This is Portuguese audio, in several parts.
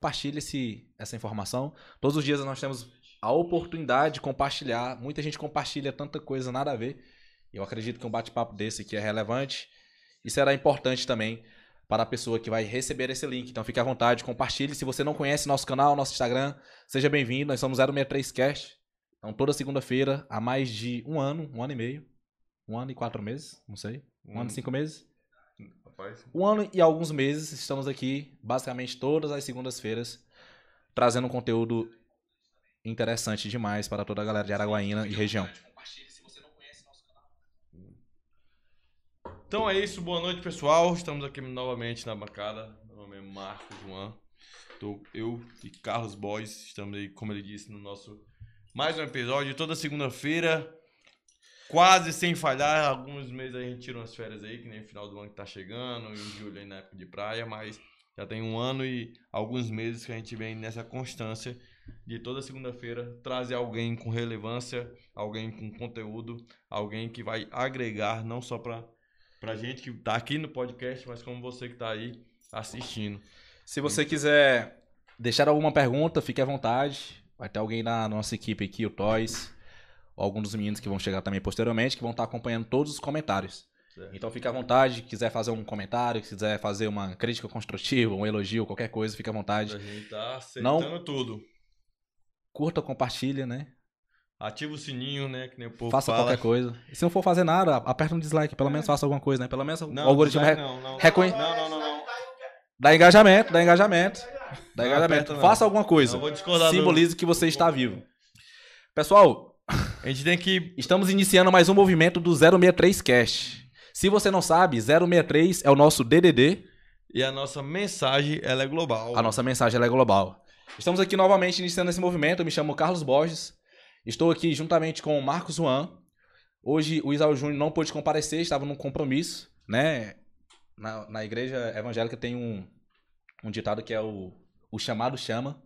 compartilhe esse, essa informação. Todos os dias nós temos a oportunidade de compartilhar. Muita gente compartilha tanta coisa, nada a ver. Eu acredito que um bate-papo desse aqui é relevante e será importante também para a pessoa que vai receber esse link. Então fique à vontade, compartilhe. Se você não conhece nosso canal, nosso Instagram, seja bem-vindo. Nós somos 063cast. Então toda segunda-feira, há mais de um ano, um ano e meio, um ano e quatro meses, não sei, um ano e cinco meses. Rapaz, Um ano e alguns meses estamos aqui, basicamente todas as segundas-feiras, trazendo um conteúdo interessante demais para toda a galera de Araguaína e região. Então é isso, boa noite pessoal. Estamos aqui novamente na bancada. Meu nome é Marcos Juan. Tô eu e Carlos Boys. Estamos aí, como ele disse, no nosso mais um episódio. Toda segunda-feira, quase sem falhar. Alguns meses a gente tira umas férias aí, que nem final do ano que tá chegando, em julho aí na época de praia, mas já tem um ano e alguns meses que a gente vem nessa constância de toda segunda-feira trazer alguém com relevância, alguém com conteúdo, alguém que vai agregar não só para pra gente que tá aqui no podcast, mas como você que tá aí assistindo. Se você quiser deixar alguma pergunta, fique à vontade. Vai ter alguém da nossa equipe aqui, o Toys, algum dos meninos que vão chegar também posteriormente, que vão estar acompanhando todos os comentários. Certo. Então fique à vontade, quiser fazer um comentário, quiser fazer uma crítica construtiva, um elogio, qualquer coisa, fique à vontade. A gente tá aceitando Não- tudo. Curta, compartilha, né? Ativa o sininho, né? Que nem o povo faça fala. qualquer coisa. E se não for fazer nada, aperta um dislike, pelo menos faça alguma coisa, né? Pelo menos Não, o algoritmo re- não, não. reconhe- Não, não, não, não. dá engajamento, dá engajamento. Dá engajamento. aperta. Faça alguma coisa. Discordar do- Simbolize que você está vivo. Pessoal, A gente tem que estamos iniciando mais um movimento do 063 Cash. Se você não sabe, 063 é o nosso DDD. e a nossa mensagem ela é global. A nossa mensagem ela é global. Estamos aqui novamente iniciando esse movimento. Eu me chamo Carlos Borges. Estou aqui juntamente com o Marcos Juan. Hoje o Isaú Júnior não pôde comparecer, estava num compromisso, né? Na, na igreja evangélica tem um, um ditado que é o, o chamado chama.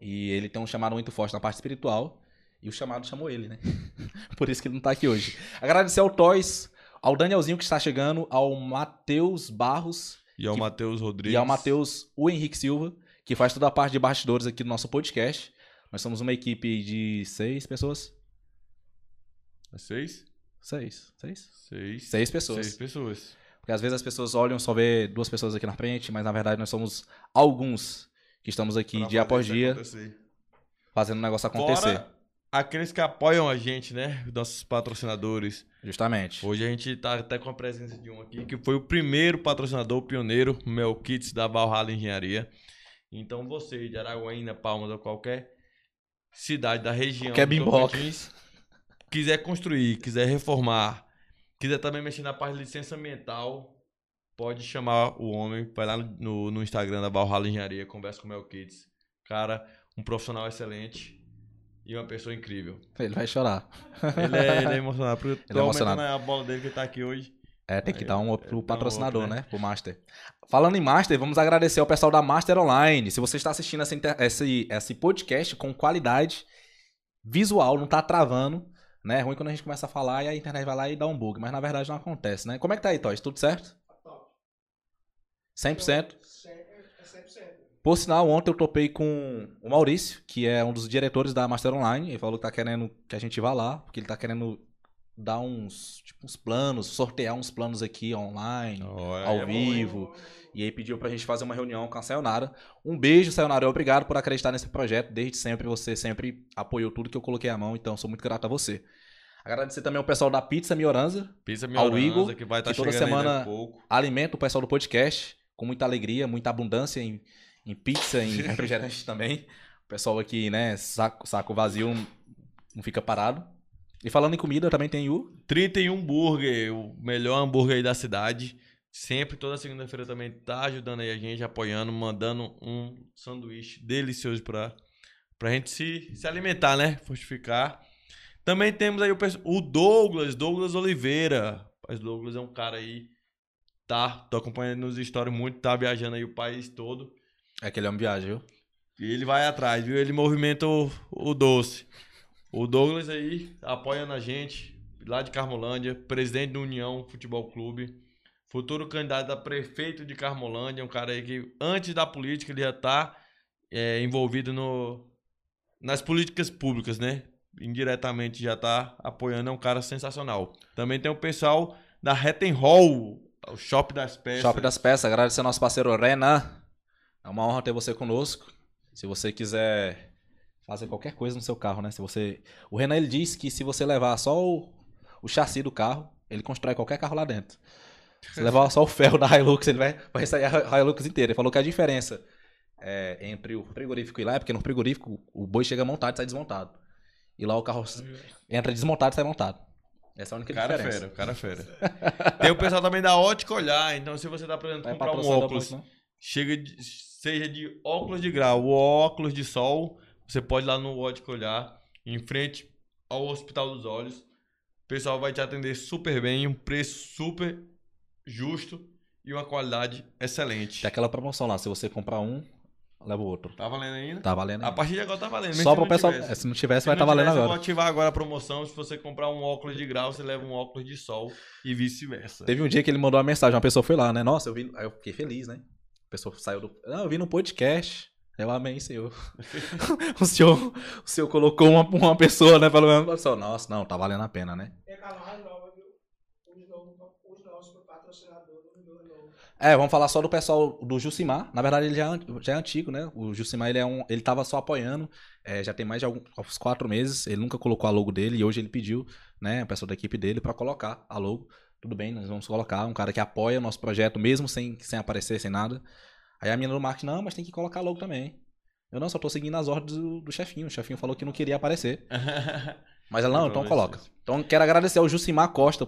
E ele tem um chamado muito forte na parte espiritual. E o chamado chamou ele, né? Por isso que ele não tá aqui hoje. Agradecer ao Toys, ao Danielzinho que está chegando, ao Matheus Barros E ao que- Matheus Rodrigues. e ao Matheus, o Henrique Silva, que faz toda a parte de bastidores aqui do nosso podcast. Nós somos uma equipe de seis pessoas. É Seis? Seis. Seis? Seis. Seis pessoas. Seis pessoas. Porque às vezes as pessoas olham só vê duas pessoas aqui na frente, mas na verdade nós somos alguns que estamos aqui Pra dia após dia fazendo o negócio acontecer. Fora aqueles que apoiam a gente, né? Nossos patrocinadores. Justamente. Hoje a gente tá até com a presença de um aqui, que foi o primeiro patrocinador pioneiro, Mel Kits da Valhalla Engenharia. Então você de Araguaína, Palmas ou qualquer cidade da região, Qualquer. Tocantins, quiser construir, quiser reformar, quiser também mexer na parte de licença ambiental, pode chamar o homem, vai lá no, no Instagram da Valhalla Engenharia, conversa com o Mel Kits. Cara, um profissional excelente e uma pessoa incrível. Ele vai chorar. Ele é, ele é emocionado, porque eu tô é emocionado. a bola dele que tá aqui hoje. É, tem que Aí, dar um é, up pro um patrocinador, up, né? né? Pro Master. Falando em Master, vamos agradecer ao pessoal da Master Online. Se você está assistindo essa inter- esse, esse podcast com qualidade visual, não tá travando, né? É ruim quando a gente começa a falar e a internet vai lá e dá um bug, mas na verdade não acontece, né? Como é que tá aí, Toys? Tudo certo? 100%? Por sinal, ontem eu topei com o Maurício, que é um dos diretores da Master Online. Ele falou que tá querendo que a gente vá lá, porque ele tá querendo dar uns, tipo, uns planos, sortear uns planos aqui online, ao é bom, hein? vivo. E aí pediu pra gente fazer uma reunião com a Sayonara. Um beijo, Sayonara. Obrigado por acreditar nesse projeto. Desde sempre, você sempre apoiou tudo que eu coloquei à mão, então sou muito grato a você. Agradecer também ao pessoal da Pizza Mioranza, Pizza ao Mioranza, Igor, que vai estar que toda chegando semana- a alimenta o pessoal do podcast com muita alegria, muita abundância em, em pizza, em refrigerante também. O pessoal aqui, né, saco, saco vazio não, fica parado. E falando em comida, também tem o 31 Burger, o melhor hambúrguer aí da cidade. Sempre, toda segunda-feira também tá ajudando aí a gente, apoiando, mandando um sanduíche delicioso pra, pra gente se, se alimentar, né? Fortificar. Também temos aí o, o Douglas, Douglas Oliveira. Mas Douglas é um cara aí, tá? Tô acompanhando nos stories muito, tá viajando aí o país todo. É aquele homem viagem, viu? E ele vai atrás, viu? Ele movimenta o, o doce. O Douglas aí apoiando a gente, lá de Carmolândia, presidente do União Futebol Clube, futuro candidato a prefeito de Carmolândia, um cara aí que antes da política ele já tá é, envolvido no, nas políticas públicas, né? Indiretamente já tá apoiando, é um cara sensacional. Também tem o pessoal da Retten Hall, o Shop das Peças. Shop das Peças, agradecer ao nosso parceiro Renan. É uma honra ter você conosco. Se você quiser fazer qualquer coisa no seu carro, né? Se você, o Renan ele disse que se você levar só o, o chassi do carro, ele constrói qualquer carro lá dentro. Se levar só o ferro da Hilux, ele vai, vai sair a Hilux inteira. Ele falou que a diferença é, entre o frigorífico e lá é porque no frigorífico o boi chega montado e sai desmontado. E lá o carro entra desmontado e sai montado. Essa é a única cara diferença. fera, cara fera. Tem o pessoal também da ótica olhar, então se você tá precisando Não é comprar um óculos, não? chega de- seja de óculos de grau ou óculos de sol, você pode ir lá no ótica olhar, em frente ao Hospital dos Olhos. O pessoal vai te atender super bem, um preço super justo e uma qualidade excelente. Tem aquela promoção lá, se você comprar um, leva o outro. Tá valendo ainda? Tá valendo A aí. partir de agora tá valendo. Só pro pessoal. tivesse. é, Se não tivesse, Se vai estar valendo tivesse, Eu vou agora. ativar agora a promoção. Se você comprar um óculos de grau, você leva um óculos de sol e vice-versa. Teve um dia que ele mandou uma mensagem, uma pessoa foi lá, né? Nossa, eu vi. Aí eu fiquei feliz, né? A pessoa saiu do. Não, eu vi no podcast. Eu amei, senhor. o senhor. O senhor colocou uma, uma pessoa, né? Pelo menos. Pessoa, Nossa, não, tá valendo a pena, né? É meu novo. É, vamos falar só do pessoal do Jusimar. Na verdade, ele já, é já é antigo, né? O Jusimar, ele é um. Ele tava só apoiando. é, já tem mais de alguns uns quatro meses. Ele nunca colocou a logo dele e hoje ele pediu, né? O pessoal da equipe dele pra colocar a logo. Tudo bem, nós vamos colocar. Um cara que apoia o nosso projeto, mesmo sem, sem aparecer, sem nada. Aí a menina do marketing, não, mas tem que colocar logo também. Eu não, só tô seguindo as ordens do, do chefinho. O chefinho falou que não queria aparecer. Mas ela, não, então Não, coloca. Então quero agradecer ao Jusimar Costa.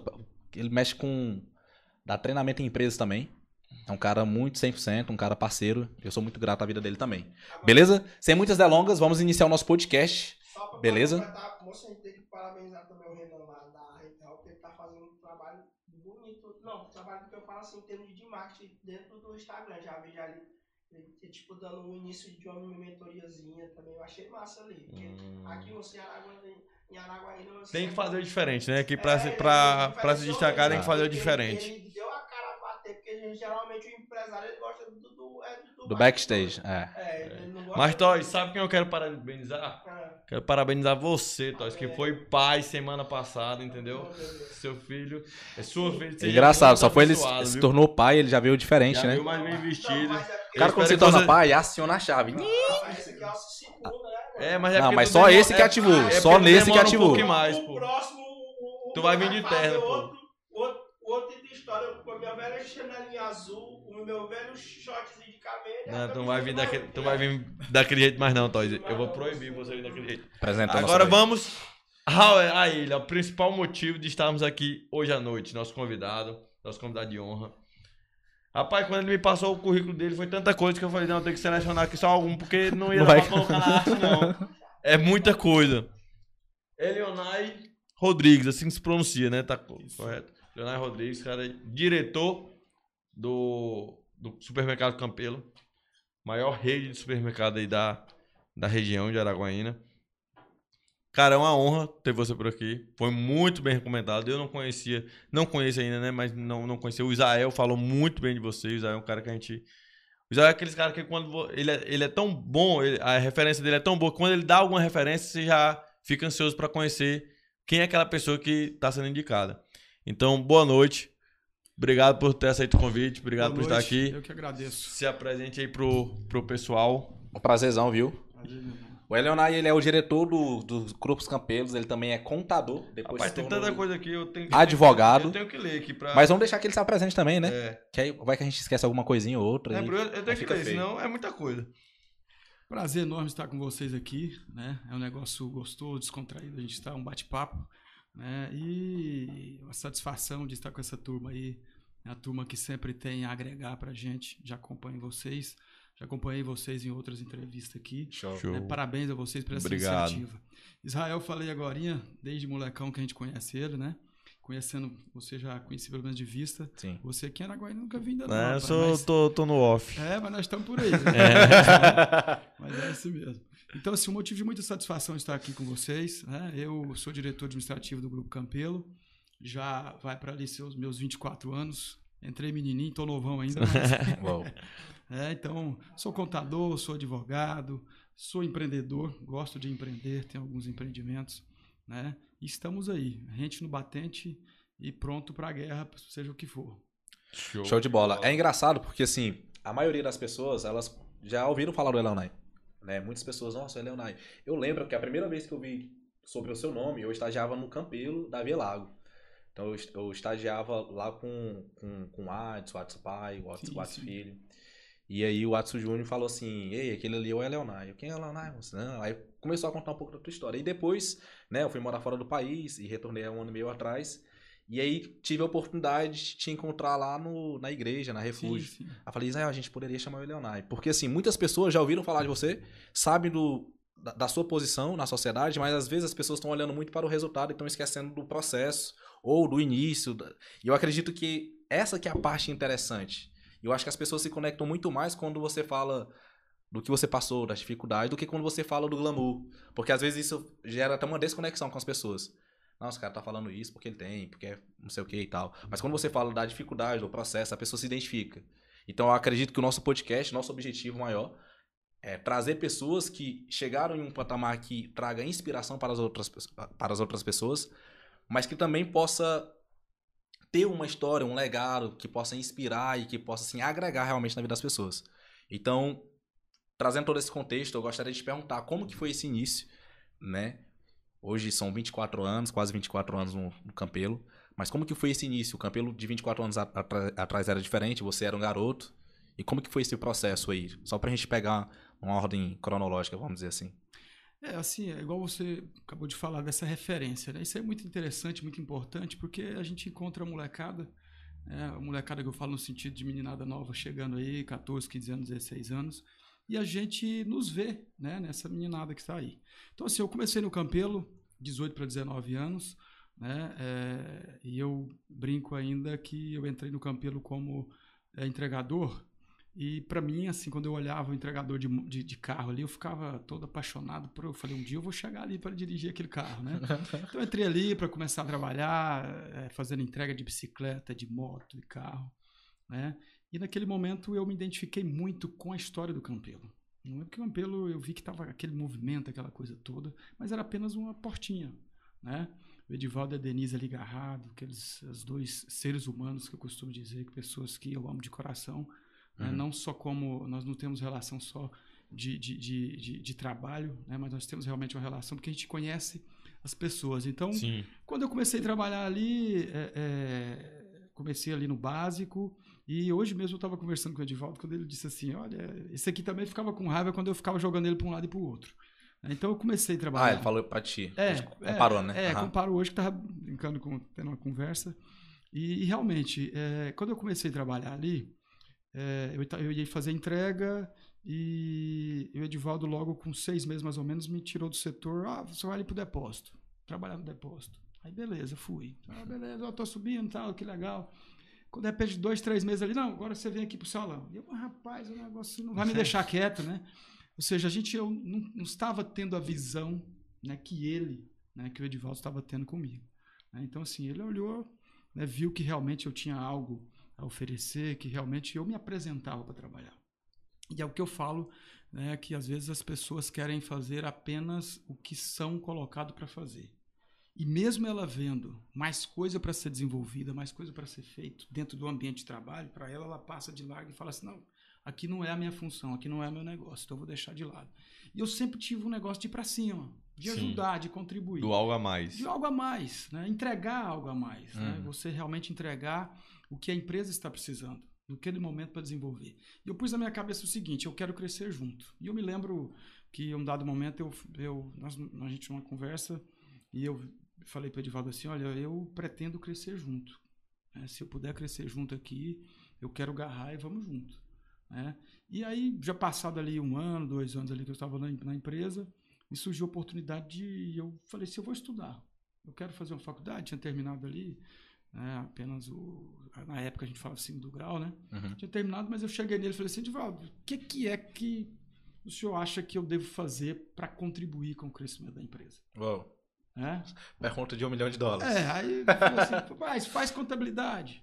Ele mexe com. dá treinamento em empresas também. É um cara muito 100%, um cara parceiro. Eu sou muito grato à vida dele também. Beleza? Sem muitas delongas, vamos iniciar o nosso podcast. Só pra Beleza? completar, Moça, a gente tem que parabenizar também o Renan lá da Rede Real, porque ele tá fazendo um trabalho bonito. Não, um trabalho que eu falo assim, em termos de marketing dentro do Instagram. Já vi já ali, ele, ele, tipo, dando um início de uma mentoriazinha também. Eu achei massa ali. Porque Hum. aqui você, em Araguaína, você Tem que fazer o diferente, né? Que pra, É, pra, diferenciou pra se destacar tem que fazer o diferente. Ele, ele porque geralmente o empresário ele gosta do, do, é, do, Do backstage. É. É, ele não gosta Mas, Toys, sabe quem eu quero parabenizar? Ah, Quero parabenizar você, Toys, que foi pai semana passada, entendeu? Deus. Seu filho. É sua filha. Engraçado, só foi ele se tornou pai, ele já veio diferente, Já né? veio mais bem vestido. Não, é O cara, quando se torna você- pai, aciona a chave. Rapaz, esse aqui é a segunda, né? É, mas é Não, mas só demora- esse que é- ativou, é só nesse que ativou. Um mais, o pô. próximo. o- o- Tu vai o- vir de terno, pô. Outro, outro, outro tipo de história com a minha velha chinelinha azul, o meu velho shortzinho de cabelo. Não, tu não vai vir daquele, tu vai vir daquele jeito mais não, Toys. Eu vou proibir você vir daquele jeito. Apresenta Agora vamos a ele, o principal motivo de estarmos aqui hoje à noite, nosso convidado, nosso convidado de honra. Rapaz, quando ele me passou o currículo dele, foi tanta coisa que eu falei, não, tem que selecionar aqui só algum, porque não ia Não dar vai- pra colocar na arte, não. É muita coisa. Elionai Rodrigues, assim que se pronuncia, né? Tá co- correto. Elionai Rodrigues, cara, diretor do, do supermercado Campelo, maior rede de supermercado aí da, da região de Araguaína. Cara, é uma honra ter você por aqui. Foi muito bem recomendado. Eu não conhecia, não conheço ainda, né? Mas não, não conhecia. O Israel falou muito bem de você. O Israel é um cara que a gente. O é aqueles caras que quando ele é, ele é tão bom, ele- a referência dele é tão boa, que quando ele dá alguma referência, você já fica ansioso para conhecer quem é aquela pessoa que está sendo indicada. Então, boa noite. Obrigado por ter aceito o convite. Obrigado Boa por estar noite, aqui. Eu que agradeço. Se apresente aí pro, pro pessoal. Um prazerzão, viu? Prazer. O Eleonai, ele é o diretor do, dos Grupos Campelos, ele também é contador. Depois Rapaz, tem tanta coisa aqui, eu tenho que. Advogado. Eu tenho que ler aqui pra. Mas vamos deixar que ele se apresente também, né? É, Que aí vai que a gente esquece alguma coisinha ou outra. é, porque eu, eu tenho que fica ler, feio. senão é muita coisa. Prazer enorme estar com vocês aqui, né? É um negócio gostoso, descontraído, a gente está um bate-papo, né? E uma satisfação de estar com essa turma aí, é a turma que sempre tem a agregar pra gente. Já acompanho vocês, já acompanhei vocês em outras entrevistas aqui. Show. Né? Parabéns a vocês por essa Obrigado. iniciativa. Israel, falei agora, desde molecão que a gente conhece ele, né? Conhecendo, você já conheci pelo menos de vista. Sim. Você aqui em Araguaína nunca vi ainda não, É, eu sou, mas- tô, tô no off. É, mas nós estamos por aí. Né? Mas é isso mesmo. Então, assim, um motivo de muita satisfação estar aqui com vocês. Né? Eu sou diretor administrativo do Grupo Campelo. Já vai para ali seus meus 24 anos. Entrei menininho, tô novão ainda, mas. É, então, sou contador, sou advogado, sou empreendedor, gosto de empreender, tenho alguns empreendimentos, né? E estamos aí, rente no batente e pronto para a guerra, seja o que for. Show. Show de bola. É engraçado porque, assim, a maioria das pessoas, elas já ouviram falar do Eleonai. Né? Muitas pessoas, nossa, Eleonai. Eu lembro que a primeira vez que eu vi sobre o seu nome, eu estagiava no Campelo da Via Lago. Então eu, est- eu estagiava lá com, com, com o Adson, o Adson pai, o Adson, Sim, o Adson filho. E aí o Adson Júnior falou assim, ei, aquele ali é o Eleonai. Eu, quem é o Eleonai? moço? Não. Aí começou a contar um pouco da tua história. E depois, né, eu fui morar fora do país e retornei há um ano e meio atrás. E aí tive a oportunidade de te encontrar lá no, na igreja, na Refúgio. Sim, sim. Aí falei, Israel, a gente poderia chamar o Eleonai. Porque, assim, muitas pessoas já ouviram falar de você, sabem do, da, da sua posição na sociedade, mas às vezes as pessoas estão olhando muito para o resultado e estão esquecendo do processo ou do início. E eu acredito que essa que é a parte interessante. Eu acho que as pessoas se conectam muito mais quando você fala do que você passou, das dificuldades, do que quando você fala do glamour. Porque às vezes isso gera até uma desconexão com as pessoas. Nossa, o cara tá falando isso porque ele tem, porque é não sei o que e tal. Mas quando você fala da dificuldade, do processo, a pessoa se identifica. Então eu acredito que o nosso podcast, nosso objetivo maior é trazer pessoas que chegaram em um patamar que traga inspiração para as outras, para as outras pessoas, mas que também possa ter uma história, um legado que possa inspirar e que possa assim, agregar realmente na vida das pessoas. Então, trazendo todo esse contexto, eu gostaria de te perguntar como que foi esse início, né? Hoje são 24 anos, quase 24 anos no, no Campelo. Mas como que foi esse início? O Campelo de 24 anos atrás era diferente, você era um garoto. E como que foi esse processo aí? Só pra gente pegar uma ordem cronológica, vamos dizer assim. É, assim, é igual você acabou de falar dessa referência, né? Isso é muito interessante, muito importante, porque a gente encontra a molecada, né? a molecada que eu falo no sentido de meninada nova chegando aí, 14, 15 anos, 16 anos, e a gente nos vê, né, nessa meninada que está aí. Então, assim, eu comecei no Campelo, 18 para 19 anos, né, é, e eu brinco ainda que eu entrei no Campelo como é, entregador, e para mim, assim, quando eu olhava o entregador de, de, de carro ali, eu ficava todo apaixonado por. Eu falei, um dia eu vou chegar ali para dirigir aquele carro, né? Então eu entrei ali para começar a trabalhar, eh, fazendo entrega de bicicleta, de moto, de carro, né? E naquele momento eu me identifiquei muito com a história do Campelo. Não é porque o Campelo eu vi que estava aquele movimento, aquela coisa toda, mas era apenas uma portinha, né? O Edivaldo e a Denise ali agarrado, aqueles os dois seres humanos que eu costumo dizer, que pessoas que eu amo de coração, né? Uhum. não só como nós não temos relação só de, de, de, de, de trabalho, né? mas nós temos realmente uma relação porque a gente conhece as pessoas. Então, Sim. quando eu comecei a trabalhar ali, é, é, comecei ali no básico. E hoje mesmo eu estava conversando com o Edivaldo quando ele disse assim: Olha, esse aqui também ficava com raiva quando eu ficava jogando ele para um lado e para o outro. Então eu comecei a trabalhar. Ah, ele falou pra ti. É, A gente comparou, né? É, Aham. comparou hoje que tava brincando com tendo uma conversa. E, e realmente, é, quando eu comecei a trabalhar ali, é, eu, eu ia fazer entrega e o Edivaldo, logo com seis meses mais ou menos, me tirou do setor. Ah, você vai ali pro depósito, trabalhar no depósito. Aí beleza, fui. Ah, beleza, eu tô subindo, tal, que legal. Quando de repente, dois, três meses ali, não, agora você vem aqui pro salão. E eu, "Mas, rapaz, o negócio não vai me deixar quieto, né? Ou seja, a gente eu não, não estava tendo a visão né, que ele, né, que o Edivaldo estava tendo comigo. né? Então, assim, ele olhou, né, viu que realmente eu tinha algo a oferecer, que realmente eu me apresentava para trabalhar. E é o que eu falo, né, que às vezes as pessoas querem fazer apenas o que são colocados para fazer. E mesmo ela vendo mais coisa para ser desenvolvida, mais coisa para ser feito dentro do ambiente de trabalho, para ela ela passa de largo e fala assim: não, aqui não é a minha função, aqui não é o meu negócio, então eu vou deixar de lado. E eu sempre tive um negócio de ir para cima, de Sim. ajudar, de contribuir Do algo a mais. de algo a mais, né? entregar algo a mais. Né? Uhum. Você realmente entregar o que a empresa está precisando, naquele momento para desenvolver. E eu pus na minha cabeça o seguinte: eu quero crescer junto. E eu me lembro que, em um dado momento, eu, eu, nós, a gente tinha uma conversa e eu falei para o Edivaldo assim: olha, eu pretendo crescer junto. né? Se eu puder crescer junto aqui, eu quero agarrar e vamos junto. né? E aí, já passado ali um ano, dois anos ali que eu estava na, na empresa, me surgiu a oportunidade de. e Eu falei assim: eu vou estudar. Eu quero fazer uma faculdade. Tinha terminado ali, né, apenas o. Na época a gente falava assim do grau, né? Uhum. Tinha terminado, mas eu cheguei nele e falei assim: Edivaldo, o que, que é que o senhor acha que eu devo fazer para contribuir com o crescimento da empresa? Uou. Né? Pergunta de um milhão de dólares. É, aí assim, mas faz contabilidade.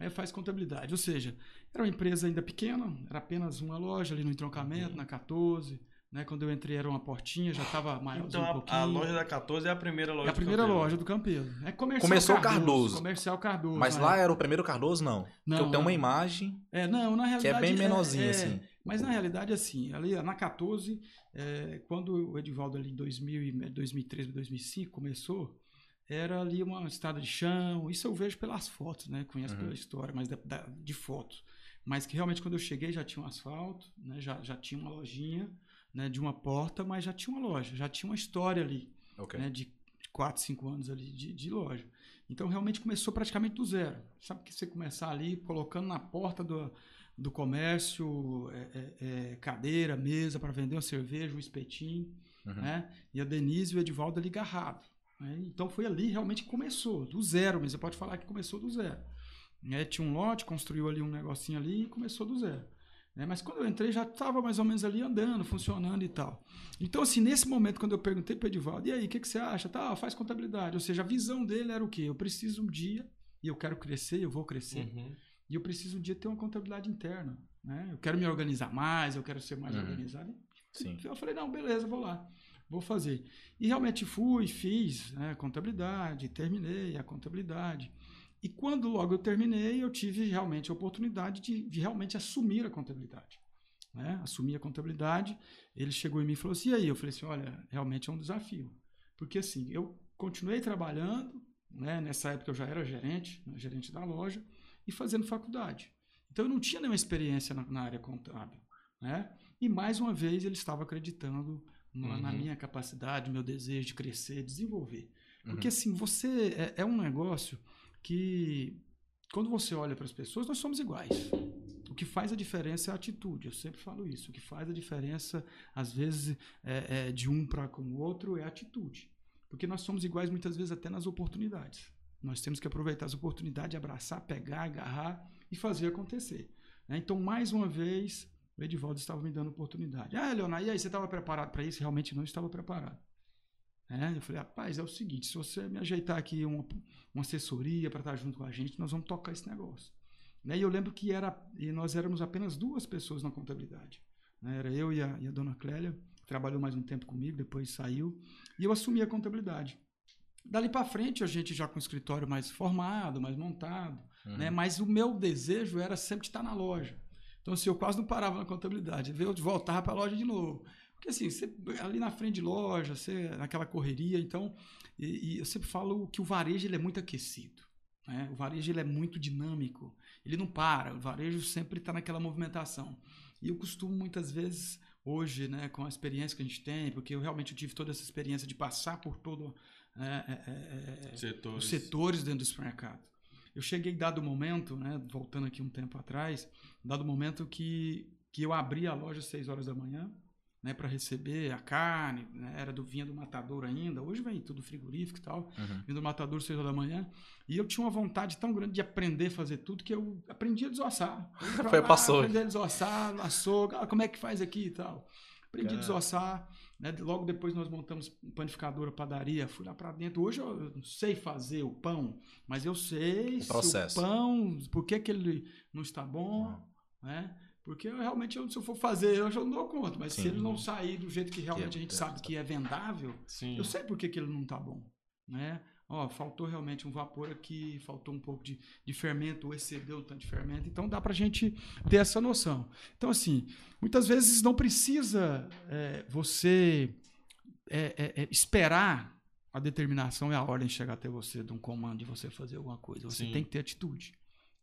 é, faz contabilidade. Ou seja, era uma empresa ainda pequena, era apenas uma loja ali no entroncamento, na 14. Né? Quando eu entrei era uma portinha, já estava maior Então um a, pouquinho. a loja da 14 é a primeira loja É a do primeira Campeiro. loja do Campeiro. É comercial Começou o Cardoso. Cardoso. Comercial Cardoso. Mas na lá era o primeiro Cardoso, não. Porque Não, eu tenho uma imagem É, não, na que realidade. é bem menorzinha, é- assim. Mas na realidade, assim, ali na 14, é, quando o Edivaldo ali em 2000, e- 2003, 2005 começou, era ali uma estrada de chão. Isso eu vejo pelas fotos, né? Conheço Uhum. pela história, mas da- da- de fotos. Mas que realmente quando eu cheguei já tinha um asfalto, né? Já, já tinha uma lojinha, né? De uma porta, mas já tinha uma loja, já tinha uma história ali Ok. né, de 4, 5 anos ali de, de loja. Então realmente começou praticamente do zero. Sabe que você começar ali colocando na porta do, do comércio é, é, é, cadeira, mesa para vender uma cerveja, um espetinho, Uhum. né? E a Denise e o Edivaldo ali garrado. né? Então foi ali realmente que começou, do zero, mas você pode falar que começou do zero. Né? Tinha um lote, construiu ali um negocinho ali e começou do zero. né? Mas quando eu entrei já estava mais ou menos ali andando, funcionando e tal. Então, assim, nesse momento, quando eu perguntei para o Edivaldo, e aí, o que, que você acha? Tá, faz contabilidade. Ou seja, a visão dele era o quê? Eu preciso um dia, e eu quero crescer, eu vou crescer, Uhum. E eu preciso um dia ter uma contabilidade interna. Né? Eu quero me organizar mais, eu quero ser mais Uhum. organizado. Sim. Eu falei, não, beleza, vou lá, vou fazer. E realmente fui, fiz né, contabilidade, terminei a contabilidade. E quando logo eu terminei, eu tive realmente a oportunidade de, de realmente assumir a contabilidade. Né? Assumir a contabilidade. Ele chegou em mim e falou assim: e aí? Eu falei assim: olha, realmente é um desafio. Porque assim, eu continuei trabalhando, né? nessa época eu já era gerente, né, gerente da loja, e fazendo faculdade. Então eu não tinha nenhuma experiência na, na área contábil. Né? E mais uma vez ele estava acreditando na, na Uhum. minha capacidade, no meu desejo de crescer, desenvolver. Uhum. Porque assim, você é, é um negócio que quando você olha para as pessoas, nós somos iguais. O que faz a diferença é a atitude. Eu sempre falo isso. O que faz a diferença, às vezes, é, é de um para com o outro é a atitude. Porque nós somos iguais muitas vezes até nas oportunidades. Nós temos que aproveitar as oportunidades, abraçar, pegar, agarrar e fazer acontecer. né? Então, mais uma vez, o Edivaldo estava me dando oportunidade. Ah, Leonardo, e aí, você estava preparado para isso? Realmente não estava preparado. É, eu falei, rapaz, é o seguinte, se você me ajeitar aqui uma, uma assessoria para estar junto com a gente, nós vamos tocar esse negócio. Né? E eu lembro que era, e nós éramos apenas duas pessoas na contabilidade. né? Era eu e a, e a dona Clélia, trabalhou mais um tempo comigo, depois saiu, e eu assumi a contabilidade. Dali para frente, a gente já com o escritório mais formado, mais montado, Uhum. né? mas o meu desejo era sempre estar na loja. Então, assim, eu quase não parava na contabilidade, eu voltava para a loja de novo. Porque assim, você, ali na frente de loja, você, naquela correria, então, e, e eu sempre falo que o varejo ele é muito aquecido. Né? O varejo ele é muito dinâmico, ele não para, o varejo sempre está naquela movimentação. E eu costumo muitas vezes, hoje, né, com a experiência que a gente tem, porque eu realmente tive toda essa experiência de passar por todo é, é, é, Setores. os setores dentro do supermercado. Eu cheguei dado momento, né, voltando aqui um tempo atrás, dado momento que, que eu abri a loja às 6 horas da manhã, né, para receber a carne, né, era do vinha do matador ainda, hoje vem tudo frigorífico e tal, Uhum. vinha do matador às 6 horas da manhã, e eu tinha uma vontade tão grande de aprender a fazer tudo que eu aprendi a desossar. Foi, lá, passou. Aprendi a desossar, no açougue, ah, como é que faz aqui e tal. Aprendi a Cara. desossar, né? Logo depois nós montamos panificadora, padaria, fui lá para dentro. Hoje eu não sei fazer o pão, mas eu sei O processo. o pão, por que, que ele não está bom, né? Porque eu, realmente, eu, se eu for fazer, eu já não dou conta. Mas Sim. se ele não sair do jeito que realmente a gente é, sabe que é vendável, Sim. eu sei por que, que ele não tá bom, né? Ó, faltou realmente um vapor aqui, faltou um pouco de, de fermento, ou excedeu o tanto de fermento. Então dá pra gente ter essa noção. Então, assim, muitas vezes não precisa é, você é, é, é, esperar a determinação e a ordem chegar até você de um comando de você fazer alguma coisa. Você Sim. tem que ter atitude.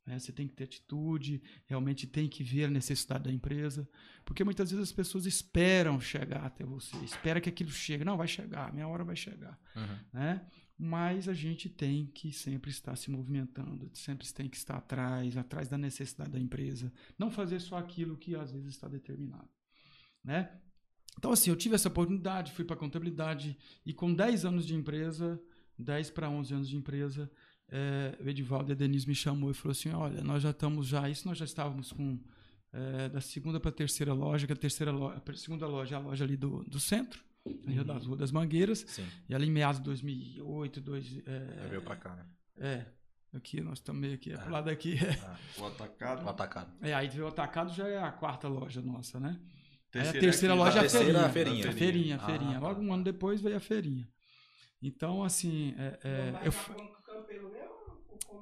Né? Você tem que ter atitude, realmente tem que ver a necessidade da empresa. Porque muitas vezes as pessoas esperam chegar até você, espera que aquilo chegue. Não, vai chegar, minha hora vai chegar. Uhum. Né? Mas a gente tem que sempre estar se movimentando, sempre tem que estar atrás, atrás da necessidade da empresa. Não fazer só aquilo que às vezes está determinado. Né? Então, assim, eu tive essa oportunidade, fui para contabilidade e com 10 anos de empresa, 10 para 11 anos de empresa, eh, o Edivaldo e a Denise me chamou e falou assim: olha, nós já estamos já, isso nós já estávamos com eh, da segunda para a terceira loja, que a terceira loja, a segunda loja é a loja ali do, do centro, ali das Rua das Mangueiras, Sim. e ali em meados de 2008, dois, é, Aí veio pra cá, né? é, Aqui, nós estamos meio aqui, é pro lado daqui. O atacado. O atacado. É, aí veio o atacado já é a quarta loja nossa, né? Terceira aí a terceira aqui, loja é a a terceira feirinha. é a A feirinha. feirinha, a Ah, feirinha. tá. Logo um ano depois veio a feirinha. Então, assim, é, é, eu, como Campelo mesmo?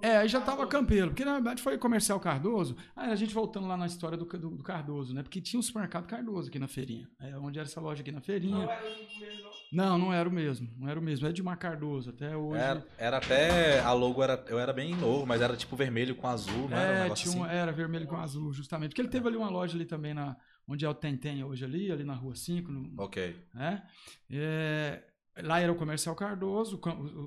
é, aí já tava Cardoso? Campelo, porque na verdade foi comercial Cardoso. Aí a gente voltando lá na história do, do, do Cardoso, né? Porque tinha um supermercado Cardoso aqui na feirinha. É, onde era essa loja aqui na feirinha. Não era o mesmo, não. Não, não era o mesmo. Não era o mesmo. É Edmar Cardoso. Até hoje. Era, era até. A logo era. Eu era bem novo, mas era tipo vermelho com azul, não era um É, negócio tinha um- assim? era vermelho com azul, justamente. Porque ele teve ali uma loja ali também, na, onde é o Tentem hoje ali, ali na rua 5, no, Ok. né? É, lá era o Comercial Cardoso,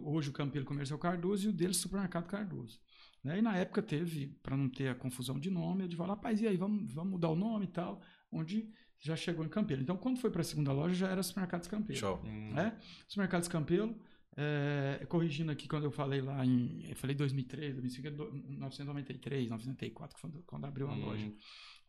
hoje o Campelo Comercial Cardoso e o dele Supermercado Cardoso. Né? E na época teve, para não ter a confusão de nome, eu falar, rapaz, e aí, vamos, vamos mudar o nome e tal, onde já chegou em Campelo. Então, quando foi para a segunda loja, já era Supermercados Campelo. Show. Né? Supermercados Campelo, é, corrigindo aqui quando eu falei lá em, eu falei 2003, 2005, é do- 1993, 1994, quando, quando abriu a Hum. loja.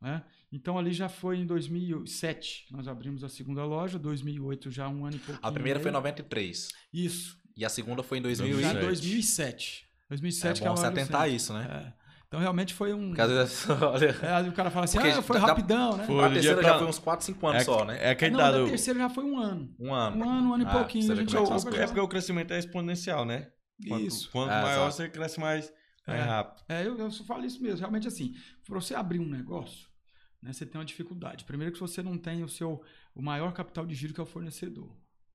Né? Então ali já foi em 2007, nós abrimos a segunda loja, 2008 já um ano e pouquinho. A primeira foi em meio. 93. Isso, E a segunda foi em já 2000 em 2007. 2007. 2007 É que a bom se loja atentar a isso, né? É. Então realmente foi um... Porque às vezes, olha. É, aí o cara fala assim, Porque ah, foi dá- rapidão, né? Foi. A terceira já tá- foi uns 4, 5 anos é, só, né? É aquele Não, dado. da terceira já foi um ano. Um ano. Um ano, um ano e Ah, pouquinho. você A gente é que já as tava É já- porque o crescimento é exponencial, né? Quanto, Isso. quanto É, maior, exato. você cresce mais, mais É. rápido. É, eu, eu só falo isso mesmo. Realmente, assim, para você abrir um negócio, né, você tem uma dificuldade. Primeiro que você não tem o seu o maior capital de giro que é o fornecedor.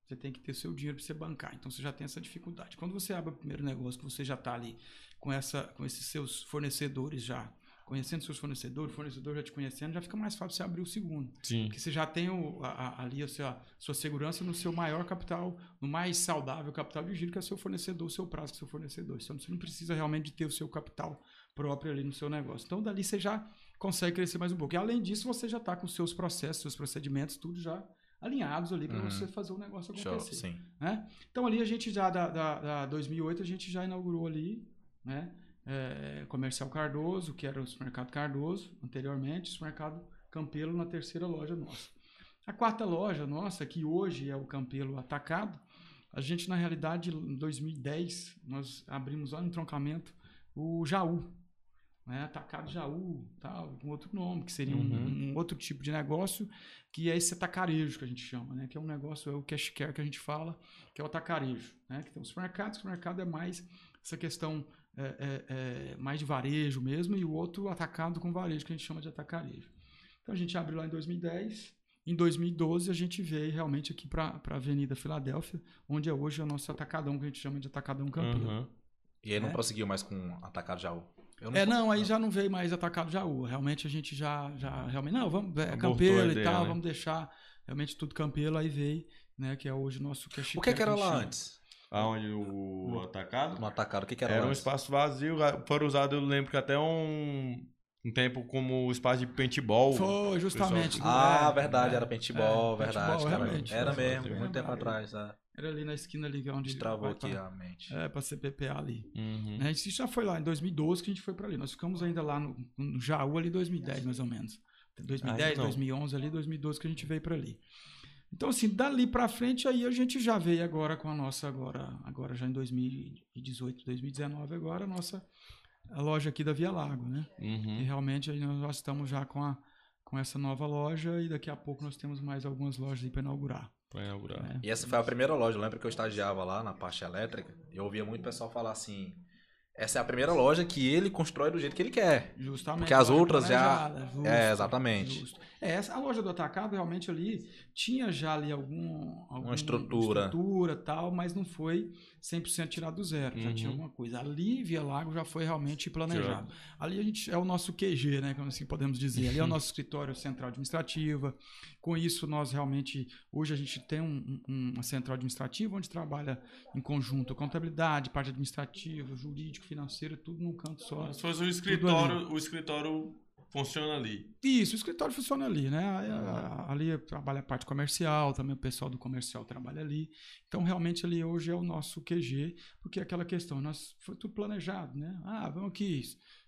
Você tem que ter seu dinheiro para você bancar. Então você já tem essa dificuldade. Quando você abre o primeiro negócio, que você já está ali com, essa, com esses seus fornecedores já, conhecendo seus fornecedores, o fornecedor já te conhecendo, já fica mais fácil você abrir o segundo. Sim. Porque você já tem o- a- a- ali a sua, sua segurança no seu maior capital, no mais saudável capital de giro, que é o seu fornecedor, o seu prazo com seu fornecedor. Então você não precisa realmente de ter o seu capital próprio ali no seu negócio. Então dali você já consegue crescer mais um pouco. E além disso, você já está com os seus processos, seus procedimentos, tudo já alinhados ali para Uhum. você fazer o negócio Show, acontecer sim. né? Então ali a gente já da, da, da 2008 a gente já inaugurou ali, né? É, Comercial Cardoso, que era o supermercado Cardoso anteriormente, o supermercado Campelo na terceira loja nossa. A quarta loja nossa, que hoje é o Campelo Atacado, a gente na realidade em 2010 nós abrimos lá no entroncamento o Jaú, né? Atacado Jaú, tal, com outro nome, que seria um- Uhum. um, outro tipo de negócio, que é esse atacarejo que a gente chama, né? Que é um negócio, é o cash care que a gente fala, que é o atacarejo, né? Que tem o supermercado, o supermercado é mais essa questão é, é, é, mais de varejo mesmo, e o outro atacado com varejo, que a gente chama de atacarejo. Então a gente abriu lá em 2010. Em 2012 a gente veio realmente aqui para a Avenida Filadélfia, onde é hoje o nosso atacadão, que a gente chama de atacadão Campelo. Uhum. E aí não É. prosseguiu mais com atacado Jaú. Eu É, não, aí já não veio mais atacado Jaú. Realmente a gente já, já realmente, não, vamos, é Campelo e tal, né? vamos deixar realmente tudo Campelo, aí veio, né, que é hoje o nosso cash O que, que era lá chama. antes? Aonde o atacado? No atacado, o que, que era, Era lá um antes? espaço vazio. Foram usados, eu lembro que até um, um tempo como espaço de paintball. Foi, justamente. Ah, é, verdade, é, era paintball, é, verdade, paintball, cara. Era mesmo, muito tempo atrás. É. Era ali na esquina ali, que é onde Destravou aqui pra- a mente. É, para CPPA ali. Uhum. A gente já foi lá em 2012 que a gente foi para ali. Nós ficamos ainda lá no, no Jaú ali em 2010, mais ou menos. 2010, Ah, então. 2011 ali, 2012 que a gente veio para ali. Então assim, dali para frente aí a gente já veio agora com a nossa agora, agora já em 2018, 2019 agora a nossa a loja aqui da Via Lago, né? E Uhum. realmente aí nós estamos já com a com essa nova loja e daqui a pouco nós temos mais algumas lojas aí para inaugurar. Pra inaugurar. né? E essa foi a primeira loja. Eu lembro que eu estagiava lá na parte elétrica. E eu ouvia muito pessoal falar assim: essa é a primeira loja que ele constrói do jeito que ele quer. Justamente. Porque as outras já- justo, É, exatamente. justo. É, essa, a loja do atacado realmente ali tinha já ali algum, alguma estrutura. estrutura tal, mas não foi 100% tirado do zero, já Uhum. tinha alguma coisa. Ali Via Lago já foi realmente planejado. Ali a gente é o nosso QG, né, como assim podemos dizer. Ali é o nosso escritório central administrativa. Com isso nós realmente hoje a gente tem um- um- uma central administrativa onde trabalha em conjunto contabilidade, parte administrativa, jurídico, financeiro, tudo num canto só. Se fosse o escritório, o escritório funciona ali. Isso, o escritório funciona ali, né? Ali trabalha a parte comercial, também o pessoal do comercial trabalha ali. Então, realmente, ali hoje é o nosso QG, porque é aquela questão, nós foi tudo planejado, né? Ah, vamos aqui,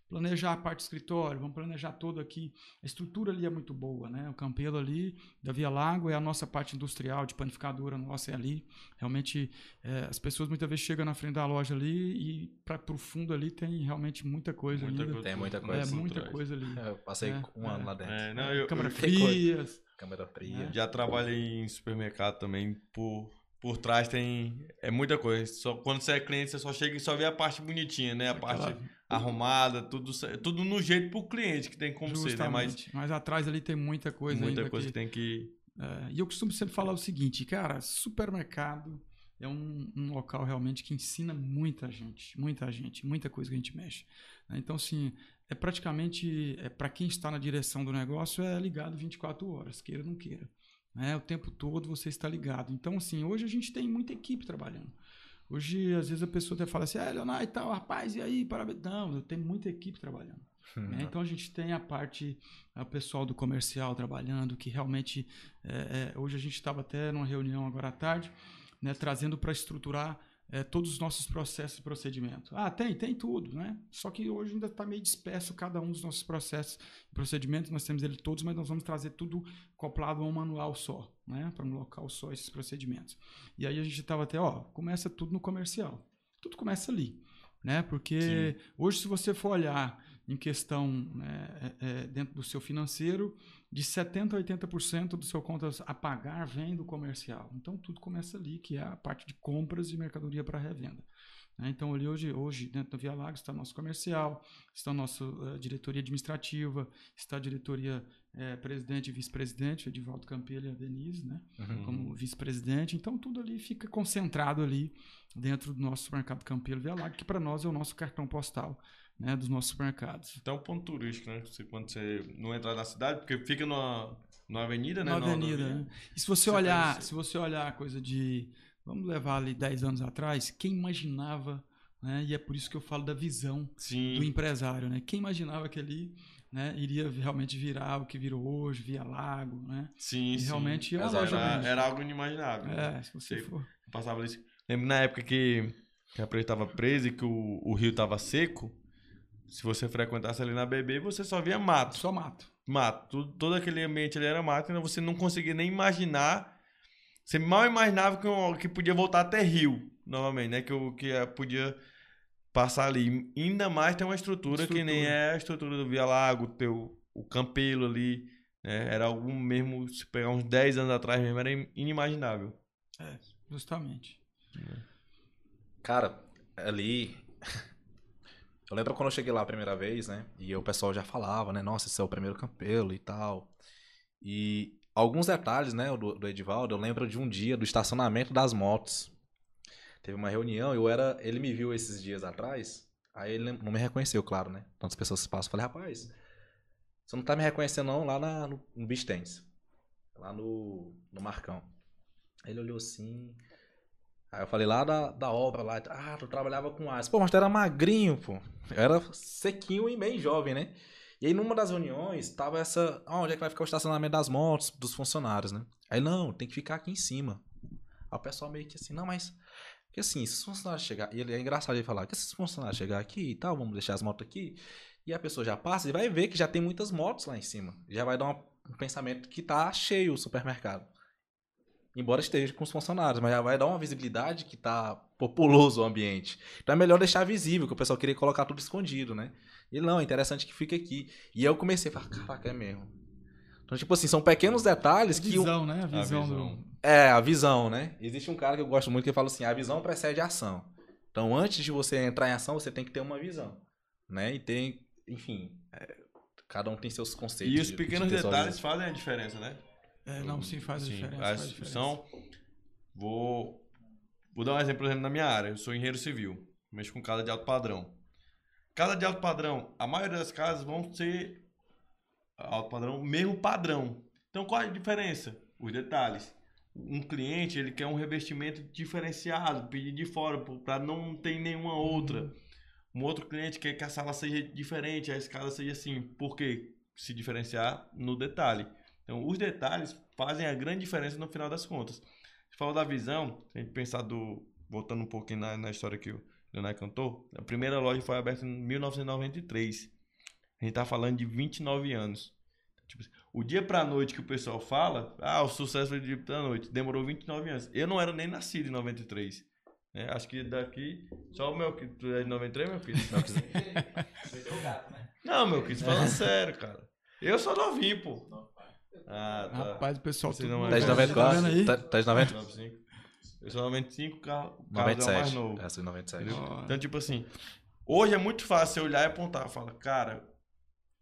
planejar a parte do escritório, vamos planejar todo aqui. A estrutura ali é muito boa, né? O Campelo ali, da Via Lago, é a nossa parte industrial, de panificadora nossa é ali. Realmente, é, as pessoas muitas vezes chegam na frente da loja ali e para o fundo ali tem realmente muita coisa Muita ainda. coisa. Tem muita É coisa. muita atrás. coisa ali. Eu passei É, um ano é. lá dentro. É, não, eu, Câmara frias. Câmera fria. já trabalhei em supermercado também. Por, por trás tem. É muita coisa. Só, quando você é cliente, você só chega e só vê a parte bonitinha, né? A parte Aquela- arrumada, tudo, tudo no jeito pro cliente que tem como ser, né? Mas Justamente. Mas atrás ali tem muita coisa muita coisa que- que tem que. É, e eu costumo sempre falar o seguinte, cara, supermercado é um, um local realmente que ensina muita gente, muita gente, muita coisa que a gente mexe. né? Então, assim, é praticamente, é, para quem está na direção do negócio, é ligado 24 horas, queira ou não queira. Né? O tempo todo você está ligado. Então, assim, hoje a gente tem muita equipe trabalhando. Hoje, às vezes, a pessoa até fala assim, ah, Leonardo e tal, rapaz, e aí, parabéns. Não, eu tenho muita equipe trabalhando. né? Então a gente tem a parte, o pessoal do comercial trabalhando, que realmente é, é, hoje a gente estava até numa reunião agora à tarde, né, trazendo para estruturar é, todos os nossos processos e procedimentos. Ah, tem, tem tudo, né? Só que hoje ainda está meio disperso cada um dos nossos processos e procedimentos, nós temos ele todos, mas nós vamos trazer tudo acoplado a um manual só, né? Para um local só esses procedimentos. E aí a gente estava até, ó, começa tudo no comercial. Tudo começa ali, né? Porque hoje se você for olhar em questão né, é, é, dentro do seu financeiro, de 70% a 80% do seu contas a pagar vem do comercial. Então tudo começa ali, que é a parte de compras e mercadoria para revenda. né? Então ali hoje, hoje dentro da Via Lago está nosso comercial, está a nossa eh, diretoria administrativa, está a diretoria eh, presidente e vice-presidente, Edivaldo Campelo e a Denise, né? Uhum. como vice-presidente. Então tudo ali fica concentrado ali dentro do nosso supermercado Campelo Via Lago, que para nós é o nosso cartão postal né, dos nossos supermercados. Então, ponto turístico, né? Você, quando você não entrar na cidade, porque fica numa, numa avenida, né? Na Numa avenida, né? E se você Você olhar, conhece- se você olhar a coisa de, vamos levar ali 10 anos atrás, quem imaginava, né? E é por isso que eu falo da visão do Sim. empresário, né? Quem imaginava que ali, né, iria realmente virar o que virou hoje, via Lago, né? Sim, E sim. realmente loja Era, era algo inimaginável. né? É, se você Sim. for. Passava isso. Lembro na época que, que a presa estava presa e que o, o rio estava seco. Se você frequentasse ali na BB, você só via mato. Só mato. Mato. Tudo, todo aquele ambiente ali era mato, então você não conseguia nem imaginar. Você mal imaginava que, um- que podia voltar até rio, novamente, né? Que, o- que eh, podia passar ali. Ainda mais tem uma estrutura, que nem Estrutura. é a estrutura do Via Lago, teu, o Campelo ali. né? Era algo mesmo, se pegar uns 10 anos atrás mesmo, era inimaginável. Justamente. Cara, ali. Eu lembro quando eu cheguei lá a primeira vez, né? E o pessoal já falava, né? Nossa, esse é o primeiro campelo e tal. E alguns detalhes, né? Do, do Edivaldo, eu lembro de um dia do estacionamento das motos. Teve uma reunião, eu era. Ele me viu esses dias atrás. Aí ele não me reconheceu, claro, né? Tantas pessoas se passam. Eu falei, rapaz, você não tá me reconhecendo, não, lá na, no, no Beach. Lá no, no Marcão. Ele olhou assim. Aí eu falei lá da, da obra lá. Ah, tu trabalhava com aço. Pô, mas tu era magrinho, pô. Eu era sequinho e bem jovem, né? E aí numa das reuniões tava essa. Ah, onde é que vai ficar o estacionamento das motos, dos funcionários, né? Aí não, tem que ficar aqui em cima. Aí o pessoal meio que assim, não, mas. Porque assim, se os funcionários chegar. E ele é engraçado ele falar que esses funcionários chegar aqui e tal, vamos deixar as motos aqui. E a pessoa já passa e vai ver que já tem muitas motos lá em cima. Já vai dar um pensamento que tá cheio o supermercado. Embora esteja com os funcionários, mas já vai dar uma visibilidade que tá populoso o ambiente. Então é melhor deixar visível, que o pessoal queria colocar tudo escondido, né? E não, é interessante que fique aqui. E aí eu comecei a falar, caraca, é mesmo. Então, tipo assim, são pequenos detalhes que. o- Visão, né? A visão, visão. do. É, a visão, né? Existe um cara que eu gosto muito que fala assim: a visão precede a ação. Então, antes de você entrar em ação, você tem que ter uma visão. Né? E tem, enfim, é, cada um tem seus conceitos. E os pequenos de detalhes visão. fazem a diferença, né? É, não, sim, faz Sim, diferença. faz a diferença. São, vou, vou dar um exemplo, por exemplo, na minha área. Eu sou engenheiro civil, mexo com casa de alto padrão. Casa de alto padrão, a maioria das casas vão ser alto padrão, mesmo padrão. Então, qual é a diferença? Os detalhes. Um cliente, ele quer um revestimento diferenciado, pedir de fora, para não ter nenhuma outra. Um outro cliente quer que a sala seja diferente, a escada seja assim. Por quê? Se diferenciar no detalhe. Então, os detalhes fazem a grande diferença no final das contas. Você falou da visão, se a gente pensar do. Voltando um pouquinho na, na história que o Leonardo cantou, a primeira loja foi aberta em 1993. A gente tá falando de 29 anos. Tipo, assim, o dia pra noite que o pessoal fala, ah, o sucesso foi do dia pra noite, demorou 29 anos. Eu não era nem nascido em 93. Né? Acho que daqui, só o meu, que tu é de 93, meu filho? Não, meu filho, falando sério, cara. Eu sou novinho, pô. Ah, tá. Rapaz, o pessoal Você tudo não é- Tá de velho, tá vendo 94? aí? Tá, de 90? 95. Eu sou 95, o carro, o carro é o mais 97. novo. Essa é 97. Entendeu? Então, tipo assim, hoje é muito fácil você olhar e apontar. Fala, cara,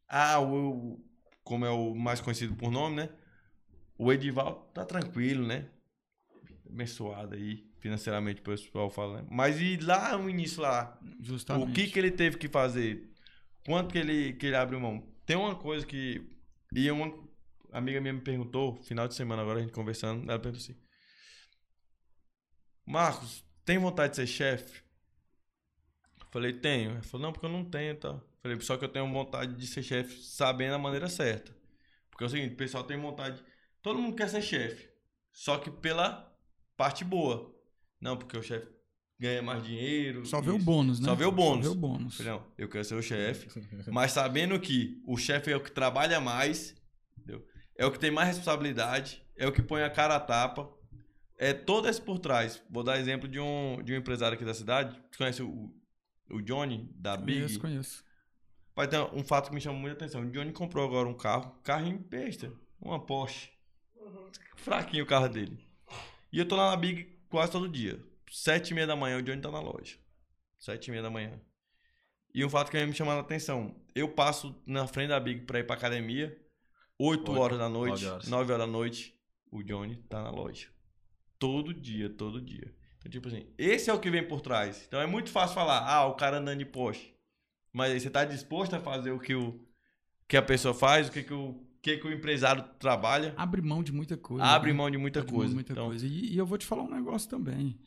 ah, o, como é o mais conhecido por nome, né? O Edival tá tranquilo, né? Abençoado aí, financeiramente, o pessoal fala, né? Mas e lá no início lá, Justamente. o que que ele teve que fazer? Quanto que ele, que ele abriu mão? Tem uma coisa que. E uma amiga minha me perguntou, final de semana agora, a gente conversando, ela perguntou assim: Marcos, tem vontade de ser chefe? Falei, tenho. Ela falou, não, porque eu não tenho, tá? Falei, só que eu tenho vontade de ser chefe sabendo a maneira certa. Porque é o seguinte, o pessoal tem vontade. Todo mundo quer ser chefe. Só que pela parte boa. Não, porque o chefe ganha mais dinheiro. Só vê o isso. bônus, né? Só vê o bônus. Só vê o bônus. Falei, não, eu quero ser o chefe, mas sabendo que o chefe é o que trabalha mais? É o que tem mais responsabilidade, é o que põe a cara a tapa, é todo esse por trás. Vou dar exemplo de um, de um empresário aqui da cidade, você conhece o, o Johnny, da Big? Conheço, conheço. Pai, tem um fato que me chama muita atenção. O Johnny comprou agora um carro, carrinho besta, uma Porsche. Fraquinho o carro dele. E eu tô lá na Big quase todo dia. Sete e meia da manhã, o Johnny tá na loja. Sete e meia da manhã. E um fato que me chamou a atenção. Eu passo na frente da Big pra ir pra academia. Oito Oito, horas da noite, nove horas. nove horas da noite, o Johnny tá na loja. Todo dia, todo dia. Então, tipo assim, esse é o que vem por trás. Então é muito fácil falar, ah, o cara andando de Porsche. Mas aí você tá disposto a fazer o que, o, que a pessoa faz, o que, que, o, que, que o empresário trabalha? Abre mão de muita coisa. Abre né? mão de muita Abre coisa. de muita então, coisa. E, e eu vou te falar um negócio também.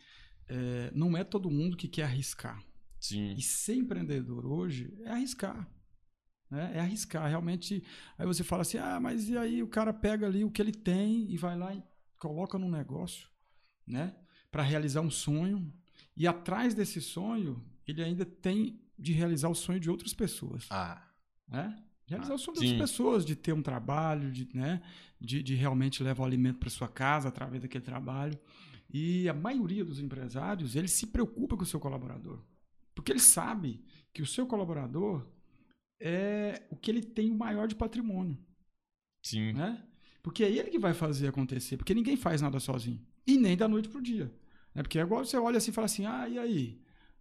É, não é todo mundo que quer arriscar. Sim. E ser empreendedor hoje é arriscar. Né? É arriscar. Realmente. Aí você fala assim: ah, mas e aí o cara pega ali o que ele tem e vai lá e coloca num negócio, né? Para realizar um sonho. E atrás desse sonho, ele ainda tem de realizar o sonho de outras pessoas. Ah, né? Realizar o sonho sim. outras pessoas, de ter um trabalho, de, né? de, de realmente levar o alimento para sua casa através daquele trabalho. E a maioria dos empresários, ele se preocupa com o seu colaborador. Porque ele sabe que o seu colaborador é o que ele tem o maior de patrimônio, Sim. né? Porque é ele que vai fazer acontecer, porque ninguém faz nada sozinho. E nem da noite pro dia. Né? Porque agora você olha assim e fala assim, ah, e aí?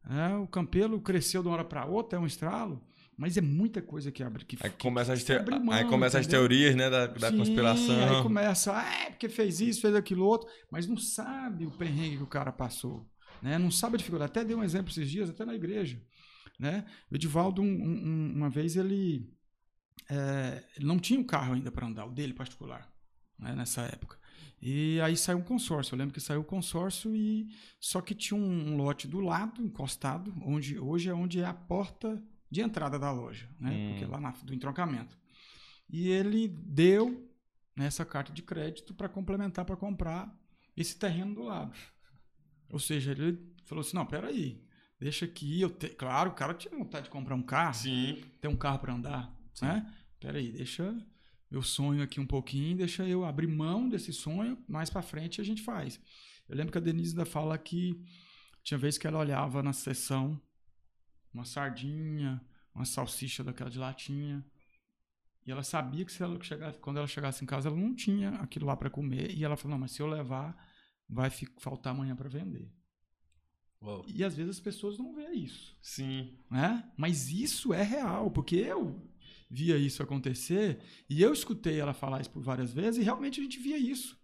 É, o Campelo cresceu de uma hora para outra, é um estralo, mas é muita coisa que abre. Que, Aí começa, que as, te... mão, aí começa as teorias, né, da, da Sim, conspiração. Aí começa, ah, é porque fez isso, fez aquilo outro, mas não sabe o perrengue que o cara passou. Né? Não sabe a dificuldade. Até dei um exemplo esses dias, até na igreja. Né? O Edivaldo, um- um- uma vez, ele, é, ele não tinha um carro ainda para andar, o dele particular, né, nessa época. E aí saiu um consórcio. Eu lembro que saiu o consórcio e só que tinha um, um lote do lado, encostado, onde hoje é onde é a porta de entrada da loja, né? Hum. Porque lá na, do entroncamento. E ele deu nessa carta de crédito para complementar para comprar esse terreno do lado. Ou seja, ele falou assim: "Não, peraí, deixa aqui, eu te... claro, o cara tinha vontade de comprar um carro, Sim. ter um carro para andar, né? Peraí, deixa eu sonho aqui um pouquinho, deixa eu abrir mão desse sonho, mais para frente a gente faz. Eu lembro que a Denise ainda fala que tinha vez que ela olhava na sessão uma sardinha, uma salsicha daquela de latinha, e ela sabia que se ela chegasse, quando ela chegasse em casa ela não tinha aquilo lá para comer, e ela falou: "Não, mas se eu levar, vai faltar amanhã para vender". Uou. E às vezes as pessoas não veem isso Sim. né? Mas isso é real, porque eu via isso acontecer e eu escutei ela falar isso por várias vezes e realmente a gente via isso.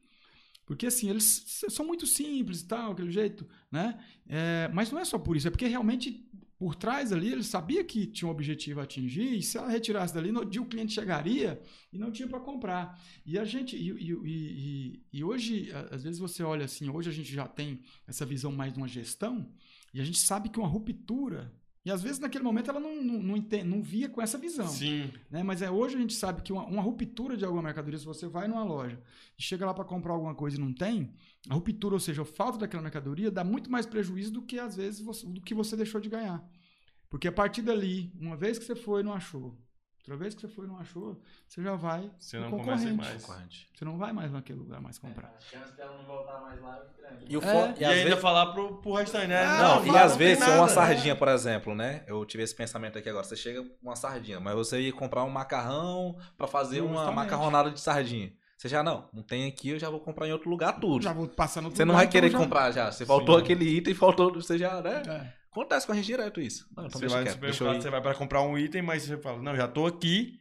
Porque assim, eles são muito simples e tal, aquele jeito, né? É, mas não é só por isso, é porque realmente por trás ali ele sabia que tinha um objetivo a atingir e se ela retirasse dali, no dia o cliente chegaria e não tinha para comprar. E a gente, e, e- e- e- hoje, às vezes você olha assim, hoje a gente já tem essa visão mais de uma gestão e a gente sabe que uma ruptura e às vezes naquele momento ela não, não, não, ente- não via com essa visão. Sim. Né? Mas é, hoje a gente sabe que uma, uma ruptura de alguma mercadoria, se você vai numa loja e chega lá para comprar alguma coisa e não tem, a ruptura, ou seja, a falta daquela mercadoria, dá muito mais prejuízo do que às vezes você, do que você deixou de ganhar. Porque a partir dali, uma vez que você foi e não achou, Outra vez que você foi e não achou, você já vai Você no não começa concorrente. mais. Você não vai mais naquele lugar mais comprar. A chance dela não voltar mais lá é grande. E, o É. E, e às ainda vezes- falar pro, pro restante, né? Não, e fala, às vezes nada. uma sardinha, por exemplo, né? Eu tive esse pensamento aqui agora. Você chega com uma sardinha, mas você ia comprar um macarrão pra fazer uma Justamente. macarronada de sardinha. Você já não, não tem aqui, eu já vou comprar em outro lugar tudo. Já vou passar no outro Você não lugar, vai querer então já- comprar já. Você faltou Sim. aquele item, faltou, você já, né? É. Acontece com a gente direto isso. Não, então Você vai quieto, deixa eu você vai pra comprar um item, mas você fala, não, já tô aqui.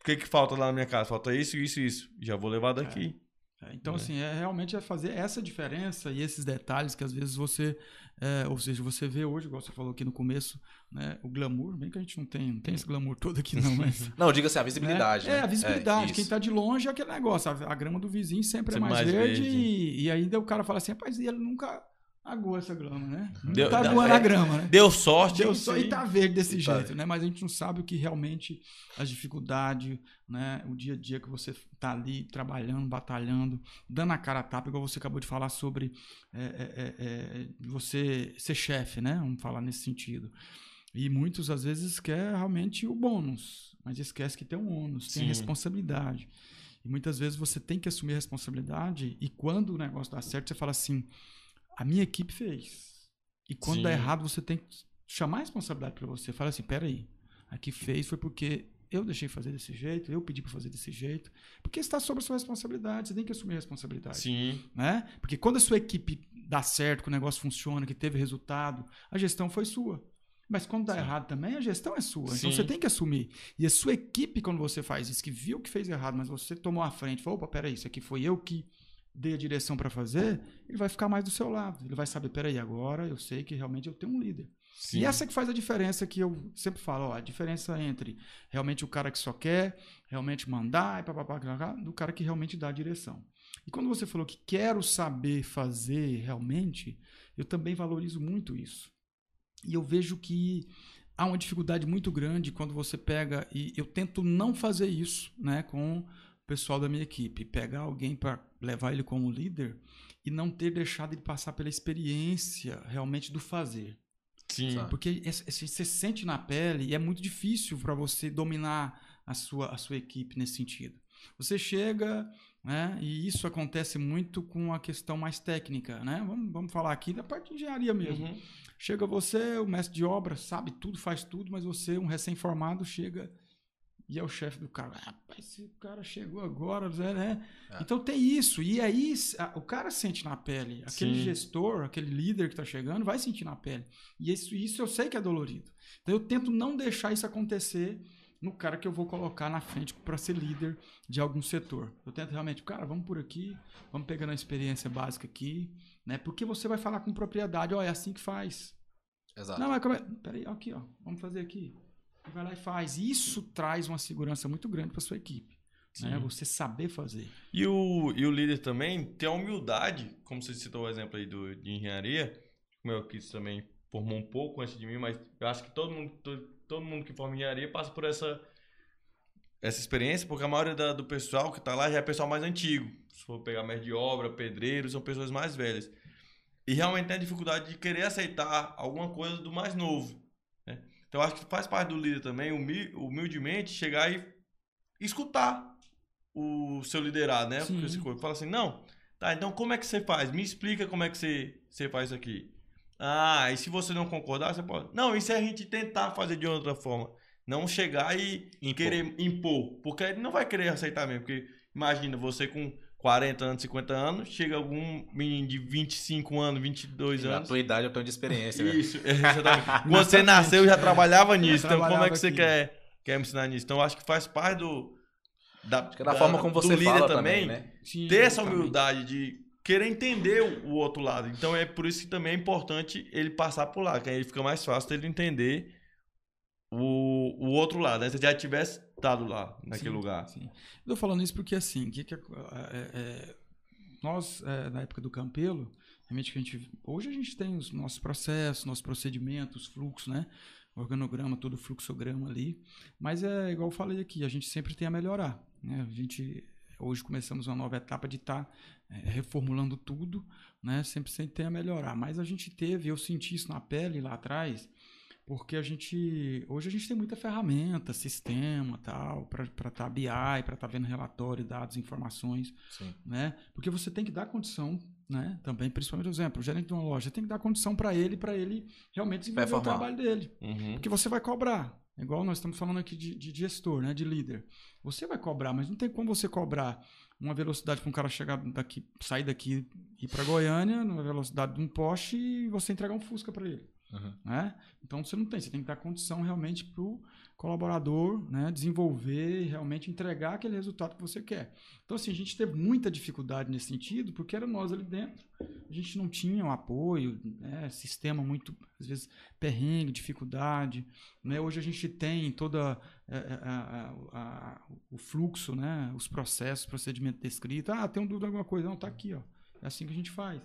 O que que falta lá na minha casa? Falta isso, isso, isso. Já vou levar daqui. É, Então, É. assim, é realmente é fazer essa diferença e esses detalhes que às vezes você, é, ou seja, você vê hoje, igual você falou aqui no começo, né, o glamour, bem que a gente não tem, não tem esse glamour todo aqui não, mas... Não, diga assim, a visibilidade. É, né? é, a visibilidade. Quem tá de longe é aquele negócio. A, a grama do vizinho sempre, é mais, mais verde, verde. E, e ainda o cara fala assim, rapaz, e ele nunca aguou essa grama, né? Deu- tá deu- aguando é, a grama, né? Deu sorte. Deu só aí. e tá verde desse E tá jeito, né? Mas a gente não sabe o que realmente as dificuldades, né? O dia a dia que você tá ali trabalhando, batalhando, dando a cara a tapa, igual você acabou de falar sobre é, é, é, é, você ser chefe, né? Vamos falar nesse sentido. E muitos às vezes quer realmente o bônus, mas esquece que tem um ônus, tem Sim. responsabilidade. E muitas vezes você tem que assumir a responsabilidade e quando o negócio dá certo, você fala assim: a minha equipe fez. E quando dá Sim. errado, você tem que chamar a responsabilidade para você. Fala assim: peraí, a que fez foi porque eu deixei fazer desse jeito, eu pedi para fazer desse jeito. Porque está sob a sua responsabilidade, você tem que assumir a responsabilidade. Sim. Né? Porque quando a sua equipe dá certo, que o negócio funciona, que teve resultado, a gestão foi sua. Mas quando dá Sim. errado também, a gestão é sua. Então Sim. você tem que assumir. E a sua equipe, quando você faz isso, que viu que fez errado, mas você tomou a frente, falou, opa, peraí, isso aqui foi eu que dei a direção para fazer, ele vai ficar mais do seu lado. Ele vai saber, peraí, agora eu sei que realmente eu tenho um líder. Sim. E essa que faz a diferença que eu sempre falo, ó, a diferença entre realmente o cara que só quer, realmente mandar e papapá, papapá, do cara que realmente dá a direção. E quando você falou que quero saber fazer realmente, eu também valorizo muito isso. E eu vejo que há uma dificuldade muito grande quando você pega e eu tento não fazer isso, né, com o pessoal da minha equipe, pegar alguém para levar ele como líder e não ter deixado ele passar pela experiência realmente do fazer. Sim. Sabe? Porque esse- esse- você sente na pele e é muito difícil para você dominar a sua, a sua equipe nesse sentido. Você chega, né, e isso acontece muito com a questão mais técnica, né? Vamos, vamos falar aqui da parte de engenharia mesmo. Uhum. Chega você, o mestre de obra, sabe tudo, faz tudo, mas você, um recém-formado, chega e é o chefe do cara. Ah, Rapaz, esse cara chegou agora, né? É. Então tem isso. E aí a- o cara sente na pele. Aquele Sim. gestor, aquele líder que está chegando, vai sentir na pele. E isso, isso eu sei que é dolorido. Então eu tento não deixar isso acontecer no cara que eu vou colocar na frente para ser líder de algum setor. Eu tento realmente, cara, vamos por aqui, vamos pegando a experiência básica aqui, né? Porque você vai falar com propriedade, ó, é assim que faz. Exato. Não, mas como é? Peraí, aqui, ó, vamos fazer aqui. Vai lá e faz. Isso traz uma segurança muito grande para sua equipe. Né? Você saber fazer. E o, e o líder também tem a humildade, como você citou o exemplo aí do, de engenharia, como eu quis também formou um pouco antes de mim, mas eu acho que todo mundo, todo, todo mundo que forma engenharia passa por essa, essa experiência, porque a maioria da- do pessoal que está lá já é pessoal mais antigo. Se for pegar mestre de obra, pedreiros, são pessoas mais velhas. E realmente tem a dificuldade de querer aceitar alguma coisa do mais novo. Então acho que faz parte do líder também, humil- humildemente, chegar e escutar o seu liderado, né? Sim. Porque você fala assim, não, tá, então como é que você faz? Me explica como é que você, você faz isso aqui. Ah, e se você não concordar, você pode. Não, e se a gente tentar fazer de outra forma? Não chegar e Impor. querer impor. Porque ele não vai querer aceitar mesmo. Porque imagina, você com 40 anos, 50 anos, chega algum menino de 25 anos, 22 Na anos. tua idade eu tenho de experiência, né? Isso, exatamente. Quando você nasceu, já trabalhava nisso. Então, como é que você aqui. quer, quer me ensinar nisso? Então, eu acho que faz parte do. Da, que é da forma como você líder fala também, né? Sim, ter essa humildade de querer entender o, outro lado. Então é por isso que também é importante ele passar por lá, que aí fica mais fácil dele entender o, o outro lado, né? Se já tivesse estado lá, naquele Sim, lugar. Sim. Eu tô falando isso porque, assim, que que é- é- é- nós, é, na época do Campelo, realmente que a gente. Hoje a gente tem os nossos processos, nossos procedimentos, fluxos, né? Organograma, todo o fluxograma ali. Mas é igual eu falei aqui, a gente sempre tem a melhorar. Né? A gente. Hoje começamos uma nova etapa de estar reformulando tudo, né? Sempre, sempre tem a melhorar. Mas a gente teve, eu senti isso na pele lá atrás, porque a gente hoje a gente tem muita ferramenta, sistema, tal, para estar tá BI, para estar tá vendo relatório, dados, informações, Sim. né? Porque você tem que dar condição, né? Também, principalmente, por exemplo, o gerente de uma loja tem que dar condição para ele, para ele realmente desenvolver o Performar. trabalho dele. Uhum. Porque você vai cobrar. É Igual nós estamos falando aqui de, de gestor, né? De líder. Você vai cobrar, mas não tem como você cobrar uma velocidade para um cara chegar daqui, sair daqui e ir para Goiânia, numa velocidade de um poste e você entregar um Fusca para ele. Uhum. Né? Então você não tem, você tem que dar condição realmente para o colaborador né, desenvolver e realmente entregar aquele resultado que você quer. Então, assim, a gente teve muita dificuldade nesse sentido, porque era nós ali dentro, a gente não tinha o apoio, né, sistema muito, às vezes, perrengue, dificuldade. Né? Hoje a gente tem toda a- a- o fluxo, né, os processos, procedimento descrito. Ah, tem um dúvida alguma coisa? Não, tá aqui, ó. É assim que a gente faz.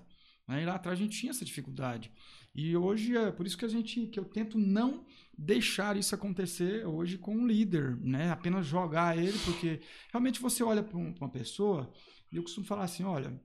Né? E lá atrás a gente tinha essa dificuldade. E hoje é por isso que a gente que eu tento não deixar isso acontecer hoje com um líder, né? Apenas jogar ele, porque realmente você olha para uma pessoa, e eu costumo falar assim, olha,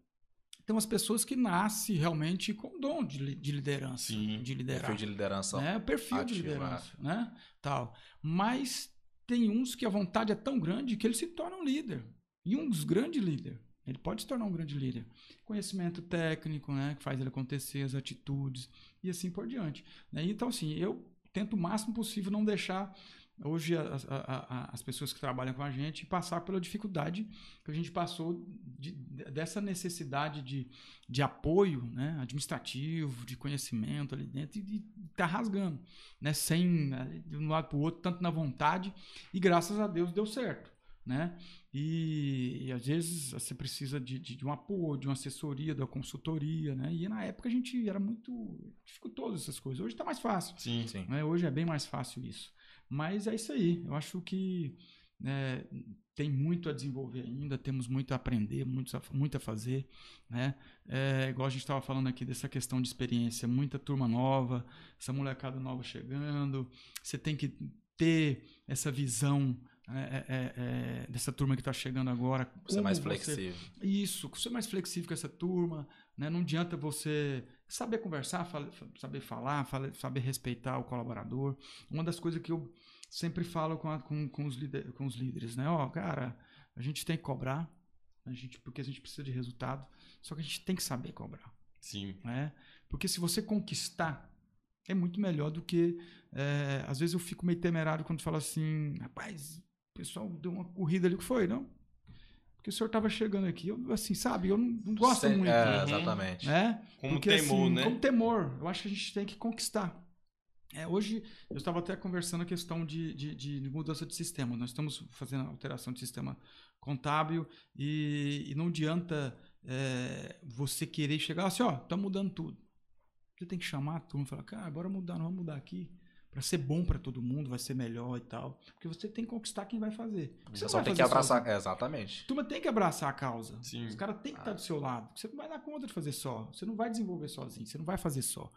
tem umas pessoas que nascem realmente com dom de, de liderança, Sim, de liderar Perfil de liderança. né? Perfil de ativo, liderança, né? Tal. Mas tem uns que a vontade é tão grande que ele se torna um líder. E um dos grandes líderes. Ele pode se tornar um grande líder. Conhecimento técnico, né? Que faz ele acontecer, as atitudes e assim por diante. né? Então, assim, eu tento o máximo possível não deixar hoje as, a- a- a- as pessoas que trabalham com a gente passar pela dificuldade que a gente passou de- dessa necessidade de, de apoio né, administrativo, de conhecimento ali dentro e estar rasgando, né, sem eh, de um lado para o outro, tanto na vontade e graças a Deus deu certo. Né? E, e às vezes você precisa de, de, de um apoio, de uma assessoria, da consultoria, né? E na época a gente era muito dificultoso essas coisas. Hoje está mais fácil. Sim. Sim. né? Hoje é bem mais fácil isso. Mas é isso aí. Eu acho que né, tem muito a desenvolver ainda, temos muito a aprender, muito a, muito a fazer. Né? É, igual a gente estava falando aqui dessa questão de experiência, muita turma nova, essa molecada nova chegando. Você tem que ter essa visão é, é, é, dessa turma que está chegando agora. Ser como mais você- flexível. isso, ser mais flexível com essa turma, né? Não adianta você saber conversar, fal- saber falar, fala- saber respeitar o colaborador. Uma das coisas que eu sempre falo com, a- com, com, os, líder, com os líderes, né? Ó, cara, a gente tem que cobrar, a gente, porque a gente precisa de resultado, só que a gente tem que saber cobrar, Sim. né? Porque se você conquistar, é muito melhor do que... é, às vezes eu fico meio temerário quando falo assim, rapaz, pessoal deu uma corrida ali, o que foi, não? Porque o senhor estava chegando aqui, eu, assim, sabe, eu não, não gosto Sem- muito. É, Uhum. exatamente. Né? Como Porque, temor, assim, né? Como temor. Eu acho que a gente tem que conquistar. É, hoje, eu estava até conversando a questão de, de, de mudança de sistema. Nós estamos fazendo alteração de sistema contábil e, e não adianta é, você querer chegar assim, ó, tá mudando tudo. Você tem que chamar a turma e falar, cara, bora mudar, não vamos mudar aqui. Para ser bom para todo mundo, vai ser melhor e tal. Porque você tem que conquistar quem vai fazer. Você só tem que abraçar. sozinho. exatamente. A turma tem que abraçar a causa. Sim. Os caras têm que estar do seu lado. Você não vai dar conta de fazer só. Você não vai desenvolver sozinho. Você não vai fazer só.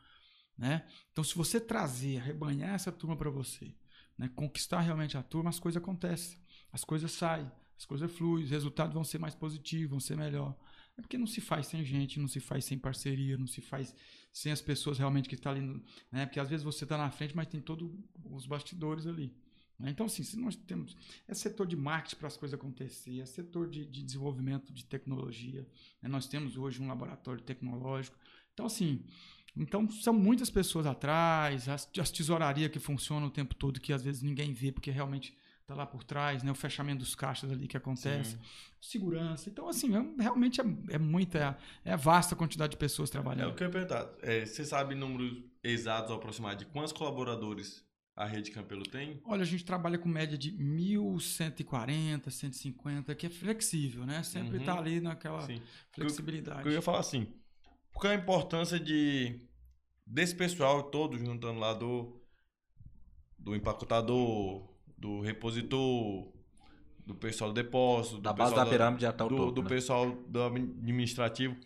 Né? Então, se você trazer, arrebanhar essa turma para você, né? conquistar realmente a turma, as coisas acontecem. As coisas saem. As coisas fluem. Os resultados vão ser mais positivos, vão ser melhor. É porque não se faz sem gente, não se faz sem parceria, não se faz sem as pessoas realmente que estão ali. no- Né? Porque às vezes você está na frente, mas tem todos os bastidores ali. né? Então, assim, se nós temos. É setor de marketing para as coisas acontecer, é setor de, de desenvolvimento de tecnologia. né? Nós temos hoje um laboratório tecnológico. Então, assim, então são muitas pessoas atrás, as, as tesourarias que funcionam o tempo todo, que às vezes ninguém vê, porque realmente está lá por trás, né? O fechamento dos caixas ali que acontece, Sim. segurança. Então, assim, é- realmente é, é muita, é vasta a quantidade de pessoas É trabalhando. o que eu ia perguntar. É, você sabe números exatos ou aproximados de quantos colaboradores a Rede Campelo tem? Olha, a gente trabalha com média de 1.140, 150, que é flexível, né? Sempre Uhum. está ali naquela Sim. flexibilidade. Eu ia falar assim. Qual é a importância de desse pessoal todo juntando lá do do empacotador, do repositor, do pessoal do depósito, do Da base pessoal da pirâmide até o do, topo. do né? pessoal do administrativo,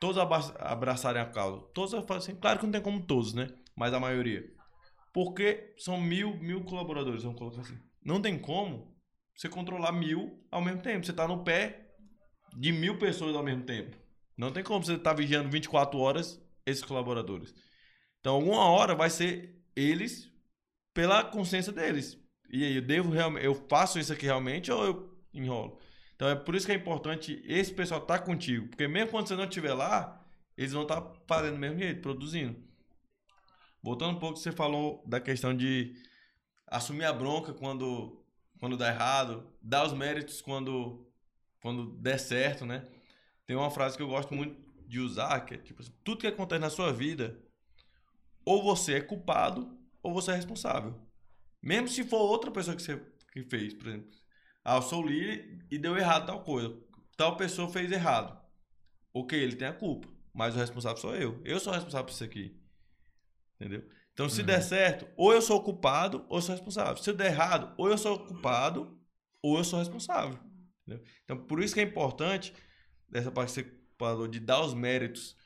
todos abra- abraçarem a causa. Todos assim, claro que não tem como todos, né? Mas a maioria. Porque são mil, mil colaboradores, vamos colocar assim. Não tem como você controlar mil ao mesmo tempo. Você tá no pé de mil pessoas ao mesmo tempo. Não tem como você estar vigiando 24 horas esses colaboradores. Então, alguma hora vai ser eles pela consciência deles. E aí, eu devo realmente, eu faço isso aqui realmente ou eu enrolo? Então é por isso que é importante esse pessoal estar contigo, porque mesmo quando você não estiver lá, eles vão estar fazendo do mesmo jeito, produzindo. Voltando um pouco, você falou da questão de assumir a bronca quando quando dá errado, dar os méritos quando quando der certo, né? Tem uma frase que eu gosto muito de usar, que é tipo assim, tudo que acontece na sua vida, ou você é culpado ou você é responsável. Mesmo se for outra pessoa que você que fez, por exemplo. Ah, eu sou o líder e deu errado tal coisa. Tal pessoa fez errado. Ok, ele tem a culpa, mas o responsável sou eu. Eu sou responsável por isso aqui. Entendeu? Então, se Uhum. der certo, ou eu sou o culpado, ou eu sou responsável. Se der errado, ou eu sou o culpado, ou eu sou responsável. Entendeu? Então, por isso que é importante, dessa parte que você falou, de dar os méritos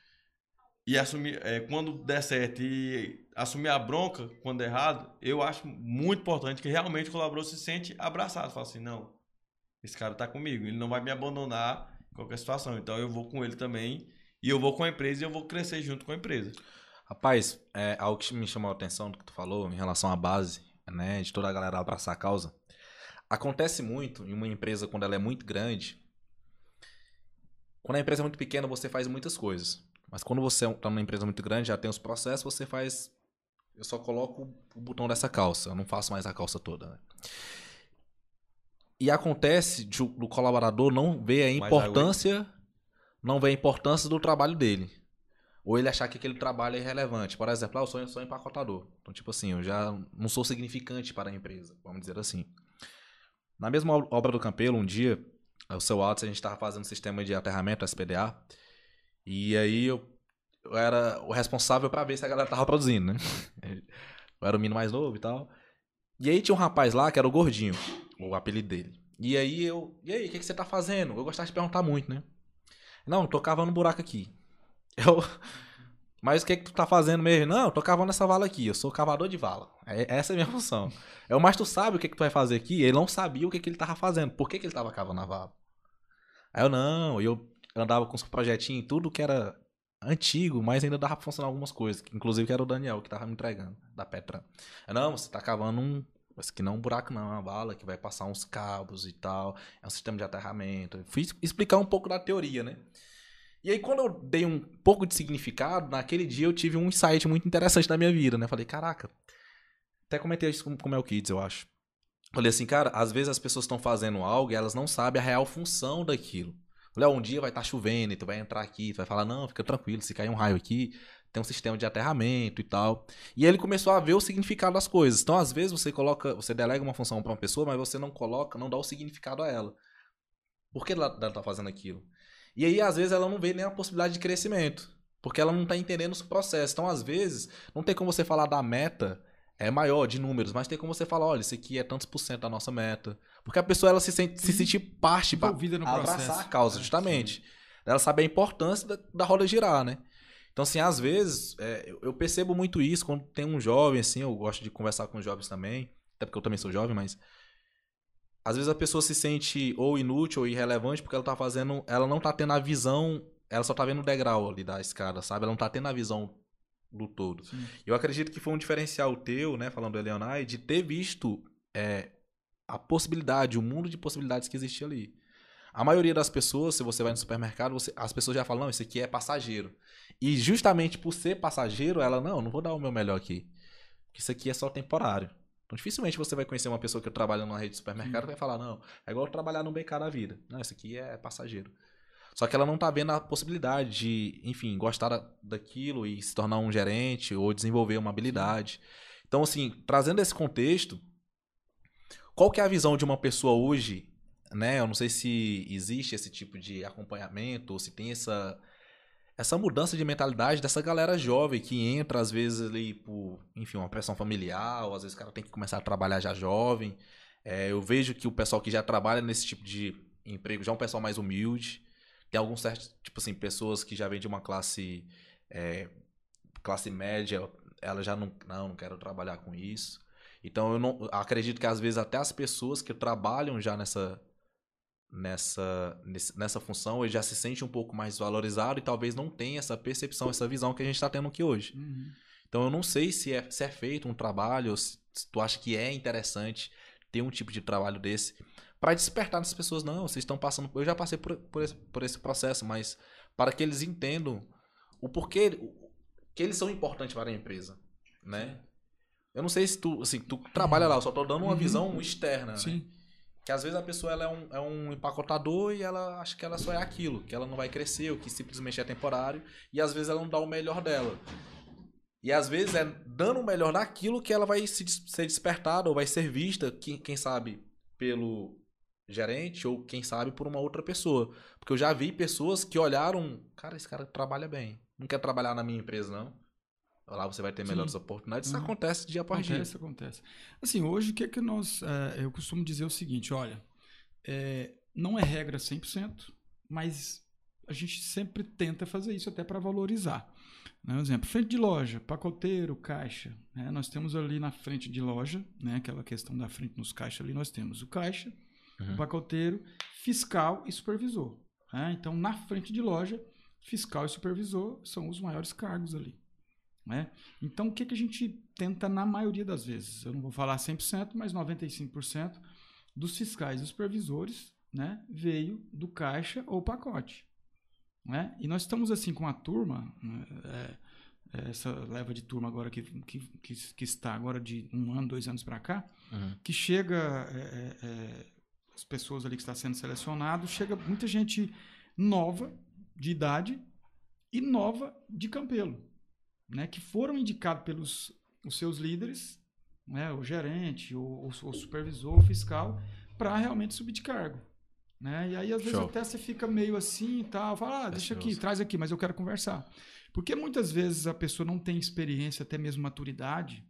e assumir, é, quando der certo, e assumir a bronca quando der errado, eu acho muito importante que realmente o colaborador se sente abraçado. Fala assim, não, esse cara tá comigo, ele não vai me abandonar em qualquer situação. Então, eu vou com ele também, e eu vou com a empresa, e eu vou crescer junto com a empresa. Rapaz, é, algo que me chamou a atenção do que tu falou em relação à base, né, de toda a galera abraçar a causa. Acontece muito em uma empresa quando ela é muito grande. Quando a empresa é muito pequena, você faz muitas coisas. Mas quando você está numa empresa muito grande, já tem os processos, você faz. Eu só coloco o botão dessa calça, eu não faço mais a calça toda. né? E acontece de do colaborador não ver a importância, não ver a importância do trabalho dele. Ou ele achar que aquele trabalho é irrelevante. Por exemplo, ah, eu sou, sou empacotador. Então, tipo assim, eu já não sou significante para a empresa, vamos dizer assim. Na mesma ob- obra do Campelo, um dia, o seu Altos, a gente estava fazendo um sistema de aterramento, SPDA, e aí eu, eu era o responsável para ver se a galera tava produzindo, né? Eu era o menino mais novo e tal. E aí tinha um rapaz lá que era o Gordinho, o apelido dele. E aí eu, e aí, o que, que você tá fazendo? Eu gostava de perguntar muito, né? Não, tô cavando um buraco aqui. Eu. Mas o que que tu tá fazendo mesmo? Não, eu tô cavando essa vala aqui. Eu sou cavador de vala. É, essa é a minha função. Eu, mas tu sabe o que que tu vai fazer aqui? Ele não sabia o que que ele tava fazendo. Por que que ele tava cavando a vala? Aí eu, não, eu andava com os projetinhos tudo que era antigo, mas ainda dava pra funcionar algumas coisas. Inclusive que era o Daniel que tava me entregando, da Petra. Não, você tá cavando um... Mas que não é um buraco não, é uma vala que vai passar uns cabos e tal. É um sistema de aterramento. Eu fui explicar um pouco da teoria, né? E aí, quando eu dei um pouco de significado, naquele dia eu tive um insight muito interessante na minha vida, né? Falei, caraca. Até comentei isso com, com o Mel Kids, eu acho. Falei assim, cara, às vezes as pessoas estão fazendo algo e elas não sabem a real função daquilo. Ó, um dia vai estar chovendo e tu vai entrar aqui, tu vai falar, não, fica tranquilo, se cair um raio aqui, tem um sistema de aterramento e tal. E ele começou a ver o significado das coisas. Então, às vezes, você coloca, você delega uma função para uma pessoa, mas você não coloca, não dá o significado a ela. Por que ela, ela tá fazendo aquilo? E aí, às vezes, ela não vê nem a possibilidade de crescimento. Porque ela não tá entendendo o processo. Então, às vezes, não tem como você falar da meta é maior de números, mas tem como você falar, olha, isso aqui é tantos por cento da nossa meta. Porque a pessoa ela se sente se sentir parte para abraçar processo. a causa, É, justamente. Ela sabe a importância da, da roda girar, né? Então, assim, às vezes, é, eu, percebo muito isso quando tem um jovem, assim, eu gosto de conversar com jovens também, até porque eu também sou jovem, mas às vezes a pessoa se sente ou inútil ou irrelevante porque ela tá fazendo, ela não tá tendo a visão, ela só tá vendo o degrau ali da escada, sabe? Ela não tá tendo a visão do todo. Sim. Eu acredito que foi um diferencial teu, né, falando do Eleonai, de ter visto é, a possibilidade, o mundo de possibilidades que existia ali. A maioria das pessoas, se você vai no supermercado, você- as pessoas já falam, não, isso aqui é passageiro. E justamente por ser passageiro, ela, não, não vou dar o meu melhor aqui. Porque isso aqui é só temporário. Então, dificilmente você vai conhecer uma pessoa que trabalha numa rede de supermercado e vai falar, não, é igual trabalhar no BK da vida. Não, isso aqui é passageiro. Só que ela não tá vendo a possibilidade de, enfim, gostar da- daquilo e se tornar um gerente ou desenvolver uma habilidade. Então, assim, trazendo esse contexto, qual que é a visão de uma pessoa hoje, né? Eu não sei se existe esse tipo de acompanhamento ou se tem essa essa mudança de mentalidade dessa galera jovem que entra às vezes ali por, enfim, uma pressão familiar, ou às vezes o cara tem que começar a trabalhar já jovem. É, eu vejo que o pessoal que já trabalha nesse tipo de emprego já é um pessoal mais humilde. Tem alguns certos, tipo assim, pessoas que já vêm de uma classe é, classe média, ela já não, não, não quero trabalhar com isso. Então eu não acredito que às vezes até as pessoas que trabalham já nessa nessa nessa função, ele já se sente um pouco mais valorizado e talvez não tenha essa percepção, essa visão que a gente está tendo aqui hoje. Uhum. Então eu não sei se é, se é feito um trabalho, ou se, se tu acha que é interessante ter um tipo de trabalho desse para despertar nas pessoas, não, vocês estão passando, eu já passei por, por, esse, por esse processo, mas para que eles entendam o porquê que eles são importantes para a empresa, né? Eu não sei se tu, assim, tu trabalha lá, eu só tô dando uma Uhum. visão externa, né? Sim. Que às vezes a pessoa ela é, um, é um empacotador e ela acha que ela só é aquilo, que ela não vai crescer, ou que simplesmente é temporário, e às vezes ela não dá o melhor dela. E às vezes é dando o melhor daquilo que ela vai se ser despertada ou vai ser vista, que- quem sabe, pelo gerente ou quem sabe por uma outra pessoa. Porque eu já vi pessoas que olharam, cara, esse cara trabalha bem, não quer trabalhar na minha empresa, não. Lá você vai ter Sim. melhores oportunidades. Isso Uhum. acontece dia após dia. Acontece, acontece. Assim, hoje o que é que nós. é, eu costumo dizer o seguinte: olha, é, não é regra 100%, mas a gente sempre tenta fazer isso até para valorizar. Né? Um exemplo, frente de loja, pacoteiro, caixa. né? Nós temos ali na frente de loja, né? aquela questão da frente nos caixas ali, nós temos o caixa, Uhum. o pacoteiro, fiscal e supervisor. né? Então, na frente de loja, fiscal e supervisor são os maiores cargos ali. Né? Então, o que, que a gente tenta na maioria das vezes? Eu não vou falar 100%, mas 95% dos fiscais e supervisores né, veio do caixa ou pacote. Né? E nós estamos assim com a turma, né, é, é, essa leva de turma agora que, que, que, que está agora de um ano, dois anos para cá, Uhum. que chega é, é, é, as pessoas ali que está sendo selecionado, chega muita gente nova de idade e nova de campelo, né, que foram indicados pelos os seus líderes, né, o gerente, o, o, supervisor, o fiscal, para realmente subir de cargo. Né? E aí, às vezes, Show. até você fica meio assim e tal, fala, ah, deixa aqui, traz aqui, mas eu quero conversar. Porque muitas vezes a pessoa não tem experiência, até mesmo maturidade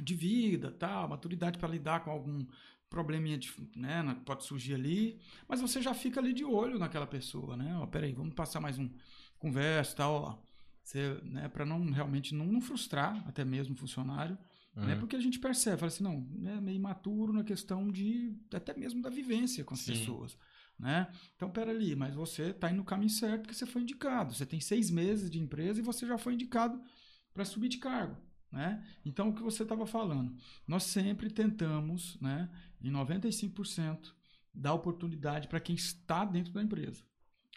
de vida, tal, maturidade para lidar com algum probleminha de, né, pode surgir ali, mas você já fica ali de olho naquela pessoa, né? Ó, peraí, vamos passar mais um conversa, e tal, ó. Você, né, para não realmente não, não frustrar até mesmo o funcionário, né? Uhum. Porque a gente percebe, fala assim, não, é meio imaturo na questão de até mesmo da vivência com as Sim. pessoas, né? Então, peraí, mas você está indo no caminho certo porque você foi indicado. Você tem seis meses de empresa e você já foi indicado para subir de cargo, né? Então, o que você estava falando, nós sempre tentamos, né, em 95%, dar oportunidade para quem está dentro da empresa.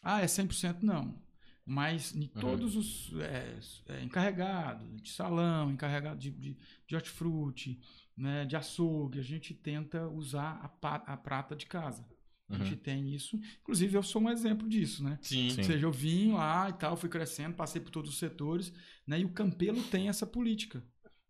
Ah, é 100%? Não. Mas em todos os é, é, encarregados de salão, encarregado de, de, de hortifruti, né, de açougue, a gente tenta usar a, pa- a prata de casa. A Uhum. gente tem isso. Inclusive, eu sou um exemplo disso, né? Sim. Sim. Ou seja, eu vim lá e tal, fui crescendo, passei por todos os setores, né? E o Campelo tem essa política.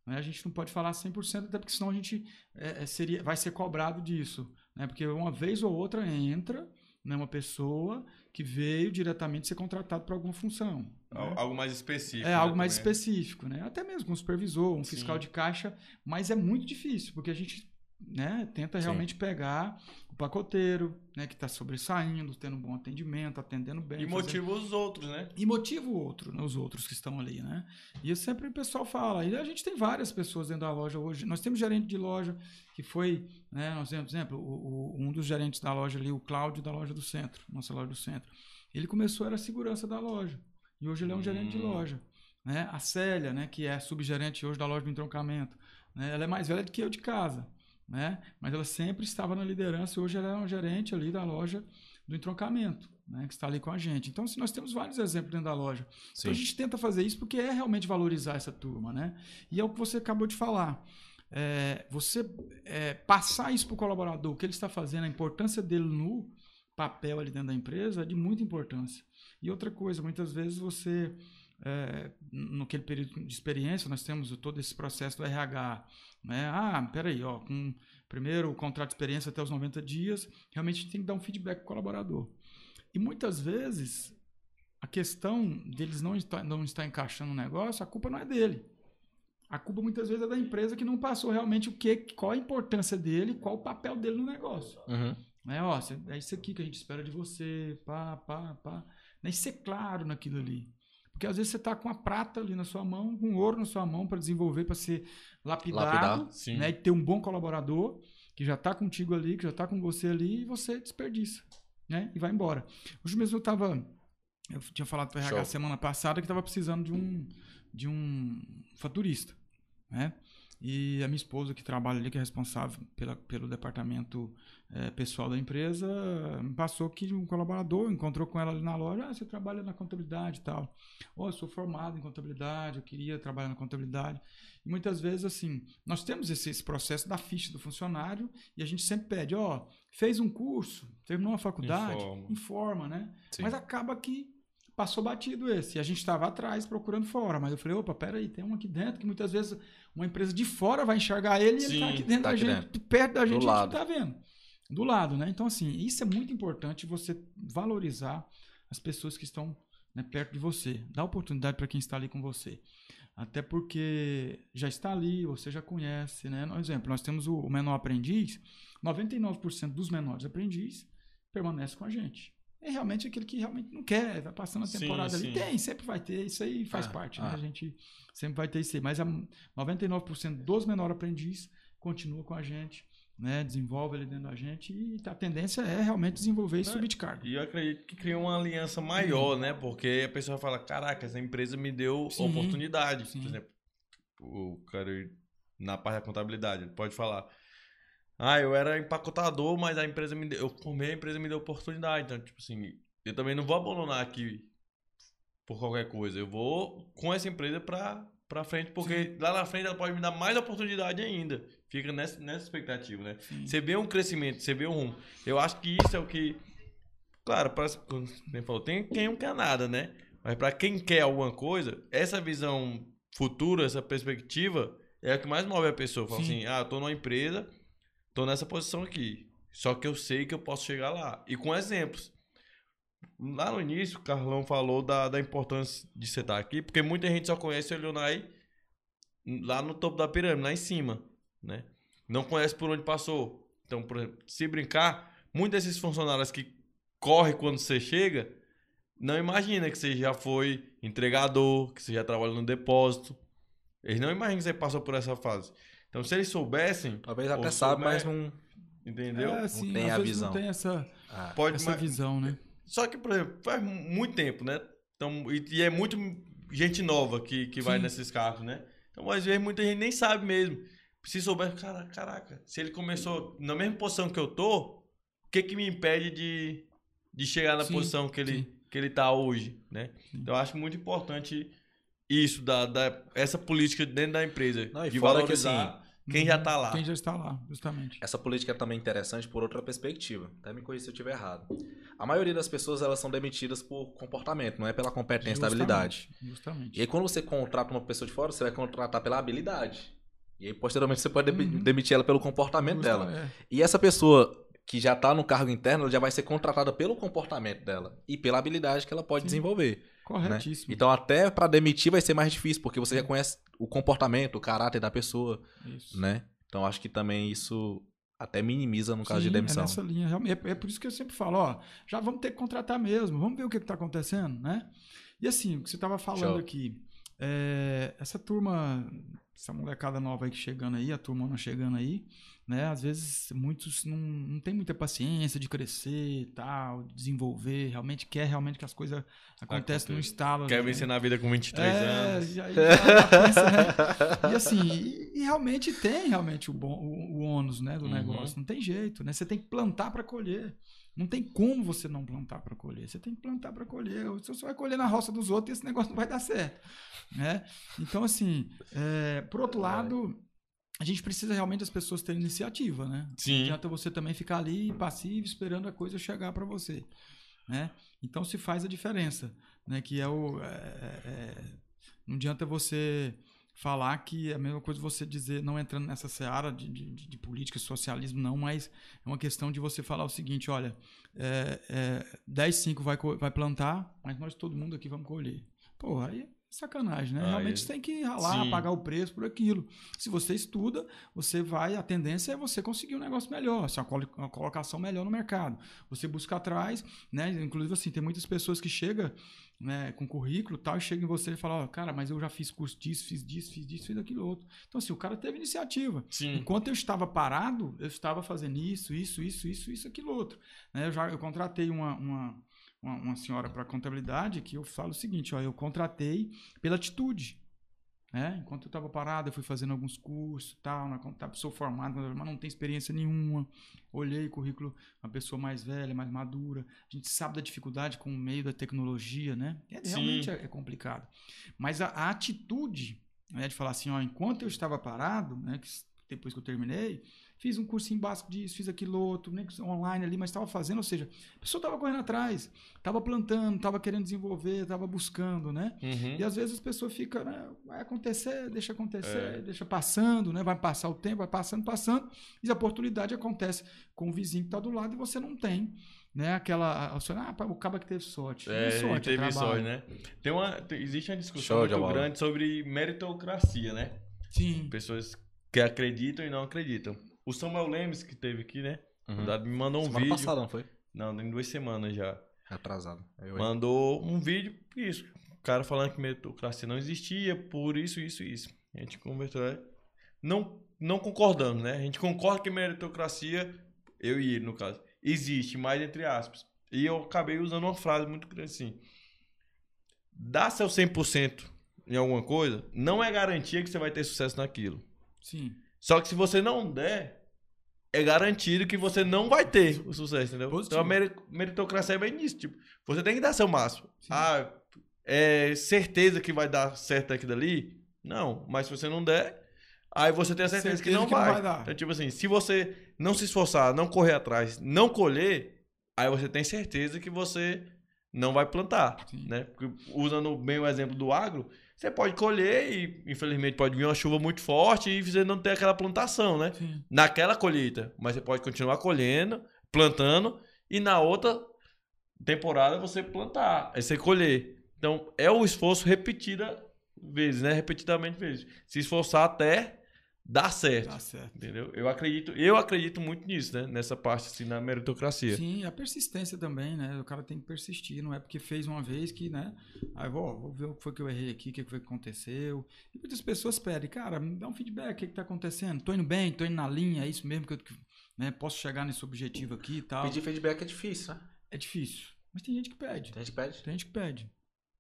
Né? A gente não pode falar 100%, até porque senão a gente é, é, seria, vai ser cobrado disso. Né? Porque uma vez ou outra entra né, uma pessoa que veio diretamente ser contratado para alguma função. né? Al- Algo mais específico. É né, algo mais também. específico, né? Até mesmo com um supervisor, um Sim. fiscal de caixa, mas é muito difícil, porque a gente né, tenta Sim. realmente pegar o pacoteiro, né, que está sobressaindo, tendo um bom atendimento, atendendo bem. E fazendo- motiva os outros, né? e motiva o outro, né, os outros que estão ali, né? E eu sempre o pessoal fala, e a gente tem várias pessoas dentro da loja hoje. Nós temos gerente de loja que foi, né, nós temos, por exemplo, o- o- um dos gerentes da loja ali, o Cláudio da loja do centro, nossa loja do centro. Ele começou era a segurança da loja. E hoje ele é um gerente de Hum. loja, né? A Célia, né, que é subgerente hoje da loja do entroncamento, né? Ela é mais velha do que eu de casa, né? Mas ela sempre estava na liderança e hoje ela é uma gerente ali da loja do entroncamento, né, que está ali com a gente. Então, assim, nós temos vários exemplos dentro da loja. Então, a gente tenta fazer isso porque é realmente valorizar essa turma, né? E é o que você acabou de falar. É, você é, passar isso para o colaborador, o que ele está fazendo, a importância dele no papel ali dentro da empresa é de muita importância. E outra coisa, muitas vezes você, é, naquele período de experiência, nós temos todo esse processo do RH, né? Ah, peraí, ó, com primeiro o contrato de experiência até os 90 dias, realmente a gente tem que dar um feedback para o colaborador. E muitas vezes a questão deles não estar, não estar encaixando no negócio, a culpa não é dele. A culpa muitas vezes é da empresa que não passou realmente o que, qual a importância dele, qual o papel dele no negócio. Uhum. Né? Ó, é isso aqui que a gente espera de você, pá, pá, pá. Né? E ser claro naquilo ali. Porque às vezes você está com a prata ali na sua mão, com ouro na sua mão para desenvolver, para ser lapidado, Lapidar, sim. né? E ter um bom colaborador que já está contigo ali, que já está com você ali, e você desperdiça, né? E vai embora. Hoje mesmo eu estava, eu tinha falado para o RH Show. semana passada que estava precisando de um de um faturista, né? E a minha esposa, que trabalha ali, que é responsável pela, pelo departamento eh, pessoal da empresa, passou que um colaborador encontrou com ela ali na loja. Ah, você trabalha na contabilidade e tal. Oh, eu sou formado em contabilidade, eu queria trabalhar na contabilidade. E muitas vezes, assim, nós temos esse, esse processo da ficha do funcionário e a gente sempre pede: ó, fez um curso, terminou uma faculdade, Informa. informa né? Sim. Mas acaba que passou batido esse. E a gente estava atrás procurando fora. Mas eu falei, opa, peraí, tem um aqui dentro que muitas vezes uma empresa de fora vai enxergar ele e ele Sim, tá aqui dentro tá da aqui gente, perto da gente, a gente lado. não tá vendo. Do lado, né? Então, assim, isso é muito importante você valorizar as pessoas que estão né, perto de você. Dá oportunidade para quem está ali com você. Até porque já está ali, você já conhece, né? Por exemplo, nós temos o menor aprendiz, 99% dos menores aprendiz permanece com a gente. É realmente aquele que realmente não quer, vai passando a Sim, temporada ali. sim. Tem, sempre vai ter, isso aí faz Ah, parte, ah. né? A gente sempre vai ter isso aí. Mas a 99% dos menor aprendiz continua com a gente, né? Desenvolve ele dentro da gente e a tendência é realmente desenvolver e Não, subir de cargo. E eu acredito que cria uma aliança maior, né? Porque a pessoa fala, caraca, essa empresa me deu Sim, oportunidade. sim. Por exemplo, o cara na parte da contabilidade, ele pode falar. Ah, eu era empacotador, mas a empresa me deu. Eu formei, a empresa me deu oportunidade. Então, tipo assim, eu também não vou abandonar aqui por qualquer coisa. Eu vou com essa empresa pra, pra frente, porque lá na frente ela pode me dar mais oportunidade ainda. Fica nessa, nessa expectativa, né? Sim. Você vê um crescimento, você vê um rumo. Eu acho que isso é o que. Claro, parece como você falou, tem quem não quer nada, né? Mas pra quem quer alguma coisa, essa visão futura, essa perspectiva, é o que mais move a pessoa. Fala Sim. assim, ah, eu tô numa empresa, tô nessa posição aqui. Só que eu sei que eu posso chegar lá. E com exemplos. Lá no início, o Carlão falou da, da importância de você estar aqui, porque muita gente só conhece o Leonai lá no topo da pirâmide, lá em cima, né? Não conhece por onde passou. Então, por exemplo, se brincar, muitos desses funcionários que corre quando você chega, não imagina que você já foi entregador, que você já trabalha no depósito. Eles não imaginam que você passou por essa fase. Então, se eles soubessem, Talvez até souber- mas não. entendeu? É, assim, tem às a visão. não tem essa, Ah, Pode essa visão, né? Só que, por exemplo, faz muito tempo, né? Então, e, e é muito gente nova que, que vai nesses carros, né? Então, às vezes, muita gente nem sabe mesmo. Se souber, cara, caraca, se ele começou na mesma posição que eu tô, o que que me impede de, de chegar na Sim, posição que ele, sim. que ele tá hoje, né? Sim. Então, eu acho muito importante isso, da, da, essa política dentro da empresa. Não, e de fora que, valorizar quem já tá lá. Quem já está lá, justamente. Essa política é também interessante por outra perspectiva. Até me corrija se eu estiver errado. A maioria das pessoas elas são demitidas por comportamento, não é pela competência e habilidade. Justamente, Justamente. E aí, quando você contrata uma pessoa de fora, você vai contratar pela habilidade. E aí, posteriormente, você pode Uhum. demitir ela pelo comportamento Justa- dela. é. E essa pessoa que já está no cargo interno, ela já vai ser contratada pelo comportamento dela e pela habilidade que ela pode Sim. desenvolver. Né? Corretíssimo. Então, até para demitir vai ser mais difícil, porque você já conhece o comportamento, o caráter da pessoa, Isso. né? Então, acho que também isso até minimiza no caso Sim, de demissão. É nessa linha. É, é por isso que eu sempre falo, ó, já vamos ter que contratar mesmo, vamos ver o que está acontecendo, né? E assim, o que você estava falando Show. aqui, é, essa turma, essa molecada nova aí que chegando aí, a turma chegando aí, né? Às vezes muitos não, não tem muita paciência de crescer e tal, de desenvolver, realmente quer realmente que as coisas acontecem no estalo. Quer né? vencer na vida com 23 é, anos. Já, já, já pensa, né? E assim, e, e realmente tem realmente o, bom, o, o ônus né, do Uhum. negócio. Não tem jeito, né? Você tem que plantar para colher. Não tem como você não plantar para colher. Você tem que plantar para colher. Se você vai colher na roça dos outros, esse negócio não vai dar certo. Né? Então, assim, é, por outro lado, a gente precisa realmente das pessoas terem iniciativa, né? Não Sim. adianta você também ficar ali passivo, esperando a coisa chegar para você, né? Então se faz a diferença, né? Que é o é, é, é, não adianta você falar que é a mesma coisa você dizer não entrando nessa seara de, de, de- política, socialismo não, mas é uma questão de você falar o seguinte, olha, é, é, 10, 5 vai, vai plantar, mas nós todo mundo aqui vamos colher. Porra, aí sacanagem, né? Aí- Realmente você tem que ralar, Sim. pagar o preço por aquilo. Se você estuda, você vai, a tendência é você conseguir um negócio melhor, assim, uma colo- uma colocação melhor no mercado. Você busca atrás, né? Inclusive, assim, tem muitas pessoas que chegam né, com currículo e tal, e chegam em você e falam, ó, cara, mas eu já fiz curso disso, fiz disso, fiz disso, fiz daquilo outro. Então, assim, o cara teve iniciativa. Sim. Enquanto eu estava parado, eu estava fazendo isso, isso, isso, isso, isso, aquilo outro. Né? Eu já eu contratei uma, uma, uma, uma senhora para contabilidade que eu falo o seguinte, ó, eu contratei pela atitude. né? Enquanto eu estava parado, eu fui fazendo alguns cursos, tal, na sou formado, mas não tem experiência nenhuma. Olhei o currículo, uma pessoa mais velha, mais madura. A gente sabe da dificuldade com o meio da tecnologia, né? É, realmente é, é, complicado. Mas a, a atitude né, de falar assim, ó, enquanto eu estava parado, né, que depois que eu terminei, fiz um cursinho básico disso, fiz aquilo outro, nem online ali, mas estava fazendo, ou seja, a pessoa estava correndo atrás, estava plantando, estava querendo desenvolver, estava buscando, né? Uhum. E às vezes as pessoas ficam, né, vai acontecer, deixa acontecer, É. deixa passando, né? Vai passar o tempo, vai passando, passando, e a oportunidade acontece com o vizinho que está do lado e você não tem, né? Aquela, ah, o caba que teve sorte. É, sorte, é teve trabalho. sorte, né? Tem uma, tem- existe uma discussão Show muito grande sobre meritocracia, né? Sim. Pessoas que acreditam e não acreditam. O Samuel Lemes, que teve aqui, né? Uhum. O Dado me mandou um Semana vídeo. passada, não foi? Não, tem duas semanas já. Atrasado. Eu, Mandou um vídeo, isso. O cara falando que meritocracia não existia, por isso, isso, isso. A gente conversou. é. Não, não concordamos, né? A gente concorda que meritocracia, eu e ele, no caso, existe, mas entre aspas. E eu acabei usando uma frase muito grande assim. Dá seu 100% em alguma coisa, não é garantia que você vai ter sucesso naquilo. Sim. Só que se você não der, é garantido que você não vai ter o sucesso, entendeu? Positivo. Então a meri- meritocracia é bem nisso. Tipo, você tem que dar seu máximo. Sim. Ah, é certeza que vai dar certo aqui dali? Não. Mas se você não der, aí você tem a certeza, que, Certeza não, que não vai. vai dar. Então, tipo assim, se você não se esforçar, não correr atrás, não colher, aí você tem certeza que você não vai plantar, Sim. né? Porque, usando bem o exemplo do agro, você pode colher e, infelizmente, pode vir uma chuva muito forte e você não ter aquela plantação, né? Sim. Naquela colheita. Mas você pode continuar colhendo, plantando, e na outra temporada você plantar, aí você colher. Então, é o esforço repetida vezes, né? Repetidamente vezes. Se esforçar até dar certo. Tá certo. Entendeu? Eu acredito, eu acredito muito nisso, né? Nessa parte, assim, na meritocracia. Sim, a persistência também, né? O cara tem que persistir, não é porque fez uma vez que, né? Aí vou, vou ver o que foi que eu errei aqui, o que foi que aconteceu. E muitas pessoas pedem, cara, me dá um feedback, o que, que tá acontecendo? Tô indo bem, tô indo na linha, é isso mesmo que eu né, posso chegar nesse objetivo aqui e tal. Pedir feedback é difícil, né? É difícil. Mas tem gente que pede. Tem gente que pede. Tem gente que pede.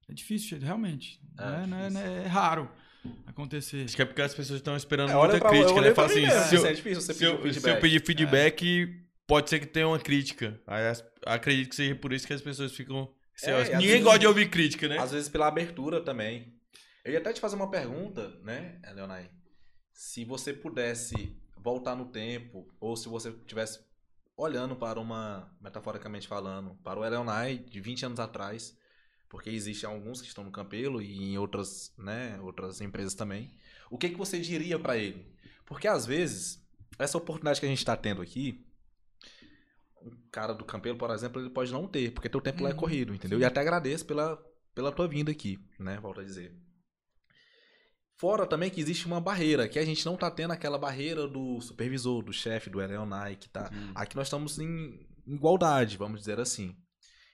É difícil, realmente. É não é, não é- difícil. não é- é raro acontecer. Acho que é porque as pessoas estão esperando É, muita pra, crítica, né? Fala assim, se eu, é difícil você se pedir eu, se eu feedback. pedir feedback, pode ser que tenha uma crítica. Aí as- acredito que seja por isso que as pessoas ficam. É, Ninguém vezes- gosta de ouvir crítica, né? Às vezes pela abertura também. Eu ia até te fazer uma pergunta, né, Leonai? Se você pudesse voltar no tempo, ou se você tivesse olhando para uma, metaforicamente falando, para o Leonai de 20 anos atrás, porque existem alguns que estão no Campelo e em outras, né, outras empresas também, o que, que você diria para ele? Porque às vezes, essa oportunidade que a gente está tendo aqui, um cara do Campelo, por exemplo, ele pode não ter, porque teu tempo lá é Uhum, corrido, entendeu? E até agradeço pela, pela tua vinda aqui, né? Volto a dizer. Fora também que existe uma barreira, que a gente não tá tendo aquela barreira do supervisor, do chefe, do Eleonai, que tá. Aqui nós estamos em igualdade, vamos dizer assim.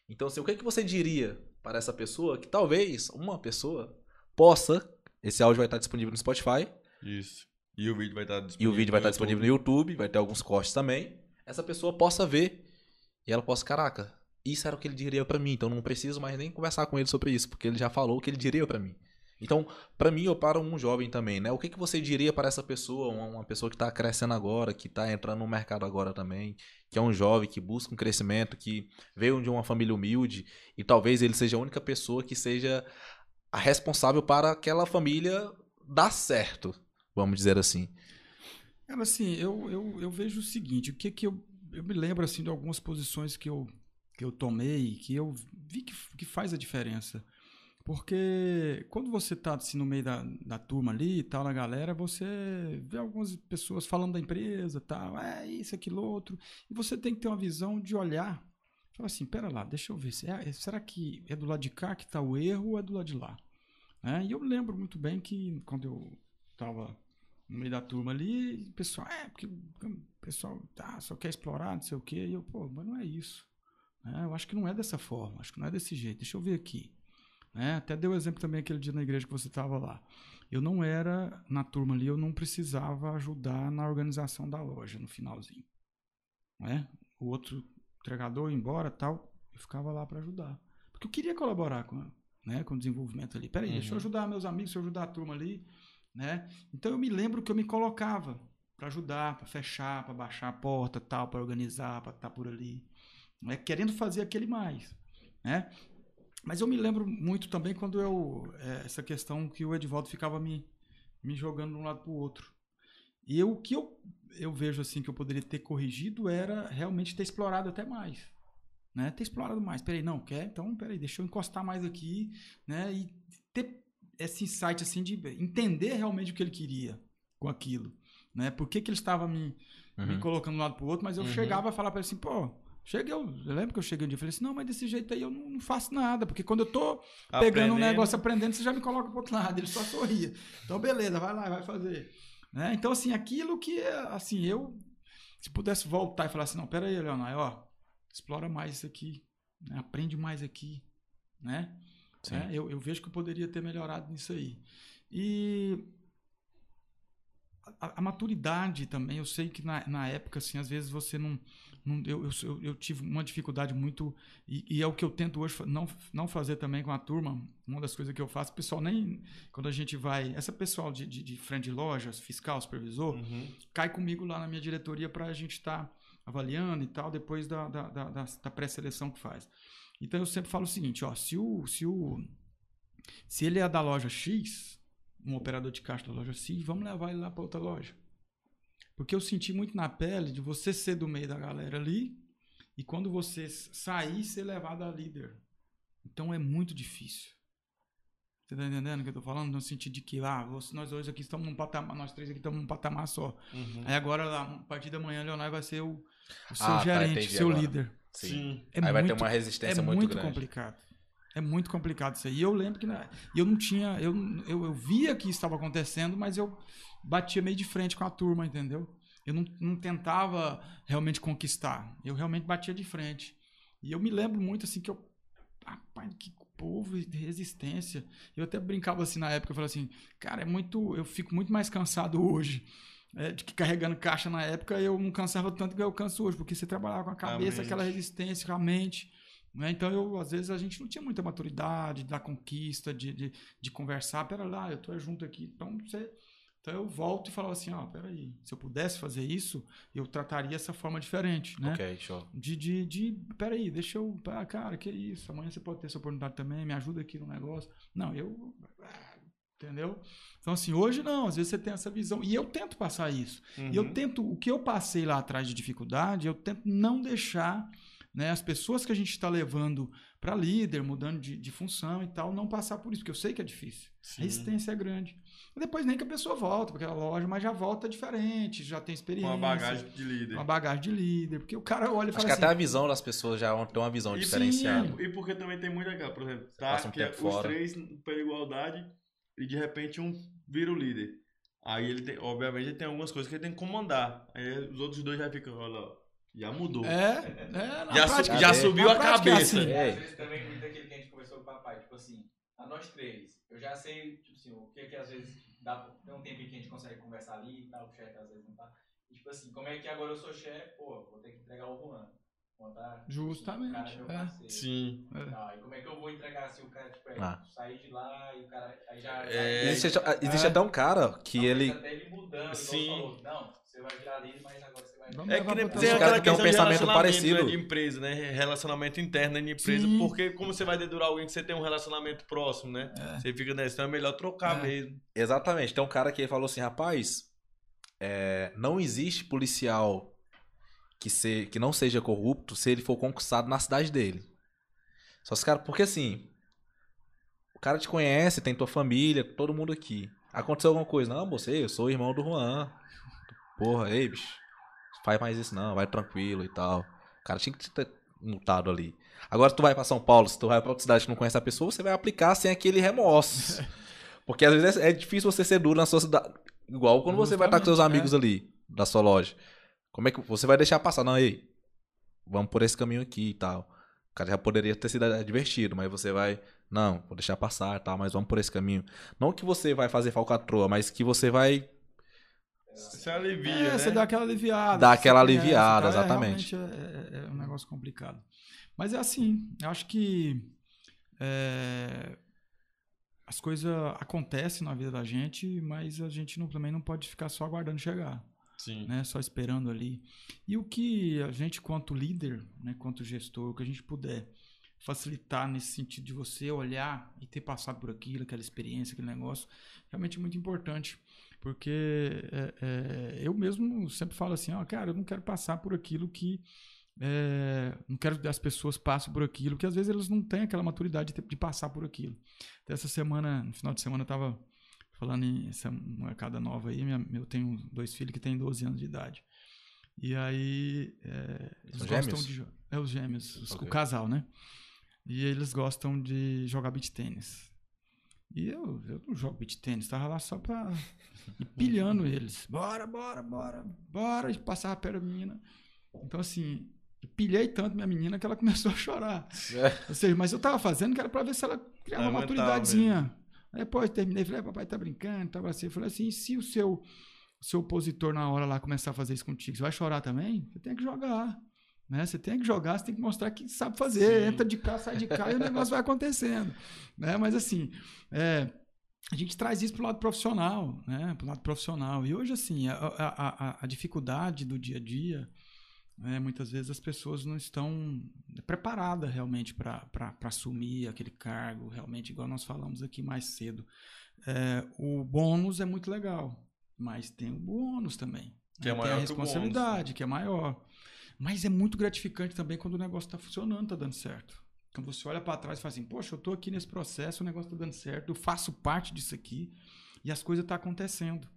Então, assim, o que, que você diria para essa pessoa que talvez uma pessoa possa. Esse áudio vai estar disponível no Spotify Isso. E o vídeo vai estar e disponível. o vídeo vai estar disponível no YouTube, vai ter alguns cortes também. Essa pessoa possa ver e ela possa, caraca, isso era o que ele diria pra mim, então não preciso mais nem conversar com ele sobre isso, porque ele já falou o que ele diria pra mim. Então, pra mim ou para um jovem também, né? O que, que você diria para essa pessoa, uma, pessoa que tá crescendo agora, que tá entrando no mercado agora também, que é um jovem que busca um crescimento, que veio de uma família humilde e talvez ele seja a única pessoa que seja a responsável para aquela família dar certo, vamos dizer assim. Cara, assim, eu, eu, eu vejo o seguinte, o que que eu, eu me lembro, assim, de algumas posições que eu, que eu tomei, que eu vi que, que faz a diferença. Porque quando você tá, assim, no meio da, da turma ali e tal, na galera, você vê algumas pessoas falando da empresa tal, é isso, aquilo, outro, e você tem que ter uma visão de olhar, falar assim, pera lá, deixa eu ver, se é- será que é do lado de cá que tá o erro ou é do lado de lá? Né? E eu lembro muito bem que quando eu tava no meio da turma ali, o pessoal, é, porque o pessoal tá, só quer explorar, não sei o quê. E eu, pô, mas não é isso. né? eu acho que não é dessa forma, acho que não é desse jeito. Deixa eu ver aqui. Né? até deu exemplo também aquele dia na igreja que você estava lá. Eu não era, na turma ali, eu não precisava ajudar na organização da loja no finalzinho. Né? O outro entregador ia embora tal, eu ficava lá para ajudar. Porque eu queria colaborar com, né, com o desenvolvimento ali. Peraí, deixa eu Uhum. ajudar meus amigos, deixa eu ajudar a turma ali. né? Então eu me lembro que eu me colocava para ajudar, para fechar, para baixar a porta, tal, para organizar, para estar por ali, né? querendo fazer aquele mais, né? Mas eu me lembro muito também quando eu é, essa questão que o Edvaldo ficava me me jogando de um lado para o outro. E eu, o que eu, eu vejo assim que eu poderia ter corrigido era realmente ter explorado até mais. Né? Ter explorado mais. Peraí, não, quer? Então, peraí, deixa eu encostar mais aqui, né? E ter esse insight assim de entender realmente o que ele queria com aquilo, né? Por que, que ele estava me, uhum. me colocando de um lado pro outro, mas eu uhum. chegava a falar para ele assim, pô, Cheguei, eu, lembro que eu cheguei um dia e falei assim, não, mas desse jeito aí eu não, não faço nada, porque quando eu tô pegando aprendendo. um negócio, aprendendo, você já me coloca pro outro lado. Ele só sorria. Então, beleza, vai lá, vai fazer. Né? Então, assim, aquilo que, assim, eu, se pudesse voltar e falar assim, não, pera aí, Leonardo, ó, explora mais isso aqui, né? aprende mais aqui, né? né? Eu, eu vejo que eu poderia ter melhorado nisso aí. E a, a, maturidade também, eu sei que na, na época, assim, às vezes você não não, eu, eu, eu, tive uma dificuldade muito. E, e, é o que eu tento hoje não, não fazer também com a turma. Uma das coisas que eu faço, pessoal, nem. Quando a gente vai. Essa pessoal de, de, de frente de lojas, fiscal, supervisor, uhum. cai comigo lá na minha diretoria para a gente estar tá avaliando e tal, depois da, da, da, da pré-seleção que faz. Então eu sempre falo o seguinte: ó, se, o, se, o, se ele é da loja X, um operador de caixa da loja X, vamos levar ele lá para outra loja. Porque eu senti muito na pele de você ser do meio da galera ali e quando você sair, ser levado a líder. Então é muito difícil. Você tá entendendo o que eu tô falando? No sentido de que, ah, nós dois aqui estamos num patamar, nós três aqui estamos num patamar só. Uhum. Aí agora, a partir da manhã, Leonardo vai ser o, o seu ah, tá, gerente, tá, seu agora. líder. Sim. Sim. É aí muito, vai ter uma resistência é muito, muito grande. complicado. É muito complicado isso aí. E eu lembro que né, eu não tinha. Eu, eu, eu via que estava acontecendo, mas eu batia meio de frente com a turma, entendeu? Eu não, não tentava realmente conquistar. Eu realmente batia de frente. E eu me lembro muito assim que eu. Rapaz, que povo de resistência. Eu até brincava assim na época, eu falava assim, cara, é muito. Eu fico muito mais cansado hoje. É, de que carregando caixa na época eu não cansava tanto que eu canso hoje, porque você trabalhava com a cabeça, a aquela resistência, com a mente. Né? Então, eu, às vezes, a gente não tinha muita maturidade da conquista, de, de, de conversar. Pera lá, eu tô junto aqui. Então, você então eu volto e falo assim, ó, oh, peraí, se eu pudesse fazer isso, eu trataria essa forma diferente, né? Ok, show. De, de, de peraí, deixa eu, ah, cara, que isso, amanhã você pode ter essa oportunidade também, me ajuda aqui no negócio. Não, eu, entendeu? Então assim, hoje não, às vezes você tem essa visão, e eu tento passar isso. Uhum. E eu uhum. tento, o que eu passei lá atrás de dificuldade, eu tento não deixar né, as pessoas que a gente está levando para líder, mudando de, de, função e tal, não passar por isso, porque eu sei que é difícil. Sim. A resistência é grande. E depois nem que a pessoa volta para aquela loja, mas já volta diferente, já tem experiência. Uma bagagem de líder. Uma bagagem de líder. Porque o cara olha e fala Acho que assim, até a visão das pessoas já tem uma visão e diferenciada. Sim, e porque também tem muita por exemplo, tá, um que é, os três pela igualdade e de repente um vira o líder. Aí ele tem, obviamente, ele tem algumas coisas que ele tem que comandar. Aí os outros dois já ficam, olha, já mudou. É, é já, prática, já subiu a cabeça. É assim. É. Às vezes também muito aquilo que a gente conversou com o papai, tipo assim, a nós três, eu já sei, tipo assim, o que é que às vezes dá tem um tempo que a gente consegue conversar ali e tal, o chefe às vezes não tá. E, tipo assim, como é que agora eu sou chefe, pô, vou ter que entregar o Juan. Contar, Justamente. Tipo, o cara é meu parceiro. É. Sim. É. e como é que eu vou entregar se assim, o cara, tipo, é, ah. sair de lá e o cara aí já. É, existe, existe até um cara que não, ele. Até ele mudando, Sim. Falou, não, você vai virar líder, mas agora você vai. é que tem aquela tem um pensamento parecido de empresa, né? Relacionamento interno de empresa, Sim. porque como você vai dedurar alguém que você tem um relacionamento próximo, né? É. Você fica nessa, então é melhor trocar é. mesmo. Exatamente. Tem um cara que falou assim, rapaz, é, não existe policial que, se, que não seja corrupto se ele for conquistado na cidade dele. Só os caras. Porque assim. O cara te conhece, tem tua família, todo mundo aqui. Aconteceu alguma coisa? Não, você, eu sou o irmão do Juan. Porra, ei, bicho. Faz mais isso não, vai tranquilo e tal. O cara tinha que ter multado ali. Agora, se tu vai pra São Paulo, se tu vai pra outra cidade que não conhece a pessoa, você vai aplicar sem aquele remorso. Porque às vezes é difícil você ser duro na sua cidade. Igual quando você vai estar com seus amigos é. ali, da sua loja. Como é que você vai deixar passar? Não, aí, vamos por esse caminho aqui e tal. O cara já poderia ter sido advertido, mas você vai, não, vou deixar passar e tal, mas vamos por esse caminho. Não que você vai fazer falcatrua, mas que você vai. Você alivia. É, né? você dá aquela aliviada. Dá aquela aliviada, então, exatamente. É, é, é, um negócio complicado. Mas é assim, eu acho que. É, as coisas acontecem na vida da gente, mas a gente não, também não pode ficar só aguardando chegar, Sim. né? Só esperando ali. E o que a gente, quanto líder, né, quanto gestor, o que a gente puder facilitar nesse sentido de você olhar e ter passado por aquilo, aquela experiência, aquele negócio, realmente é muito importante. Porque é, é, eu mesmo sempre falo assim, ó, cara, eu não quero passar por aquilo que é, não quero que as pessoas passem por aquilo, que às vezes eles não têm aquela maturidade de, de passar por aquilo. Até essa semana, no final de semana, eu tava falando em essa molecada nova aí, minha, eu tenho dois filhos que têm 12 anos de idade. E aí, é, eles gostam gêmeos? de... É, os gêmeos, os- o casal, né? E eles gostam de jogar beach tênis. E eu, eu não jogo beach tênis, tava lá só pra ir pilhando eles. Bora, bora, bora, bora. E passava perto da menina. Então, assim, pilhei tanto minha menina que ela começou a chorar. Ou seja, mas eu tava fazendo que era pra ver se ela criava uma Aguentava maturidadezinha. Aí depois terminei, falei, "Ah, papai tá brincando, tava assim. Eu falei assim, e se o seu, o seu opositor na hora lá começar a fazer isso contigo, você vai chorar também? Você tem que jogar. Né? Você tem que jogar, você tem que mostrar que sabe fazer. Sim. Entra de cá, sai de cá e o negócio vai acontecendo. Né? Mas assim, é, a gente traz isso pro lado profissional, né? Pro lado profissional. E hoje, assim, a, a, a, a dificuldade do dia a dia, né? muitas vezes as pessoas não estão preparadas realmente para assumir aquele cargo, realmente, igual nós falamos aqui mais cedo. É, o bônus é muito legal, mas tem o bônus também. Que é né? maior tem a que o bônus, responsabilidade, que é maior. Mas é muito gratificante também quando o negócio está funcionando, está dando certo. Quando você olha para trás e fala assim, poxa, eu estou aqui nesse processo, o negócio está dando certo, eu faço parte disso aqui e as coisas estão acontecendo.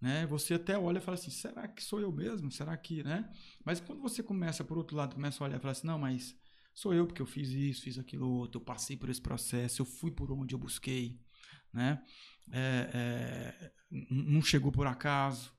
Né? Você até olha e fala assim, será que sou eu mesmo? Será que, né? Mas quando você começa, por outro lado, começa a olhar e fala assim, não, mas sou eu porque eu fiz isso, fiz aquilo outro, eu passei por esse processo, eu fui por onde eu busquei, né? É, é, não chegou por acaso,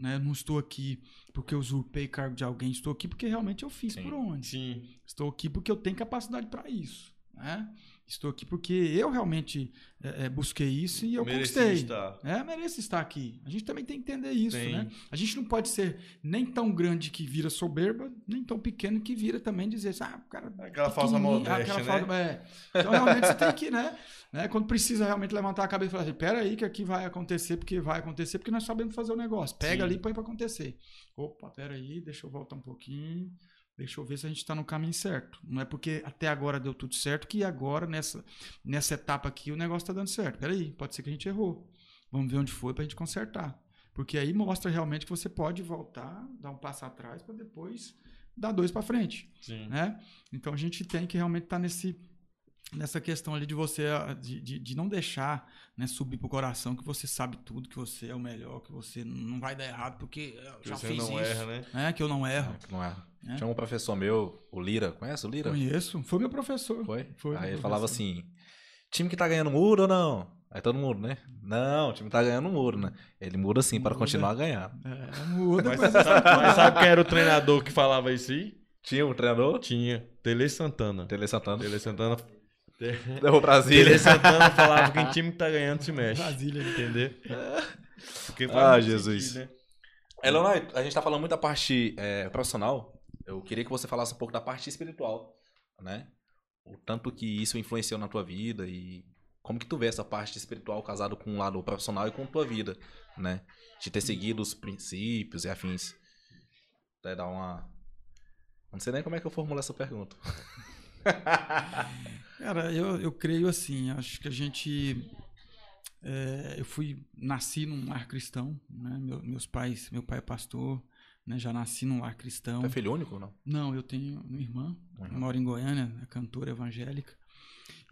né? Não estou aqui porque eu usurpei cargo de alguém, estou aqui porque realmente eu fiz Sim. por onde. Sim. Estou aqui porque eu tenho capacidade para isso, né? Estou aqui porque eu realmente é, é, busquei isso e eu Mereci conquistei. estar. É, merece estar aqui. A gente também tem que entender isso, Tem. né? A gente não pode ser nem tão grande que vira soberba, nem tão pequeno que vira também dizer, ah, o cara. Aquela falsa modéstia, aquela né? falsa- é. Então, realmente, você tem que, né? né? Quando precisa realmente levantar a cabeça e falar assim, peraí que aqui vai acontecer, porque vai acontecer, porque nós sabemos fazer o negócio. Pega Sim. ali e põe pra acontecer. Opa, peraí, deixa eu voltar um pouquinho. Deixa eu ver se a gente está no caminho certo. Não é porque até agora deu tudo certo que agora, nessa, nessa etapa aqui, o negócio está dando certo. Peraí, pode ser que a gente errou. Vamos ver onde foi para a gente consertar. Porque aí mostra realmente que você pode voltar, dar um passo atrás para depois dar dois para frente. Sim. Né? Então a gente tem que realmente estar nesse nessa questão ali de você de, de, de não deixar né, subir pro coração que você sabe tudo, que você é o melhor, que você não vai dar errado porque eu Que já você fiz não isso, erra, né? né? Que eu não erro. É, que não é. É. Tinha um professor meu, o Lira, conhece o Lira? Conheço, foi meu professor. Foi? Foi, Aí ele falava assim: time que tá ganhando muda ou não? Aí todo mundo, né? Não, o time tá ganhando muda, né? Ele muda sim para continuar a ganhar. É, muda, Mas, mas sabe, mas sabe quem era o treinador que falava isso aí? Tinha um treinador, Tinha. Tele Santana. Tele Santana, Tele Santana. deu o Brasília. Tele Santana falava que em time que tá ganhando se mexe. Brasília. Entendeu? Ah, Jesus. sentido, né? É, Leonardo, a gente tá falando muito da parte é, profissional. Eu queria que você falasse um pouco da parte espiritual, né? O tanto que isso influenciou na tua vida e como que tu vê essa parte espiritual casado com o lado profissional e com a tua vida, né? De ter seguido os princípios e afins. Até dar uma... Não sei nem como é que eu formulo essa pergunta. Cara, eu, eu creio assim, acho que a gente. é, eu fui, nasci num lar cristão, né? Meu- meus pais, meu pai é pastor, né? Já nasci num lar cristão. É filho único ou não? Não, eu tenho uma irmã, ela mora em Goiânia, é cantora evangélica.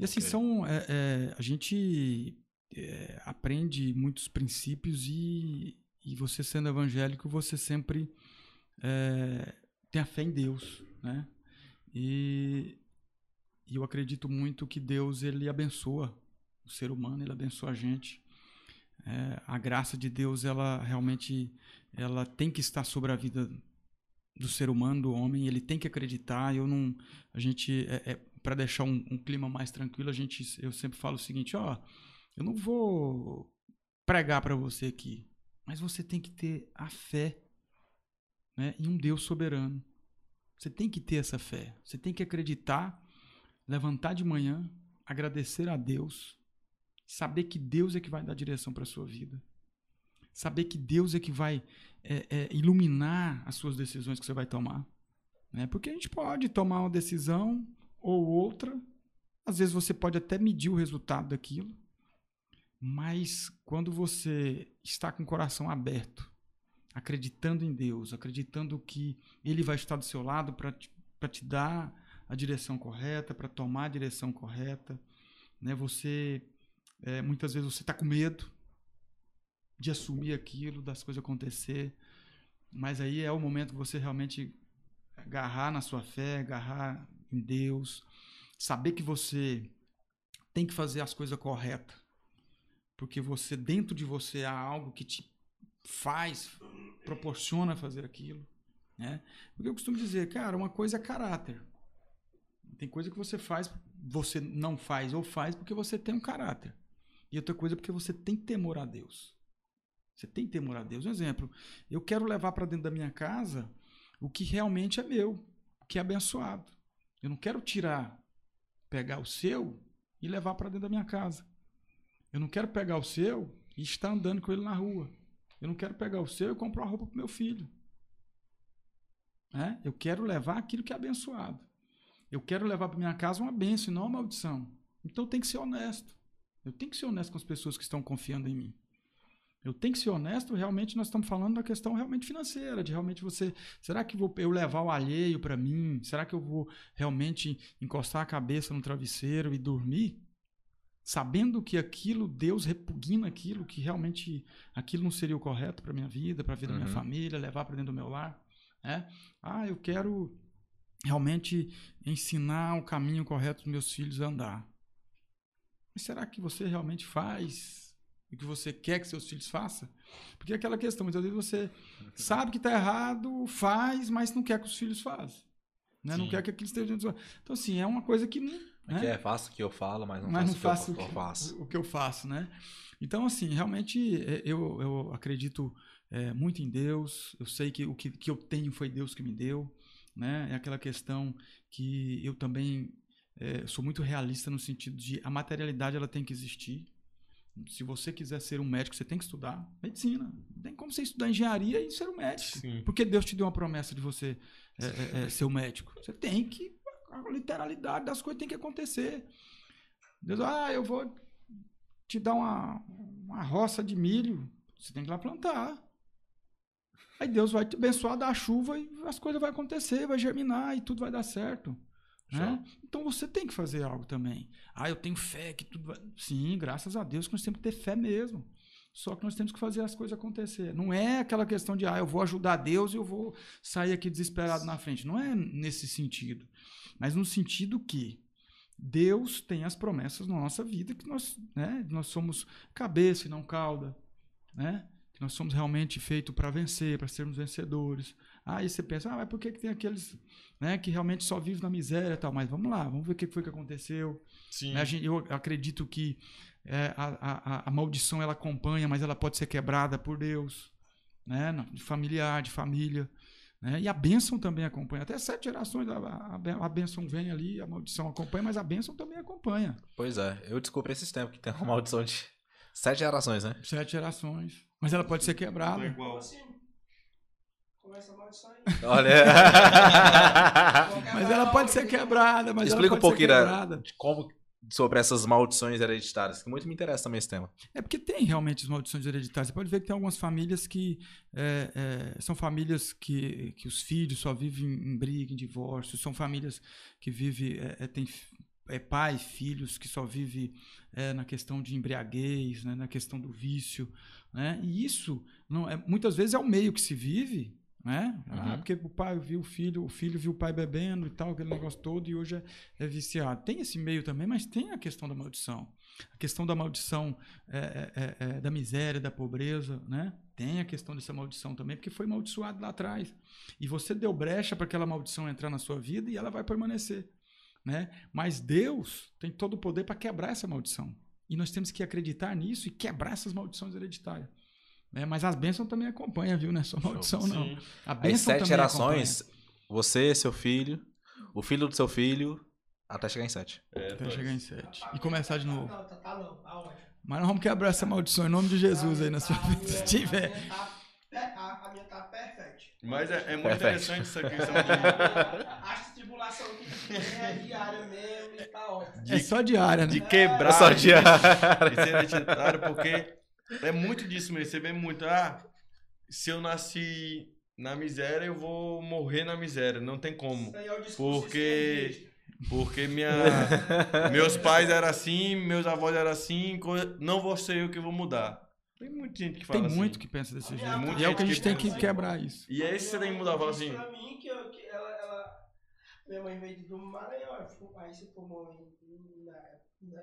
E assim, Ok. são. é, é, a gente é, aprende muitos princípios e, e você sendo evangélico, você sempre é, tem a fé em Deus, né? E, e eu acredito muito que Deus, ele abençoa o ser humano, ele abençoa a gente. É, a graça de Deus, ela realmente ela tem que estar sobre a vida do ser humano, do homem, ele tem que acreditar. Eu não, a gente, é, para deixar um, um clima mais tranquilo, a gente, eu sempre falo o seguinte, ó, eu não vou pregar para você aqui, mas você tem que ter a fé, né, em um Deus soberano. Você tem que ter essa fé. Você tem que acreditar, levantar de manhã, agradecer a Deus Saber que Deus é que vai dar direção para sua vida. Saber que Deus é que vai é, é, iluminar as suas decisões que você vai tomar. Né? Porque a gente pode tomar uma decisão ou outra, às vezes você pode até medir o resultado daquilo, mas quando você está com o coração aberto, acreditando em Deus, acreditando que Ele vai estar do seu lado para te, te dar a direção correta, para tomar a direção correta, né? Você é, muitas vezes você está com medo de assumir aquilo, das coisas acontecer, mas aí é o momento que você realmente agarrar na sua fé, agarrar em Deus, saber que você tem que fazer as coisas corretas, porque você dentro de você há algo que te faz, proporciona fazer aquilo, né? Porque eu costumo dizer, cara, uma coisa é caráter. Tem coisa que você faz, você não faz ou faz porque você tem um caráter. E outra coisa é porque você tem temor a Deus. Você tem temor a Deus. Um exemplo, eu quero levar para dentro da minha casa o que realmente é meu, o que é abençoado. Eu não quero tirar, pegar o seu e levar para dentro da minha casa. Eu não quero pegar o seu e estar andando com ele na rua. Eu não quero pegar o seu e comprar uma roupa para meu filho. É? Eu quero levar aquilo que é abençoado. Eu quero levar para minha casa uma bênção e não uma maldição. Então eu tenho que ser honesto. Eu tenho que ser honesto com as pessoas que estão confiando em mim. Eu tenho que ser honesto, realmente nós estamos falando da questão realmente financeira, de realmente você, será que vou eu levar o alheio para mim? Será que eu vou realmente encostar a cabeça no travesseiro e dormir? Sabendo que aquilo, Deus repugna aquilo, que realmente aquilo não seria o correto para minha vida, para a vida uhum. da minha uhum. família, levar para dentro do meu lar. É? Ah, eu quero realmente ensinar o caminho correto dos meus filhos a andar. Mas será que você realmente faz o que você quer que seus filhos façam. Porque é aquela questão, muitas vezes você sabe que está errado, faz, mas não quer que os filhos façam. Né? Não quer que aquilo esteja dentro Então, assim, é uma coisa que não. Né? É, faço o que eu falo, mas não, mas faço, não faço o que eu, faço. O que eu faço, né? Então, assim, realmente é, eu, eu acredito é, muito em Deus. Eu sei que o que, que eu tenho foi Deus que me deu. Né? É aquela questão que eu também é, sou muito realista no sentido de a materialidade ela tem que existir se você quiser ser um médico, você tem que estudar medicina. Não tem como você estudar engenharia e ser um médico. Sim. Porque Deus te deu uma promessa de você é, é, ser um médico. Você tem que. A literalidade das coisas tem que acontecer. Deus, ah, eu vou te dar uma, uma roça de milho. Você tem que ir lá plantar. Aí Deus vai te abençoar, dar chuva e as coisas vão acontecer, vai germinar e tudo vai dar certo. Né? Então você tem que fazer algo também. Ah, eu tenho fé que tudo vai. Sim, graças a Deus que nós temos que ter fé mesmo. Só que nós temos que fazer as coisas acontecer. Não é aquela questão de, ah, eu vou ajudar Deus e eu vou sair aqui desesperado na frente. Não é nesse sentido. Mas no sentido que Deus tem as promessas na nossa vida, que nós, né, nós somos cabeça e não cauda. Né? Que nós somos realmente feitos para vencer, para sermos vencedores. Aí você pensa, ah, mas por que, que tem aqueles né, que realmente só vivem na miséria e tal? Mas vamos lá, vamos ver o que foi que aconteceu. Sim. Né, eu acredito que é, a, a, a, maldição ela acompanha, mas ela pode ser quebrada por Deus, né, de familiar, de família. Né? E a bênção também acompanha. Até sete gerações a, a, a bênção vem ali, a maldição acompanha, mas a bênção também acompanha. Pois é, eu descobri esses tempos que tem uma maldição de sete gerações, né? Sete gerações. Mas ela pode ser quebrada. É igual. Assim, começa a maldição aí. Olha. mas ela pode ser quebrada. Mas Explica um pouquinho de como sobre essas maldições hereditárias, que muito me interessa também esse tema. É porque tem realmente as maldições hereditárias. Você pode ver que tem algumas famílias que é, é, são famílias que, que os filhos só vivem em briga, em divórcio, são famílias que vivem, é, é tem é, pai, filhos que só vivem é, na questão de embriaguez, né, na questão do vício. Né? E isso não é, muitas vezes é o meio que se vive né? Ah, uhum. Ah, porque o pai viu o filho, o filho viu o pai bebendo e tal, aquele negócio todo, e hoje é, é viciado. Tem esse meio também, mas tem a questão da maldição. A questão da maldição é, é, é, é, da miséria, da pobreza, né? Tem a questão dessa maldição também, porque foi amaldiçoado lá atrás. E você deu brecha para aquela maldição entrar na sua vida e ela vai permanecer. Né? Mas Deus tem todo o poder para quebrar essa maldição. E nós temos que acreditar nisso e quebrar essas maldições hereditárias. É, mas as bênçãos também acompanham, viu? Não é só maldição, Sim. não. A bênção As sete gerações, acompanha. você, seu filho, o filho do seu filho, até chegar em sete. É, até chegar em sete. E começar de novo. Tá, tá tá. Mas nós vamos quebrar essa maldição em nome de Jesus aí na sua vida. Se tiver. a, minha tá perfeita. Mas é, é muito Perfeito. interessante essa questão de, A tribulação que é diária mesmo e tá ótimo. É só diária, né? de quebrar. Só de- diário. de ser identitário, porque é muito disso mesmo. Você vê muito, ah, se eu nasci na miséria, eu vou morrer na miséria. Não tem como. Isso aí é o discurso Porque, porque minha, meus pais eram assim, meus avós eram assim, não vou ser eu que vou mudar. Tem muita gente que fala Tem assim. muito que pensa desse jeito. E é o que a gente que tem que pensa. quebrar isso. E é isso que você tem que mudar. Fala assim, pra mim que, eu, que. Minha mãe veio do Maranhão, aí se formou em, na, na,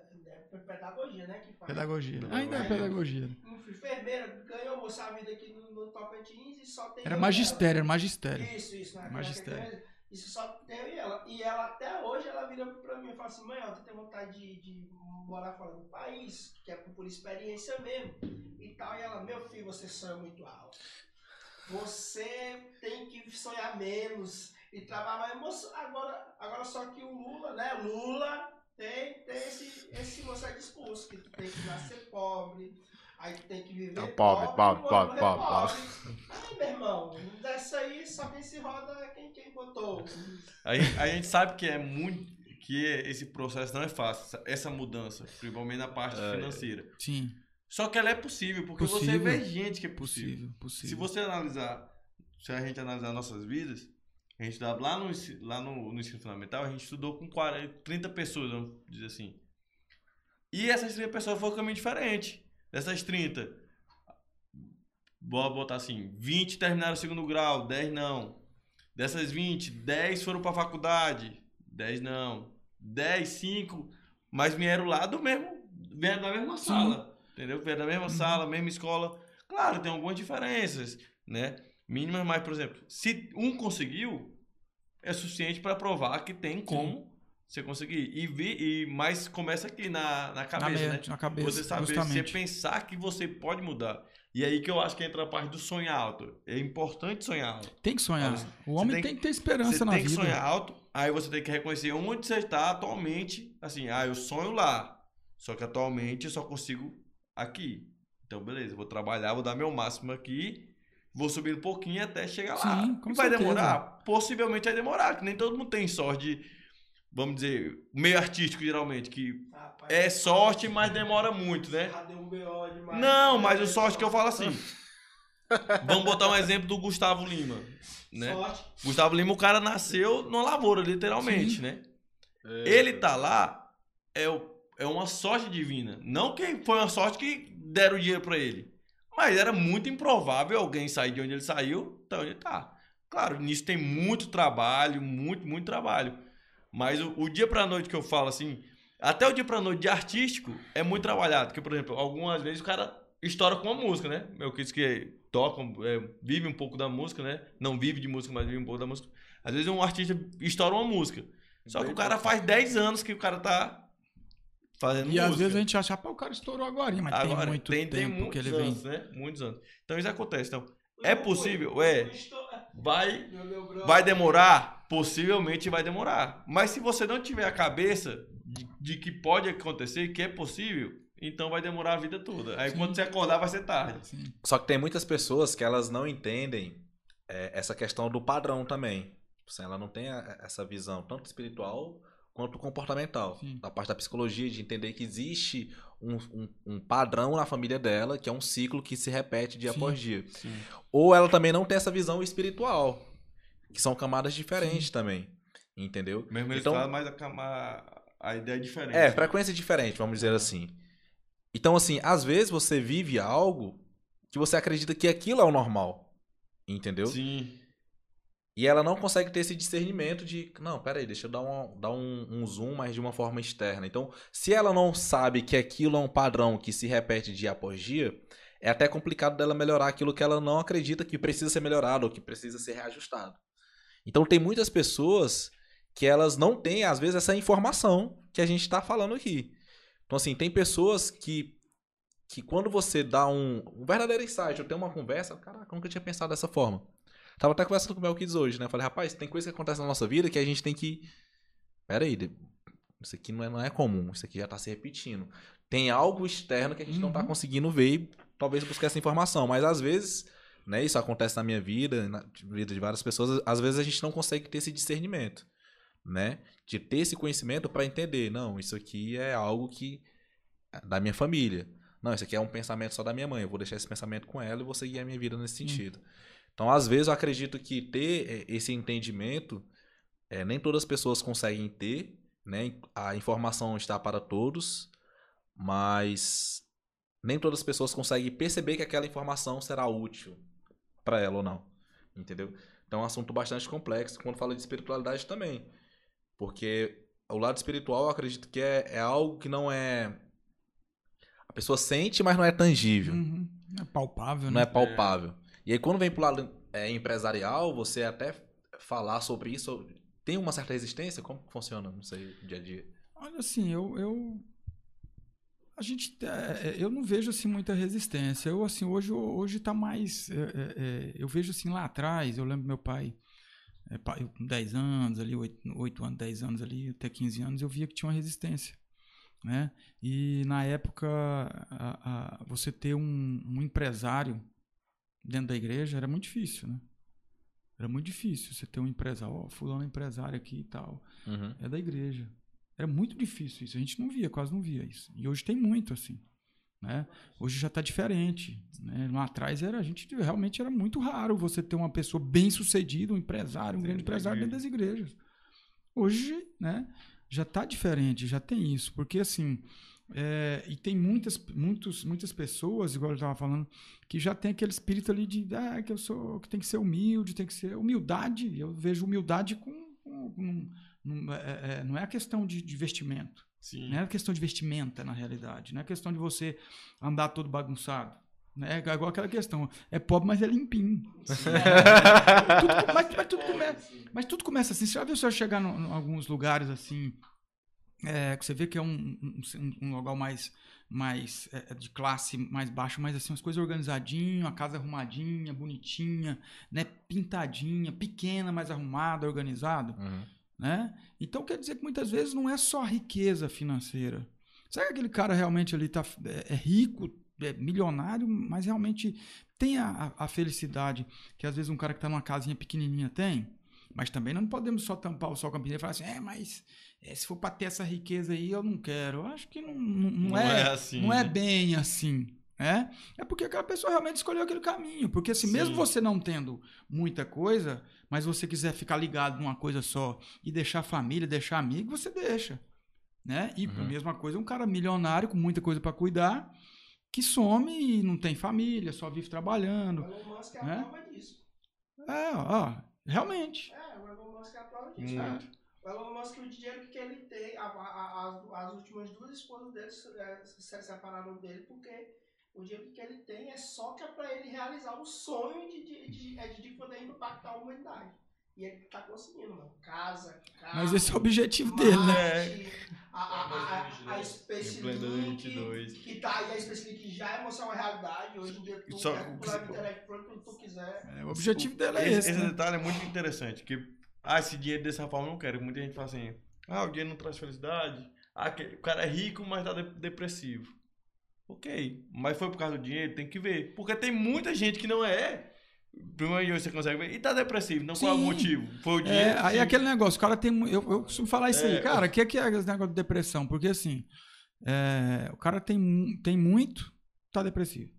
na pedagogia, né? Que fala. Pedagogia. Ainda é pedagogia. Enfermeira, ganhou moça a vida aqui no, no Tocantins e só tem. Era magistério, era magistério. Isso, isso. Né? Magistério. Isso só tem eu e ela. E ela até hoje ela vira pra mim e fala assim, mãe, ó, tu tem vontade de, de morar fora do país, que é por experiência mesmo. E tal. E ela, meu filho, você sonha muito alto. Você tem que sonhar menos e trabalhar mais. Moço, agora, agora só que o Lula, né? Lula tem, tem esse, esse aí discurso, que tu tem que nascer pobre. Aí tu tem que viver Não, pobre, pobre, morrer pobre, pobre, Aí, meu irmão, dessa aí só quem se roda é quem, quem botou. a, gente- a gente sabe que é muito. Que esse processo não é fácil, essa- mudança, principalmente na parte É. financeira. Sim, Só que ela é possível, porque você Possível. vê gente que é possível. possível, possível. Se você analisar, se a gente analisar nossas vidas, a gente dá lá no, lá no, no ensino fundamental, a gente estudou com 40, 30 pessoas, vamos dizer assim. E essas 30 pessoas foram um caminho diferente. Dessas 30, bora botar assim, 20 terminaram o segundo grau, 10 não. Dessas 20, 10 foram para faculdade, 10 não. 10, 5, mas vieram lá do mesmo, vieram da mesma sala, entendeu? Vieram da mesma sala, mesma escola. Claro, tem algumas diferenças, né? Mínimas, mas, por exemplo, se um conseguiu, é suficiente para provar que tem como você conseguir. E, vi, e mas começa aqui na, na na, cabeça, né? mente, na cabeça, Você saber, você justamente. pensar que você pode mudar. E aí que eu acho que entra a parte do sonhar alto. É importante sonhar alto. Tem que sonhar. Olha, O homem tem tem, que- ter esperança Você na tem que vida. sonhar alto, aí você tem que reconhecer onde você está atualmente. Assim, ah, eu sonho lá. Só que atualmente eu só consigo aqui. Então, beleza, vou trabalhar, vou dar meu máximo aqui. Vou subir um pouquinho até chegar lá. Sim, com e vai certeza. demorar? Possivelmente vai demorar, que nem todo mundo tem sorte de, vamos dizer, meio artístico geralmente, que Rapaz, é sorte, mas demora muito, né? Um. Não, mas o sorte que eu falo assim. Vamos botar um exemplo do Gustavo Lima, né? Sorte. Gustavo Lima, o cara nasceu numa lavoura, literalmente, Sim. né? Ele tá lá é, é uma sorte divina. Não que foi uma sorte que deram o dinheiro pra ele. Mas era muito improvável alguém sair de onde ele saiu, então ele tá. Claro, nisso tem muito trabalho, muito, muito trabalho. Mas o, o dia pra noite que eu falo assim, até o dia pra noite de artístico é muito trabalhado. Porque, por exemplo, algumas vezes o cara estoura com uma música, né? Eu quis que tocam, é, vive um pouco da música, né? Não vive de música, mas vive um pouco da música. Às vezes um artista estoura uma música. Só que o cara faz 10 anos que o cara tá fazendo E música. às vezes a gente acha, pô, o cara estourou agora, mas tem Agora, muito tem, tempo tem que muitos ele vem. anos, né? Muitos anos. Então isso acontece. Então, É possível? É. vai, vai demorar? Possivelmente vai demorar. Mas se você não tiver a cabeça de, de que pode acontecer, que é possível, então vai demorar a vida toda. Aí Sim. quando você acordar vai ser tarde. Sim. Só que tem muitas pessoas que elas não entendem é, essa questão do padrão também. Assim, ela não tem a- essa visão tanto espiritual quanto comportamental. Sim. Da parte da psicologia, de entender que existe um, um- um padrão na família dela, que é um ciclo que se repete dia Sim. após dia. Sim. Ou ela também não tem essa visão espiritual, que são camadas diferentes também. Entendeu? Mesmo Então- resultado, mas a, cama- a ideia é diferente. É, frequência diferente, vamos dizer assim. Então, assim, às vezes você vive algo que você acredita que aquilo é o normal. Entendeu? Sim. E ela não consegue ter esse discernimento de, não, peraí, deixa eu dar, um, dar um, um zoom, mas de uma forma externa. Então, se ela não sabe que aquilo é um padrão que se repete dia após dia, é até complicado dela melhorar aquilo que ela não acredita que precisa ser melhorado ou que precisa ser reajustado. Então, tem muitas pessoas que elas não têm, às vezes, essa informação que a gente está falando aqui. Então, assim, tem pessoas que, que quando você dá um, um verdadeiro insight, eu tenho uma conversa, caraca, eu tinha pensado dessa forma. Tava até conversando com o Melquides hoje, né? Falei, rapaz, tem coisa que acontece na nossa vida que a gente tem que. Pera aí, de- isso aqui não é, não é comum, isso aqui já tá se repetindo. Tem algo externo que a gente não tá Uhum. conseguindo ver e talvez buscar essa informação. Mas às vezes, né, isso acontece na minha vida, na vida de várias pessoas, às vezes a gente não consegue ter esse discernimento, né? De ter esse conhecimento para entender, não, isso aqui é algo que é da minha família. Não, isso aqui é um pensamento só da minha mãe. Eu vou deixar esse pensamento com ela e vou seguir a minha vida nesse sentido. Então, às vezes, eu acredito que ter eh, esse entendimento, eh, nem todas as pessoas conseguem ter, né? A informação está para todos, mas nem todas as pessoas conseguem perceber que aquela informação será útil para ela ou não. Entendeu? Então, é um assunto bastante complexo quando fala de espiritualidade também. Porque o lado espiritual, eu acredito que é, é algo que não é. A pessoa sente, mas não é tangível Uhum. É palpável, não né? é palpável. E aí, quando vem pro lado é, empresarial, você até falar sobre isso tem uma certa resistência? Como funciona? Não sei, dia a dia. Olha, assim, eu, eu a gente é, é, eu não vejo assim muita resistência. Eu assim hoje hoje tá mais é, é, é, eu vejo assim lá atrás, eu lembro meu pai é, com 10 anos ali, 8, 8 anos, 10 anos ali, até 15 anos, eu via que tinha uma resistência, né? E na época a, a, você ter um, um empresário dentro da igreja era muito difícil, né? Era muito difícil você ter um empresário, ó, fulano é empresário aqui e tal Uhum. é da igreja. Era muito difícil isso. A gente não via, quase não via isso. E hoje tem muito, assim. Né? Hoje já está diferente. Né? Lá atrás era, a gente realmente era muito raro você ter uma pessoa bem sucedida, um empresário, um grande empresário dentro das igrejas. Hoje, né, já está diferente, já tem isso. Porque assim. É, e tem muitas, muitos, muitas pessoas, igual eu estava falando, que já tem aquele espírito ali de ah, que eu sou, que tem que ser humilde, tem que ser humildade. Eu vejo humildade com, com- com- não é, é- não é a questão de, de vestimento. Sim. Não é a questão de vestimenta, na realidade. Não é a questão de você andar todo bagunçado. Né? É igual aquela questão. É pobre, mas é limpinho. Tudo- mas, mas tudo começa, mas tudo começa assim. Você já viu você chegar em alguns lugares assim, é, que você vê que é um, um, um- lugar mais, mais é, de classe mais baixa, mas assim, as coisas organizadinho, a casa arrumadinha, bonitinha, né? Pintadinha, pequena, mas arrumada, organizada Uhum. né? Então quer dizer que muitas vezes não é só riqueza financeira. Será que aquele cara realmente ali tá, é, é rico, é milionário, mas realmente tem a, a- felicidade que às vezes um cara que está numa casinha pequenininha tem? Mas também não podemos só tampar o sol com a peneira e falar assim, é, mas é, se for para ter essa riqueza aí, eu não quero. Eu acho que não, não, não Não é, é assim, não é né? bem assim. É? é porque aquela pessoa realmente escolheu aquele caminho. Porque assim, mesmo você não tendo muita coisa, mas você quiser ficar ligado numa coisa só e deixar família, deixar amigo, você deixa. Né? E a Uhum. mesma coisa, um cara milionário com muita coisa para cuidar, que some e não tem família, só vive O trabalhando. Elon Musk é a Né? prova disso. É, ó, realmente. É, o Elon Musk é a prova disso. Muito. O Elon Musk, o dinheiro que ele tem, a- a- a- as, as últimas duas esposas dele é, se separaram dele porque o dinheiro que ele tem é só que é pra ele realizar o sonho de, de, de, é de poder impactar a humanidade. E ele tá conseguindo, mano. Casa, carro, Mas esse é o objetivo dele, né? Marte, a, a, a, a, a Space Link, 2022. que tá aí, a Space Link já é uma realidade. Hoje em dia, tu, Só- é, tu leva internet pra onde tu quiser. É, o objetivo dele é esse, esse. né? detalhe é muito interessante. Que, ah, esse dinheiro dessa forma eu não quero. Muita gente fala assim, ah, o dinheiro não traz felicidade. Ah, o cara é rico, mas tá de- depressivo. Ok, mas foi por causa do dinheiro, tem que ver. Porque tem muita gente que não é. Primeiro você consegue ver. E tá depressivo, não qual é o Sim. motivo? Foi o dinheiro. É, aí sim. aquele negócio, o cara tem. Eu, eu costumo falar isso aí, É, cara. O que, é que é esse negócio de depressão? Porque assim, é, o cara tem, tem muito, tá depressivo.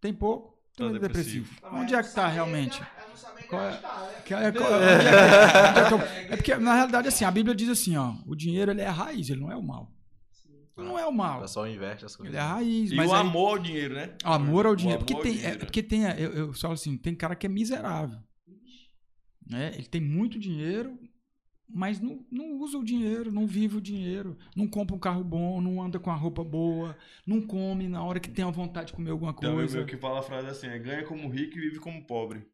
Tem pouco, tá, Tá depressivo. depressivo. Onde é não que tá realmente? É não é- gastar, né? Que é- é é é porque, na realidade, assim, a Bíblia diz assim, ó, o dinheiro ele é a raiz, ele não é o mal. Ele não é o O mal. pessoal inverte as coisas. Ele é a raiz. E mas o aí- amor ao dinheiro, né? Amor ao O dinheiro. amor Porque ao tem, é, dinheiro. porque tem, eu, eu falo assim, tem cara que é miserável. Né? Ele tem muito dinheiro, mas não, não usa o dinheiro, não vive o dinheiro, não compra um carro bom, não anda com a roupa boa, não come na hora que tem a vontade de comer alguma um coisa. meu que fala a frase assim: é, ganha como rico e vive como pobre.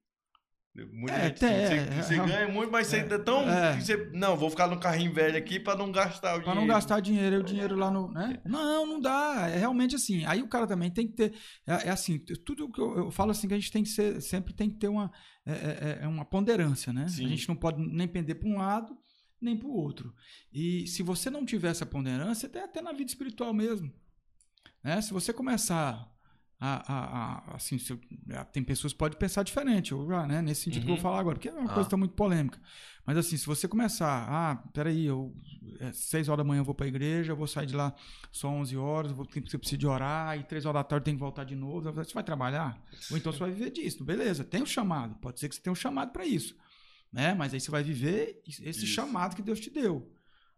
Muita É, gente tem, assim, é, você, você é, ganha muito, mas você é, é tão. é. Você, não, vou ficar no carrinho velho aqui pra não gastar o Pra dinheiro. não gastar dinheiro, é o dinheiro lá no. Né? Não, não dá. É realmente assim. Aí o cara também tem que ter. É, assim, tudo que eu, eu falo assim que a gente tem que ser. Sempre tem que ter uma, é uma ponderância, né? Sim. A gente não pode nem pender para um lado nem para o outro. E se você não tiver essa ponderância, até, até na vida espiritual mesmo. Né? Se você começar a, a, a assim, se, tem pessoas que podem pensar diferente, ou já, né? Nesse sentido Uhum. que eu vou falar agora, porque é uma Ah. coisa que muito polêmica. Mas assim, se você começar, ah, peraí, eu, é, seis horas da manhã eu vou para a igreja, eu vou sair de lá só 11 horas, vou, você precisa de orar, e três horas da tarde tem que voltar de novo, você vai trabalhar? Ou então você vai viver disso, beleza, tem um chamado, pode ser que você tenha um chamado para isso, né? Mas aí você vai viver esse Isso. chamado que Deus te deu,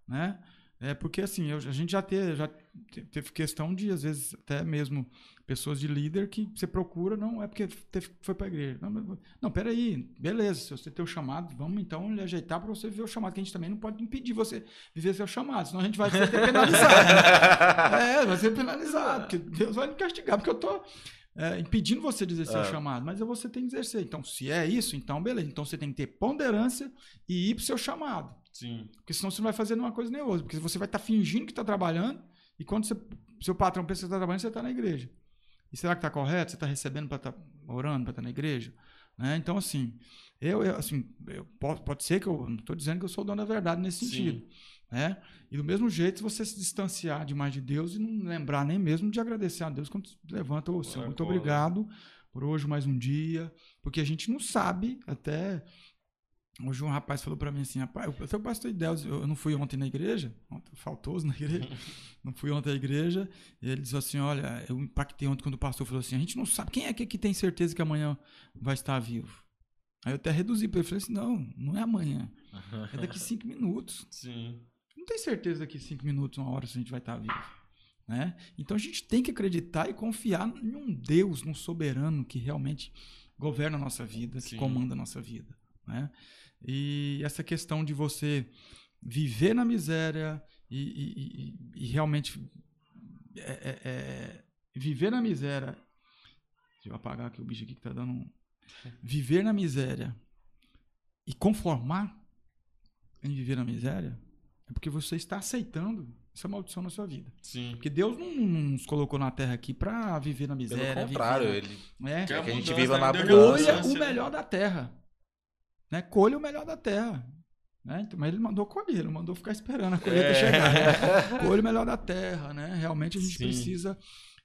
né? É porque assim, eu- a gente já, teve, já te- teve questão de, às vezes, até mesmo pessoas de líder que você procura, não é porque teve- foi para a igreja. Não, não, peraí, beleza, se você tem o chamado, vamos então lhe ajeitar para você viver o chamado, que a gente também não pode impedir você viver seu chamado, senão a gente vai ser penalizado. é, vai ser penalizado, porque Deus vai me castigar, porque eu tô é, impedindo você de exercer É. o chamado, mas você tem que exercer. Então, se é isso, então beleza. Então você tem que ter ponderância e ir pro seu chamado. Sim. Porque senão você não vai fazer uma coisa nem outra. Porque você vai estar fingindo que está trabalhando e quando você, seu patrão pensa que está trabalhando, você está na igreja. E será que está correto? Você está recebendo para estar orando, para estar na igreja? Né? Então, assim, eu, eu, assim eu, pode, pode ser que eu não estou dizendo que eu sou o dono da verdade nesse Sim. sentido. Né? E do mesmo jeito, se você se distanciar demais de Deus e não lembrar nem mesmo de agradecer a Deus quando levanta, ô Senhor, muito obrigado por hoje mais um dia. Porque a gente não sabe até Hoje um rapaz falou pra mim assim, rapaz, eu sou pastor Deus, eu não fui ontem na igreja, faltoso na igreja, não fui ontem à igreja, e ele disse assim, olha, eu impactei ontem quando o pastor falou assim, a gente não sabe, quem é que, que tem certeza que amanhã vai estar vivo? Aí eu até reduzi para ele, falei assim, não, não é amanhã, é daqui cinco minutos, Sim. não tem certeza daqui cinco minutos, uma hora se a gente vai estar vivo. Né? Então a gente tem que acreditar e confiar em um Deus, num soberano que realmente governa a nossa vida, que Sim. comanda a nossa vida. Né? E essa questão de você viver na miséria e, e- e- e realmente é- é- é, viver na miséria. Deixa eu apagar aqui o bicho aqui que tá dando um. Viver na miséria e conformar em viver na miséria é porque você está aceitando essa maldição na sua vida. Sim. Porque Deus não, não nos colocou na terra aqui para viver na Pelo miséria. contrário, viver ele é, Quer que a gente viva na né? abundância. colha o melhor da terra. Né? Colha o melhor da terra. Né? Então, Mas ele mandou colher, ele mandou ficar esperando a colheita É. chegar. Né? Colha o melhor da terra. Né? Realmente a gente Sim. precisa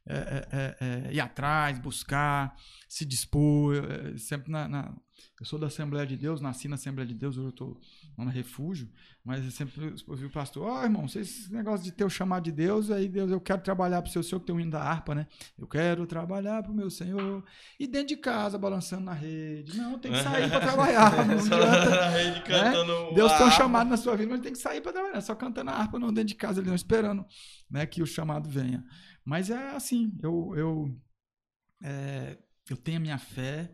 é, é, é, é, ir atrás, buscar, se dispor. Eu, é, sempre na, na- eu sou da Assembleia de Deus, nasci na Assembleia de Deus, hoje eu estou lá no refúgio, mas eu sempre ouvi o pastor, ó irmão, vocês, esse negócio de ter o chamado de Deus, aí Deus, eu quero trabalhar para o seu Senhor, que tem o hino da harpa, né? Eu quero trabalhar para o meu Senhor. E dentro de casa, balançando na rede. Não, tem que sair para trabalhar. Não adianta. na rede cantando Deus tem um chamado na sua vida, mas tem que sair para trabalhar. Só cantando a harpa, não dentro de casa ali, não esperando né, que o chamado venha. Mas é assim, eu, eu, é, eu tenho a minha fé,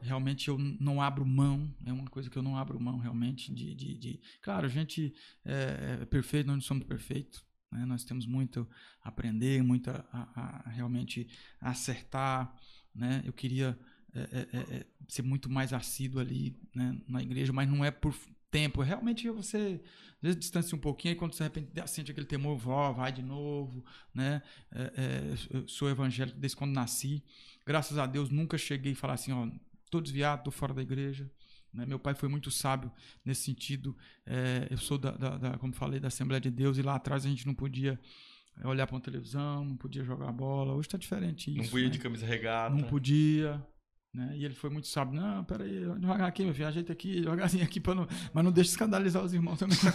realmente eu não abro mão, é uma coisa que eu não abro mão realmente de... de, de- Claro, a gente é, é perfeito, nós não somos perfeitos, né, nós temos muito a aprender, muito a, a- a realmente acertar, né, eu queria é, é, é, é, ser muito mais assíduo ali né, na igreja, mas não é por tempo, realmente você às vezes distancia um pouquinho, aí quando você de repente sente aquele temor, vó, vai de novo, né? É, é, sou evangélico desde quando nasci. Graças a Deus nunca cheguei a falar assim, ó, tô desviado, tô fora da igreja. né? Meu pai foi muito sábio nesse sentido. É, eu sou da, da- da- como falei, da Assembleia de Deus e lá atrás a gente não podia é, olhar para uma televisão, não podia jogar bola. Hoje está diferente isso. Não podia né? de camisa regata. Não podia. Né? E ele foi muito sábio. Não, peraí, jogar aqui, meu filho, ajeita aqui, devagarzinho aqui, pra não... mas não deixa escandalizar os irmãos também.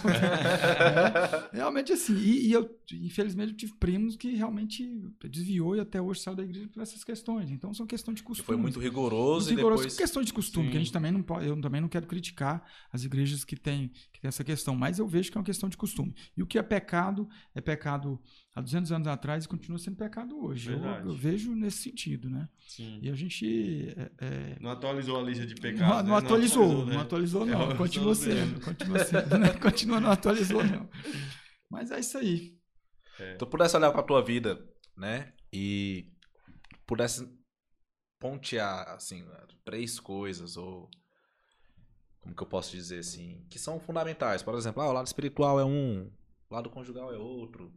É, realmente assim. E, e eu, infelizmente, eu tive primos que realmente desviou e até hoje saiu da igreja por essas questões. Então são questões de costume. foi muito rigoroso Muito rigoroso. depois... Questões de costume, Sim. que a gente também não pode, eu também não quero criticar as igrejas que têm, que têm essa questão, mas eu vejo que é uma questão de costume. E o que é pecado, é pecado há 200 anos atrás e continua sendo pecado hoje. Eu, eu vejo nesse sentido, né? Sim. E a gente é, é, Não atualizou a lista de não, pecados. não né? atualizou, né? não atualizou É, não, eu continua estou vendo. sendo, continua sendo, né? continua não atualizou não. Mas é isso aí. É. tu pudesse olhar pra tua vida, né? E pudesse pontear, assim, três coisas, ou. Como que eu posso dizer assim? Que são fundamentais. Por exemplo, ah, o lado espiritual é um, o lado conjugal é outro,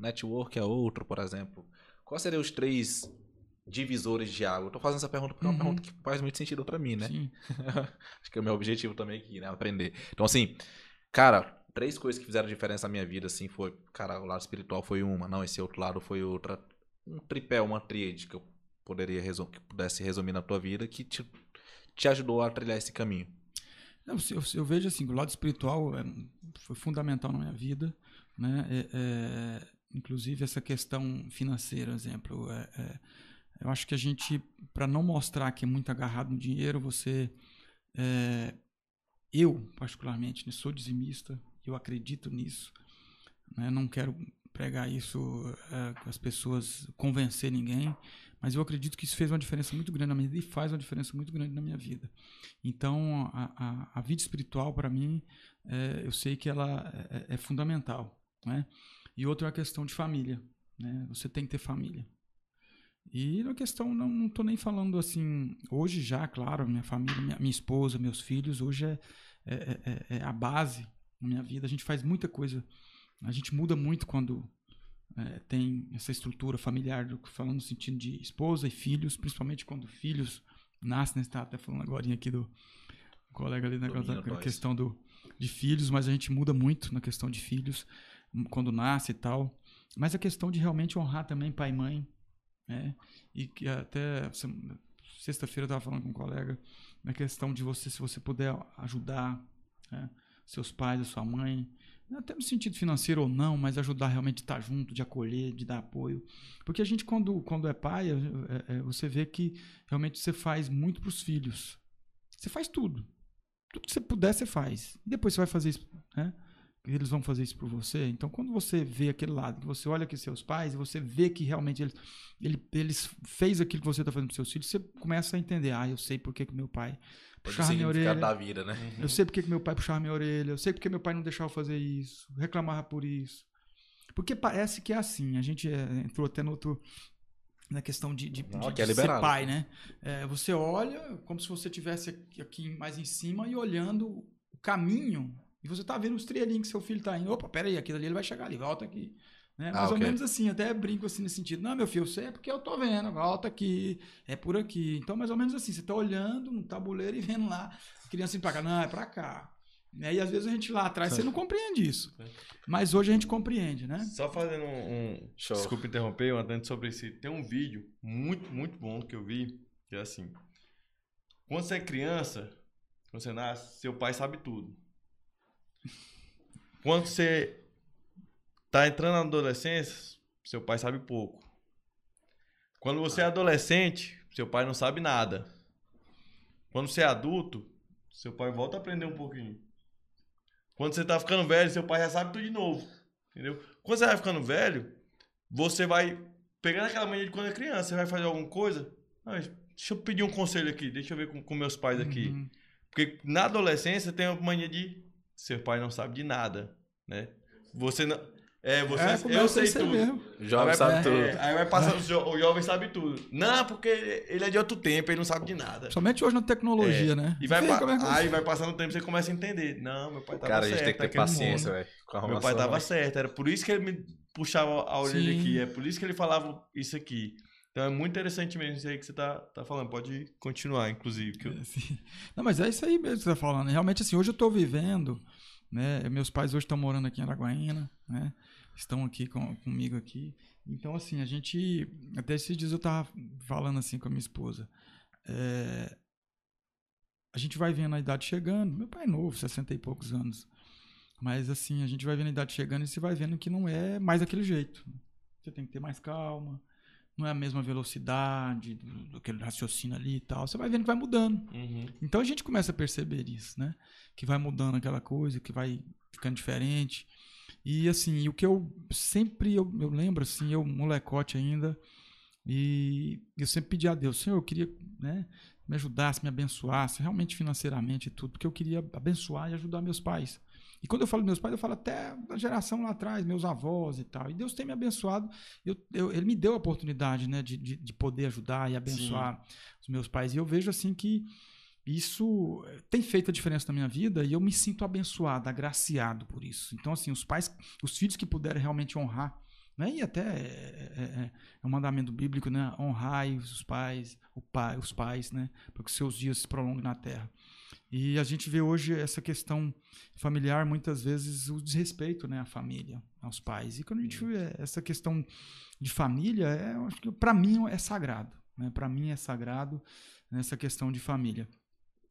network é outro, por exemplo. Quais seriam os três divisores de água? Eu tô fazendo essa pergunta porque é uma Uhum. pergunta que faz muito sentido pra mim, né? Sim. Acho que é o meu objetivo também aqui, né? Aprender. Então, assim, cara, três coisas que fizeram diferença na minha vida, assim, foi, cara, o lado espiritual foi uma, não, esse outro lado foi outra. Um tripé, uma tríade que eu poderia resum- que pudesse resumir na tua vida que te, te ajudou a trilhar esse caminho. Não, eu, eu vejo assim, o lado espiritual é, foi fundamental na minha vida, né? É, é, inclusive essa questão financeira, exemplo. é, é, eu acho que a gente, para não mostrar que é muito agarrado no dinheiro, você, é, eu particularmente, né, sou dizimista, eu acredito nisso, né? Não quero pregar isso é, as pessoas, convencer ninguém, mas eu acredito que isso fez uma diferença muito grande na minha vida e faz uma diferença muito grande na minha vida. Então, a, a, a vida espiritual, para mim, é, eu sei que ela é, é fundamental. Né? E outra é a questão de família. Né? Você tem que ter família. E na questão, não estou nem falando assim. Hoje já, claro, minha família, minha, minha esposa, meus filhos, hoje é, é, é, é, a base na minha vida. A gente faz muita coisa. A gente muda muito quando é, tem essa estrutura familiar, falando no sentido de esposa e filhos, principalmente quando filhos nascem, né? Você está até falando agora aqui do colega ali na, na questão do, de filhos, mas a gente muda muito na questão de filhos, quando nasce e tal. Mas a questão de realmente honrar também pai e mãe, né? E que até sexta-feira eu estava falando com um colega na questão de você, se você puder ajudar né? seus pais, a sua mãe, até no sentido financeiro ou não, mas ajudar realmente a estar junto, de acolher, de dar apoio. Porque a gente, quando, quando é pai, é, é, você vê que realmente você faz muito para os filhos. Você faz tudo. Tudo que você puder, você faz. E depois você vai fazer isso, né? Eles vão fazer isso por você. Então, quando você vê aquele lado, que você olha aqui seus pais e você vê que realmente eles, ele, eles fez aquilo que você está fazendo para seus filhos, você começa a entender. Ah, eu sei por que, que meu pai puxava minha orelha. da vida, né? Eu sei porque que meu pai puxava minha orelha, eu sei porque meu pai não deixava eu fazer isso, reclamava por isso. Porque parece que é assim, a gente é, entrou até no outro na questão de, de, não, de, é de ser pai, né? É, você olha como se você tivesse aqui, mais em cima e olhando o caminho e você tá vendo os trilhinhos que seu filho tá indo. Opa, peraí, aquilo ali ele vai chegar ali, volta aqui. Né? Mais ah, ou okay. menos assim, até brinco assim nesse sentido. Não, meu filho, eu sei é porque eu tô vendo, volta aqui, é por aqui. Então, mais ou menos assim, você tá olhando no tabuleiro e vendo lá, criança indo pra cá, não, é pra cá. Né? E às vezes a gente lá atrás, você não compreende isso. Mas hoje a gente compreende, né? Só fazendo um. um desculpa interromper, um atento sobre esse. Tem um vídeo muito, muito bom que eu vi, que é assim. Quando você é criança, quando você nasce, seu pai sabe tudo. Quando você tá entrando na adolescência, seu pai sabe pouco. Quando você é adolescente, seu pai não sabe nada. Quando você é adulto, seu pai volta a aprender um pouquinho. Quando você tá ficando velho, seu pai já sabe tudo de novo. Entendeu? Quando você vai ficando velho, você vai pegando aquela mania de quando é criança, você vai fazer alguma coisa. Ah, deixa eu pedir um conselho aqui, deixa eu ver com, com meus pais aqui. Uhum. Porque na adolescência tem a mania de seu pai não sabe de nada, né? Você não. É, você, é, eu sei tudo. Mesmo. O jovem sabe é, tudo. É, aí vai passando, o jovem sabe tudo. Não, porque ele é de outro tempo, ele não sabe de nada. Somente hoje na tecnologia, é. né? E vai, é aí vai passando o tempo e você começa a entender. Não, meu pai tava Cara, certo. Cara, a gente tem que ter paciência, velho. Meu pai tava certo. Era por isso que ele me puxava a orelha Sim. aqui. É por isso que ele falava isso aqui. Então é muito interessante mesmo isso aí que você tá, tá falando. Pode continuar, inclusive. Que eu... Não, mas é isso aí mesmo que você tá falando. Realmente, assim, hoje eu tô vivendo né? Meus pais hoje estão morando aqui em Araguaína, né? Estão aqui com, comigo aqui. Então, assim, a gente... Até esses dias eu tava falando assim com a minha esposa. É, a gente vai vendo a idade chegando. Meu pai é novo, 60 e poucos anos. Mas, assim, a gente vai vendo a idade chegando e você vai vendo que não é mais daquele jeito. Você tem que ter mais calma não é a mesma velocidade do, do que ele raciocina ali e tal. Você vai vendo que vai mudando. Uhum. Então a gente começa a perceber isso, né? Que vai mudando aquela coisa, que vai ficando diferente. E assim, o que eu sempre eu, eu lembro assim, eu molecote ainda, e eu sempre pedi a Deus, Senhor, eu queria, né, me ajudasse, me abençoasse, realmente financeiramente e tudo, porque eu queria abençoar e ajudar meus pais. E quando eu falo meus pais, eu falo até da geração lá atrás, meus avós e tal. E Deus tem me abençoado. Eu, eu, ele me deu a oportunidade né, de, de, de poder ajudar e abençoar Sim. os meus pais. E eu vejo assim que isso tem feito a diferença na minha vida e eu me sinto abençoado, agraciado por isso. Então, assim, os pais, os filhos que puderem realmente honrar, né? E até é, é, é, um mandamento bíblico, né? Honrai os pais, o pai, os pais, né? Para que seus dias se prolonguem na terra. E a gente vê hoje essa questão familiar, muitas vezes, o desrespeito né, à família, aos pais. E quando a gente vê essa questão de família, é, eu acho que para mim é sagrado. Né? Para mim é sagrado essa questão de família.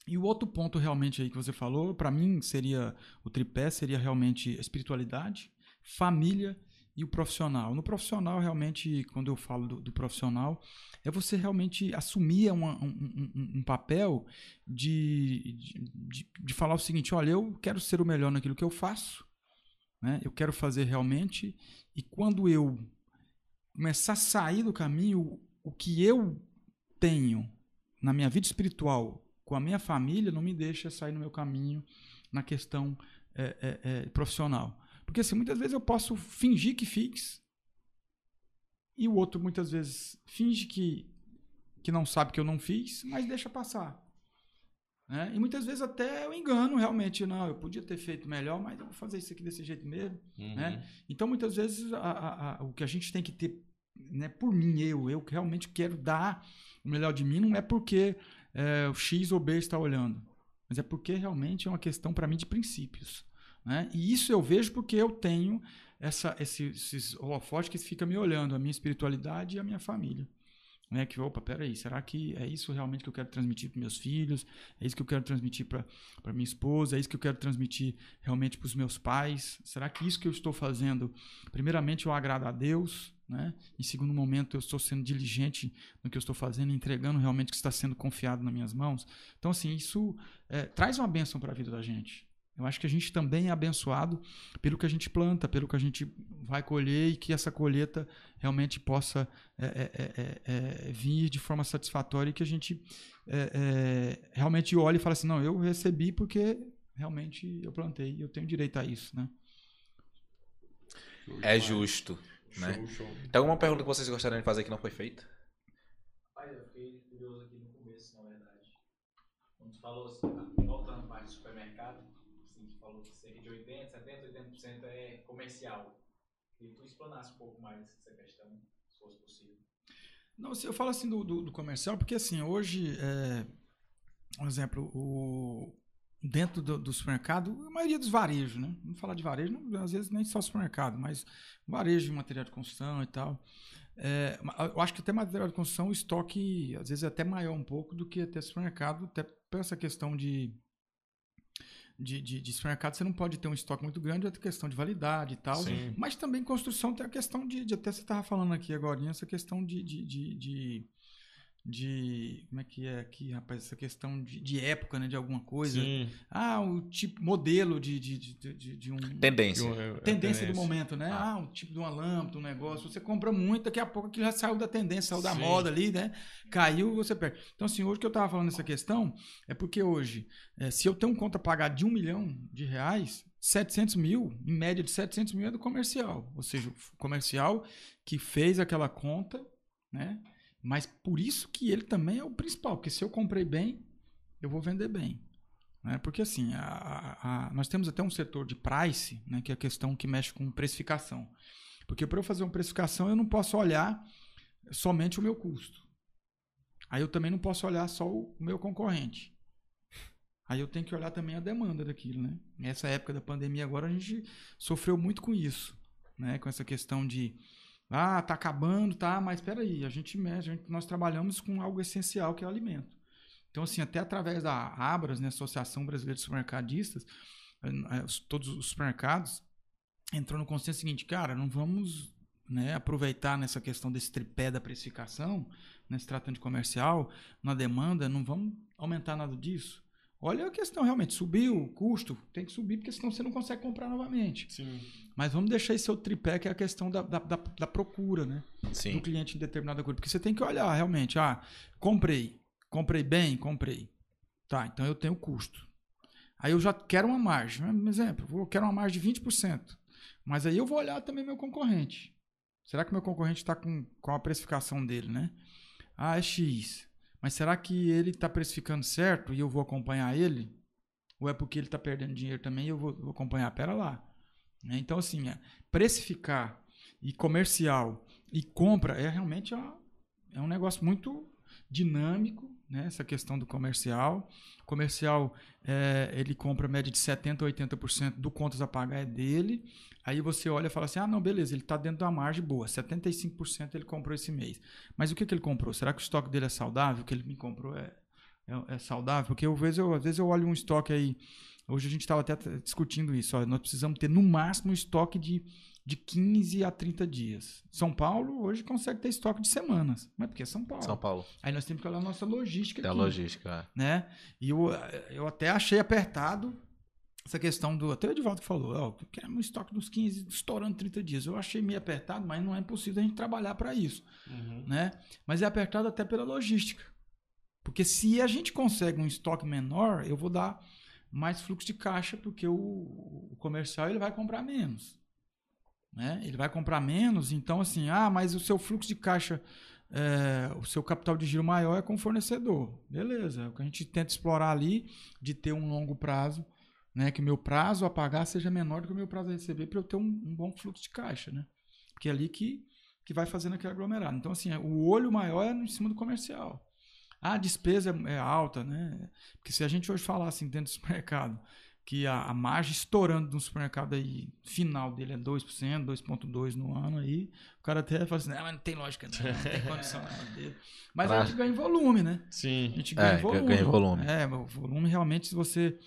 E o outro ponto realmente aí que você falou, para mim seria o tripé seria realmente espiritualidade, família e o profissional. No profissional, realmente, quando eu falo do, do profissional, é você realmente assumir uma, um, um, um, papel de, de, de, falar o seguinte: olha, eu quero ser o melhor naquilo que eu faço, né? eu quero fazer realmente, e quando eu começar a sair do caminho, o que eu tenho na minha vida espiritual com a minha família não me deixa sair no meu caminho na questão é, é, é, profissional. Porque assim, muitas vezes eu posso fingir que fiz, e o outro muitas vezes finge que, que não sabe que eu não fiz, mas deixa passar. Né? E muitas vezes até eu engano realmente, não, eu podia ter feito melhor, mas eu vou fazer isso aqui desse jeito mesmo. Uhum. Né? Então muitas vezes a, a, a, o que a gente tem que ter, né, por mim, eu, eu que realmente quero dar o melhor de mim, não é porque é, o X ou B está olhando, mas é porque realmente é uma questão para mim de princípios. Né? E isso eu vejo porque eu tenho essa, esses, esses holofotes que fica me olhando, a minha espiritualidade e a minha família. Né? Que, opa, peraí, será que é isso realmente que eu quero transmitir para meus filhos? É isso que eu quero transmitir para minha esposa? É isso que eu quero transmitir realmente para os meus pais? Será que isso que eu estou fazendo, primeiramente, eu agrado a Deus? Né? Em segundo momento, eu estou sendo diligente no que eu estou fazendo, entregando realmente o que está sendo confiado nas minhas mãos. Então, assim, isso é, traz uma bênção para a vida da gente. Eu acho que a gente também é abençoado pelo que a gente planta, pelo que a gente vai colher e que essa colheita realmente possa é, é, é, vir de forma satisfatória e que a gente realmente olhe e fale assim, não, eu recebi porque realmente eu plantei e eu tenho direito a isso, né? É justo, né? Show, show. Tem alguma pergunta que vocês gostariam de fazer que não foi feita? Pai, eu fiquei curioso aqui no começo, na verdade. Quando tu falou assim, voltando para o supermercado, que cerca de 80, 70, 80% é comercial. E tu explanasse um pouco mais essa questão, se fosse possível. Não, eu falo assim do, do, do comercial, porque assim, hoje, é, um exemplo, o, dentro do, do, supermercado, a maioria dos varejos, né? Vamos falar de varejo, não, às vezes nem só supermercado, mas varejo de material de construção e tal. É, eu acho que até material de construção, o estoque, às vezes, é até maior um pouco do que até supermercado, até por essa questão de de, de, de supermercado, você não pode ter um estoque muito grande, é questão de validade e tal. Sim. Mas também construção tem a questão de, de até você estava falando aqui agora, essa questão de, de, de, de de como é que é aqui, rapaz, essa questão de, de época, né, de alguma coisa. Sim. Ah, o tipo modelo de, de, de, de um tendência. De um, é, tendência, do momento, né? Ah. ah, um tipo de uma lâmpada, um negócio. Você compra muito, daqui a pouco aquilo já saiu da tendência, saiu Sim. da moda ali, né? Caiu, você perde. Então, assim, hoje que eu tava falando essa questão é porque hoje, é, se eu tenho um conta a pagar de um milhão de reais, 700 mil, em média de 700 mil é do comercial. Ou seja, o comercial que fez aquela conta, né? Mas por isso que ele também é o principal, porque se eu comprei bem, eu vou vender bem. Né? Porque assim, a, a, nós temos até um setor de price, né, que é a questão que mexe com precificação. Porque para eu fazer uma precificação, eu não posso olhar somente o meu custo. Aí eu também não posso olhar só o meu concorrente. Aí eu tenho que olhar também a demanda daquilo, né? Nessa época da pandemia agora a gente sofreu muito com isso, né? Com essa questão de ah, tá acabando, tá, mas espera aí, a gente mexe, nós trabalhamos com algo essencial que é o alimento. Então, assim, até através da Abras, né, Associação Brasileira de Supermercadistas, eh, eh, todos os supermercados, entrou no consenso seguinte, cara, não vamos né, aproveitar nessa questão desse tripé da precificação, né, se tratando de comercial, na demanda, não vamos aumentar nada disso. Olha a questão, realmente, subiu o custo, tem que subir, porque senão você não consegue comprar novamente. Sim. Mas vamos deixar esse outro tripé, que é a questão da, da, da, da procura, né? Sim. Do cliente em determinada coisa. Porque você tem que olhar realmente, ah, comprei, comprei bem, comprei. Tá, então eu tenho custo. Aí eu já quero uma margem. Um exemplo, eu quero uma margem de 20%. Mas aí eu vou olhar também meu concorrente. Será que meu concorrente está com, com a precificação dele, né? Ah, é X. Mas será que ele está precificando certo e eu vou acompanhar ele? Ou é porque ele está perdendo dinheiro também e eu vou, vou acompanhar? Pera lá. Né? Então, assim, é, precificar e comercial e compra é realmente é um negócio muito dinâmico, né? Essa questão do comercial. O comercial, é, ele compra média de 70% a 80% do contas a pagar é dele. Aí você olha e fala assim: ah, não, beleza, ele está dentro da margem boa, 75% ele comprou esse mês. Mas o que, que ele comprou? Será que o estoque dele é saudável? O que ele me comprou é, é, é saudável? Porque eu, às, vezes eu, às vezes eu olho um estoque aí. Hoje a gente estava até discutindo isso. Nós precisamos ter no máximo um estoque de, de 15 a 30 dias. São Paulo hoje consegue ter estoque de semanas. Mas porque é São Paulo. São Paulo. Aí nós temos que olhar a nossa logística É a aqui logística. é. né? E eu, eu até achei apertado essa questão do. Até o Edivaldo que falou, ó, que é um estoque dos 15 estourando 30 dias. Eu achei meio apertado, mas não é impossível a gente trabalhar para isso, né? Mas é apertado até pela logística. Porque se a gente consegue um estoque menor, eu vou dar mais fluxo de caixa, porque o, o comercial ele vai comprar menos. Né? Ele vai comprar menos, então assim, ah, mas o seu fluxo de caixa é, o seu capital de giro maior é com o fornecedor. Beleza, é o que a gente tenta explorar ali de ter um longo prazo, né? Que o meu prazo a pagar seja menor do que o meu prazo a receber para eu ter um, um bom fluxo de caixa, né? Porque é ali que, que vai fazendo aquele aglomerado. Então, assim, o olho maior é em cima do comercial. Ah, a despesa é, é alta, né? Porque se a gente hoje falar assim dentro do supermercado, que a, a margem estourando no supermercado aí, final dele é 2%, 2,2% no ano aí, o cara até fala assim, não, mas não tem lógica, não, não tem condição não. Mas a gente ganha em volume, né? A Sim. gente ganha É, em volume. ganha volume. É, o volume realmente, se você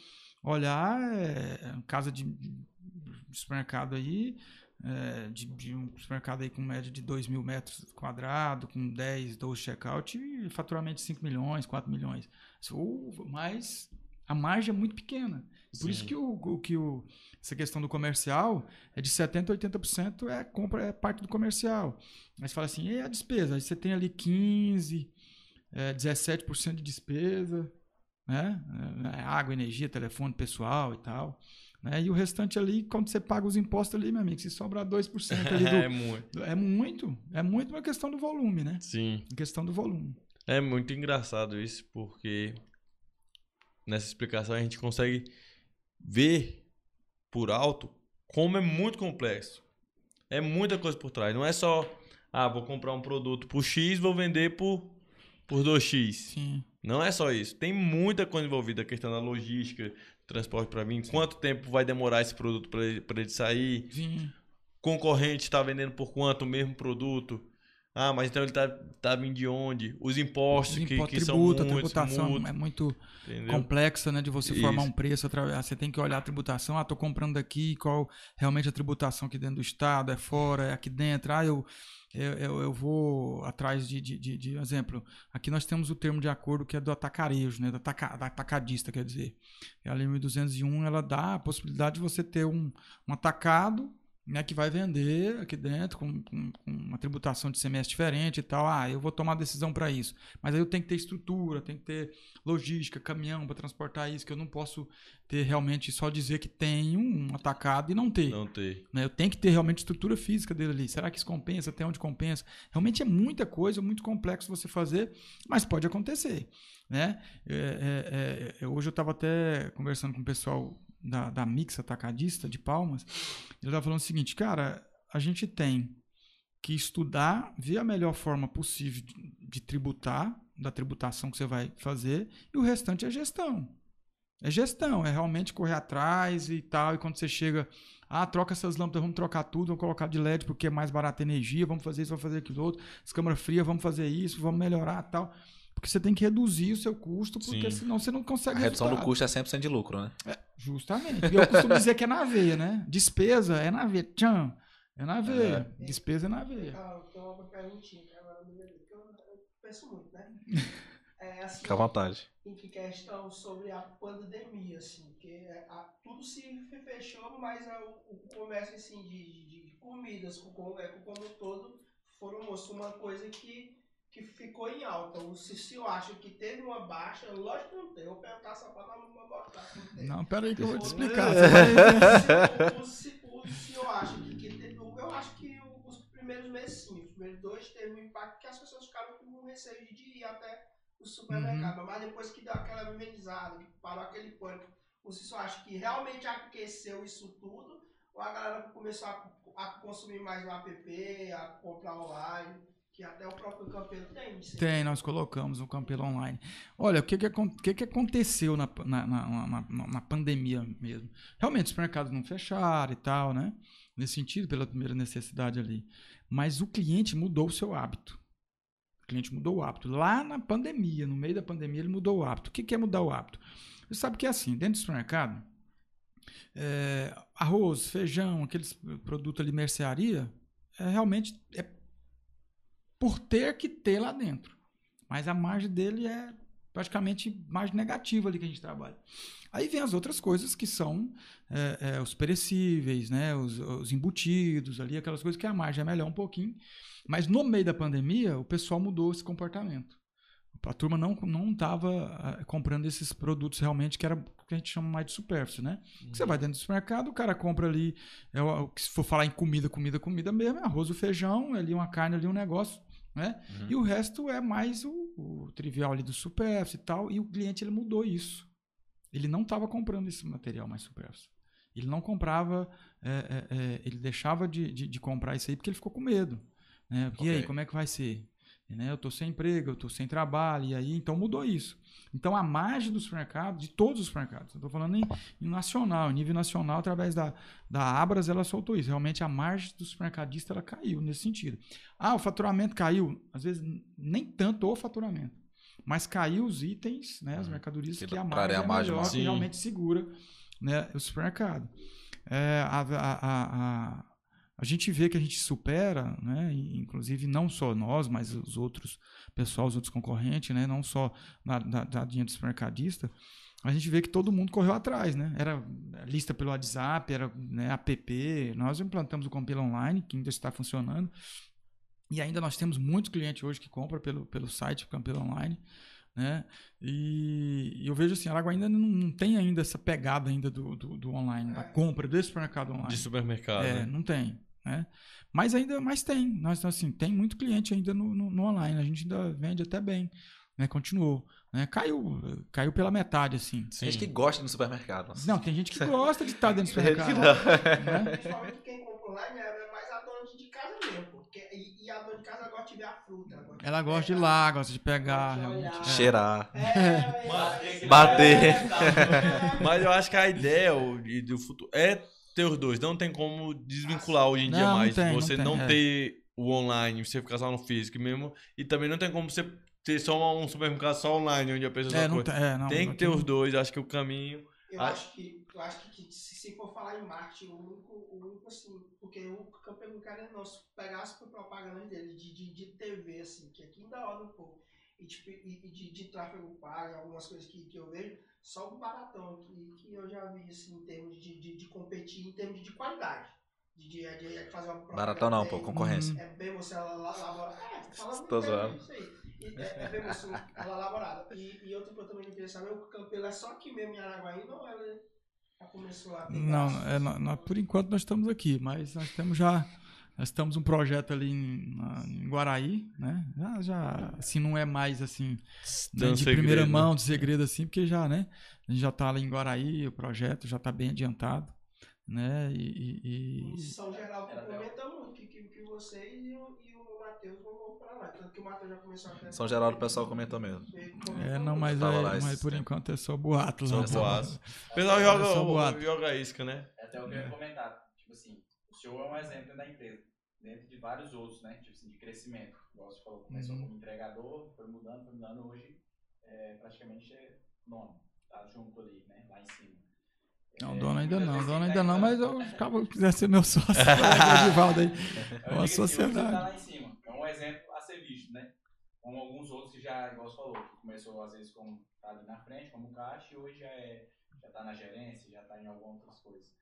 olhar, é, casa de, de supermercado aí, é, de, de um supermercado aí com média de 2 mil metros quadrados, com 10, 12 check-out, e faturamento de 5 milhões, 4 milhões. Mas a margem é muito pequena. Por isso Sim. que, o, o- que o, essa questão do comercial é de 70% a 80% é, compra, é parte do comercial. Mas fala assim, e a despesa? Aí você tem ali 15%, é, 17% de despesa, né? É, água, energia, telefone pessoal e tal. Né? E o restante ali, quando você paga os impostos ali, meu amigo, se sobrar 2% ali do. É muito. É muito, é muito uma questão do volume, né? Sim. Uma questão do volume. É muito engraçado isso, porque nessa explicação a gente consegue ver por alto como é muito complexo. É muita coisa por trás. Não é só, ah, vou comprar um produto por X, vou vender por, por 2X. Sim. Não é só isso. Tem muita coisa envolvida. A questão da logística, transporte para mim. Quanto tempo vai demorar esse produto para ele, ele sair? Sim. concorrente está vendendo por quanto o mesmo produto? Ah, mas então ele tá, tá vindo de onde? Os impostos, Os que, impostos, que tributo, são a muitos, tributação muitos, é muito entendeu? complexa, né? De você formar Isso. um preço. ah, Você tem que olhar a tributação. Ah, tô comprando daqui, qual realmente a tributação aqui dentro do estado, é fora, é aqui dentro. Ah, eu, eu, eu, eu vou atrás de, de, de, de exemplo. Aqui nós temos o termo de acordo que é do atacarejo, né? Do ataca, da atacadista, quer dizer. E a Lei 1201, ela dá a possibilidade de você ter um, um atacado né, que vai vender aqui dentro com, com- com uma tributação de semestre diferente e tal. Ah, eu vou tomar decisão para isso. Mas aí eu tenho que ter estrutura, tem que ter logística, caminhão para transportar isso, que eu não posso ter realmente só dizer que tenho um atacado e não ter. Não ter. né? Eu tenho que ter realmente estrutura física dele ali. Será que isso compensa? Até onde compensa? Realmente é muita coisa, muito complexo você fazer, mas pode acontecer. Né? É, é, é, hoje eu estava até conversando com o pessoal da, da Mix Atacadista de Palmas. Ele estava falando o seguinte, cara, a gente tem que estudar, ver a melhor forma possível de, de tributar, da tributação que você vai fazer, e o restante é gestão. É gestão, é realmente correr atrás e tal. E quando você chega, ah, troca essas lâmpadas, vamos trocar tudo, vamos colocar de LED porque é mais barata a energia, vamos fazer isso, vamos fazer aquilo outro, as câmeras frias, vamos fazer isso, vamos melhorar tal. Porque você tem que reduzir o seu custo, porque Sim. senão você não A consegue redução do resultado. custo é 100% de lucro, né? Justamente. E eu costumo dizer que é na veia, né? Despesa é na veia. Tchan, é na veia. É. Despesa é na veia. Ah, eu tenho uma perguntinha que lembrei, porque eu, eu penso muito, né? É assim, Fica à vontade. em que questão sobre a pandemia, assim, que é, a- tudo se fechou, mas a- o, o comércio assim, de, de- de comidas, com, com, é, como um todo, foram uma coisa que, que ficou em alta. O Cicio acha que teve uma baixa, lógico que não tem, eu vou perguntar só para não que não. Não, pera aí que eu vou te explicar. o- Você vai- o, Ci- o senhor acha que, que teve, eu acho que os primeiros meses sim, os primeiros dois teve um impacto que as pessoas ficaram com receio de ir até o supermercado, mas depois que deu aquela amenizada, que parou aquele pânico, o senhor acha que realmente aqueceu isso tudo? Ou a galera começou a, a consumir mais no app, a comprar online? Que até o próprio Campelo tem. Tem, nós colocamos o Campelo Online. Olha, o que, que, que, que aconteceu na, na, na, na- pandemia mesmo? Realmente, os mercados não fecharam e tal, né? Nesse sentido, pela primeira necessidade ali. Mas o cliente mudou o seu hábito. O cliente mudou o hábito. Lá na pandemia, no meio da pandemia, ele mudou o hábito. O que, que é mudar o hábito? Você sabe que é assim, dentro do supermercado, é, arroz, feijão, aqueles produtos ali, mercearia, é, realmente é por ter que ter lá dentro. Mas a margem dele é praticamente margem negativa ali que a gente trabalha. Aí vem as outras coisas que são é, é, os perecíveis, né? os, os embutidos ali, aquelas coisas que a margem é melhor um pouquinho. Mas no meio da pandemia, o pessoal mudou esse comportamento. A turma não não estava comprando esses produtos realmente que era o que a gente chama mais de supérfluo, né? Você vai dentro do supermercado, o cara compra ali, é o, o que se for falar em comida, comida, comida mesmo, é arroz, o feijão, ali uma carne, ali um negócio, né? Uhum. E o resto é mais o, o trivial ali do supérfluo e tal. E o cliente ele mudou isso. Ele não estava comprando esse material mais supérfluo. Ele não comprava, é, é, é, ele deixava de, de, de comprar isso aí porque ele ficou com medo. Né? E aí, Ok. como é que vai ser? Né? Eu estou sem emprego, eu estou sem trabalho, e aí então mudou isso. Então a margem do supermercado, de todos os supermercados, estou falando em, em nacional, em nível nacional, através da, da Abras, ela soltou isso. Realmente a margem do supermercadista ela caiu nesse sentido. Ah, o faturamento caiu. Às vezes nem tanto o faturamento. Mas caiu os itens, né, as Uhum. mercadorias Que que, a margem a é margem melhor, que realmente segura né, o supermercado. É, a, a, a, a, a gente vê que a gente supera, né, inclusive não só nós, mas os outros pessoal, os outros concorrentes, né, não só na, da, da linha do supermercadista, a gente vê que todo mundo correu atrás, né? Era lista pelo WhatsApp, era né, app. Nós implantamos o Compila Online, que ainda está funcionando. E ainda nós temos muitos clientes hoje que compram pelo, pelo site Campelo Online. Né? E, e eu vejo assim, a Aragua ainda não, não tem ainda essa pegada ainda do, do, do online, da compra desse supermercado online. De supermercado. É, né? não tem, né? Mas ainda, mas tem. Nós assim, tem muito cliente ainda no, no, no online. A gente ainda vende até bem, né? Continuou, né? Caiu, caiu pela metade assim. Sim. Gente que gosta do supermercado. nossa. Não, tem gente que gosta de estar dentro do Tem que supermercado. não. né? Principalmente quem compra online é mais a dona de casa mesmo. Porque, e, e a dona de casa gosta de ver a fruta. Ela gosta de, Ela gosta de ir lá, gosta de pegar, Gosta de realmente. olhar. é. Cheirar. É, Bater. Bater. é, Mas eu acho que a ideia o- e do futuro é ter os dois. Não tem como desvincular hoje em dia Não, não mais. tem, não você tem, não é. ter o online, você ficar só no físico mesmo. E também não tem como você ter só um supermercado só online, onde a pessoa É, não coisa. tem, é, não, Tem não que ter os dois. Acho que o caminho. Eu acho que, eu acho que, se, se for falar em marketing, o único, o único assim, porque o campeão querendo não, se pegasse por propaganda dele de, de, de TV, assim, que aqui ainda roda um pouco, e, tipo, e, e de, de tráfego pago, algumas coisas que, que eu vejo, só o baratão que, que eu já vi, assim, em termos de, de, de competir, em termos de qualidade. De, de, de, de fazer uma Baratão não, pô, concorrência. É bem você elaborada. É, falando Tô bem, zoando. é isso aí. E É, é elaborada. E, e que eu também não queria saber, o Campelo é só aqui mesmo em Araguaína ou ela já começou ter Não, é, nó- nó- por enquanto nós estamos aqui, mas nós temos já. Nós estamos um projeto ali em, na- em Guaraí, né? Já, já, assim, não é mais assim, né, de segredo, primeira né? mão, de segredo assim, porque já, né? A gente já está ali em Guaraí, o projeto já está bem adiantado, né? E, e- e- São Geraldo Era comenta muito que, que, que vocês e o, e o Matheus vão pra lá. Tanto que o Matheus já começou a São Geraldo o pessoal comentou mesmo. é, não, mas, é- lá mas por tempo. enquanto é só boato. Só lá. boato. O pessoal É joga, só o- boato. joga isca, né? É até o que eu ia comentar. Tipo assim, o senhor é um exemplo da empresa. Dentro de vários outros, né? Tipo assim, de crescimento. Igual você falou, começou Uhum. como entregador, foi mudando, foi mudando. Hoje, é, praticamente é. Tá junto ali, né? Lá em cima. Não, É, dono ainda não, dono ainda tá não, mas eu se quiser ser meu sócio, o Edivaldo aí. Eu Uma sociedade. Você tá lá em cima. É um exemplo a ser visto, né? Como alguns outros que já, igual você falou, que começou às vezes como tá ali na frente, como caixa, e hoje já, é, já tá na gerência, já tá em algumas outras coisas.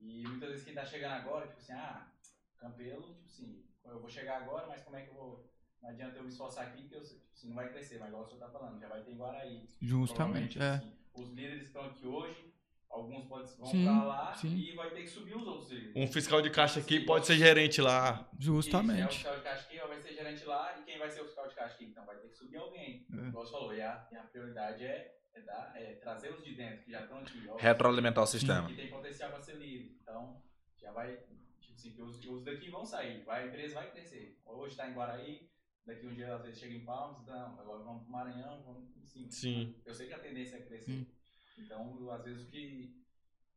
E muitas vezes quem tá chegando agora, tipo assim, ah, Campelo, tipo assim, eu vou chegar agora, mas como é que eu vou. Não adianta eu me esforçar aqui, que eu, tipo assim, não vai crescer, mas igual o senhor tá falando, já vai ter em Guaraí. Justamente, é. assim, os líderes estão aqui hoje, alguns podem, vão Sim, pra lá sim. e vai ter que subir os outros. Um fiscal de caixa aqui pode ser gerente lá. Isso, é o Justamente. fiscal de caixa aqui, vai ser gerente lá, e quem vai ser o fiscal de caixa aqui? Então vai ter que subir alguém. É. Igual você falou, e a, e a prioridade é, é, dar, é trazer os de dentro, que já estão aqui. Ó, Retroalimentar o sistema. Que tem potencial para ser livre. Então, já vai, tipo assim, que os, os daqui vão sair, vai, a empresa vai crescer. Hoje está em Guaraí, daqui um dia às vezes chega em Palmas, então, agora vamos pro Maranhão, vamos assim. Sim. Eu sei que a tendência é crescer. Sim. Então, às vezes, que,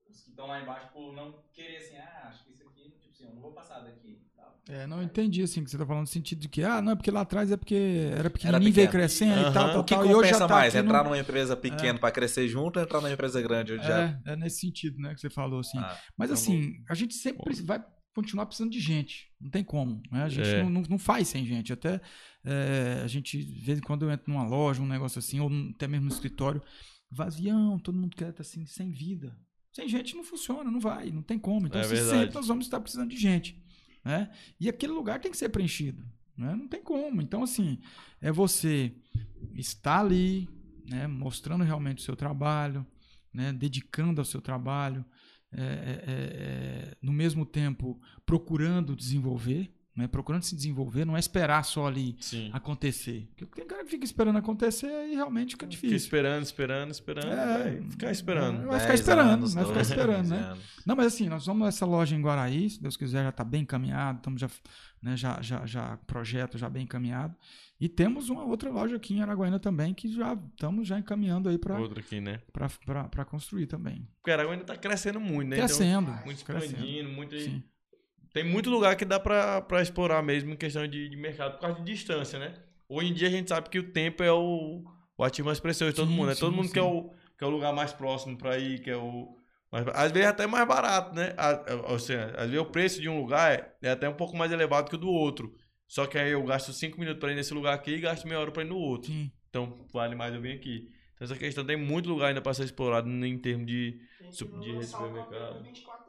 os que estão lá embaixo, por não querer assim, ah, acho que isso aqui, tipo assim, eu não vou passar daqui. Tal. É, não entendi assim que você tá falando no sentido de que, ah, não, é porque lá atrás é porque era pequenininho, pequeno. veio crescendo e Aham. tal, tal, O que tal. e hoje já compensa tá mais? no- Entrar numa empresa pequena pra crescer junto ou entrar numa empresa grande? Onde já... É, é nesse sentido, né, que você falou assim. Ah, Mas então assim, a gente sempre vai continuar precisando de gente. Não tem como. Né? A gente É. não, não, não faz sem gente. Até é, a gente, de vez em quando eu entro numa loja, um negócio assim, ou até mesmo no escritório, vazião, todo mundo quer estar assim, sem vida. Sem gente não funciona, não vai, não tem como. Então, É sempre nós vamos estar precisando de gente. Né? E aquele lugar tem que ser preenchido. Né? Não tem como. Então, assim, é você estar ali, né, mostrando realmente o seu trabalho, né, dedicando ao seu trabalho, é, é, é, é, no mesmo tempo procurando desenvolver, né, procurando se desenvolver, não é esperar só ali Sim. acontecer. Porque tem cara que fica esperando acontecer e realmente fica Fica difícil. esperando, esperando, esperando. É, vai ficar esperando. Vai ficar 10 esperando, anos, vai ficar 12 esperando, né? anos. Não, mas assim, nós vamos essa loja em Guaraí, se Deus quiser, já está bem encaminhado, estamos já, né, já, já, já, projeto já bem encaminhado. E temos uma outra loja aqui em Araguaína também, que já estamos já encaminhando aí para Outro aqui, né? construir também. Porque Aragua ainda tá crescendo muito, né? Crescendo. Então, muito crescendo. expandindo, muito. Sim. Tem muito lugar que dá pra, pra explorar mesmo em questão de, de mercado, por causa de distância, né? Hoje em dia a gente sabe que o tempo é o, o ativo mais precioso de todo Sim, mundo, né? Todo sim, mundo sim. quer o, quer o lugar mais próximo pra ir, quer o. mais- às vezes até mais barato, né? A- a- Ou seja, às vezes o preço de um lugar é, é até um pouco mais elevado que o do outro. Só que aí eu gasto 5 minutos pra ir nesse lugar aqui e gasto meia hora pra ir no outro. Sim. Então vale mais eu vir aqui. Então essa questão tem muito lugar ainda pra ser explorado em termos de. Tem que Su- de um supermercado. campeão 24 horas, pô, Walmart.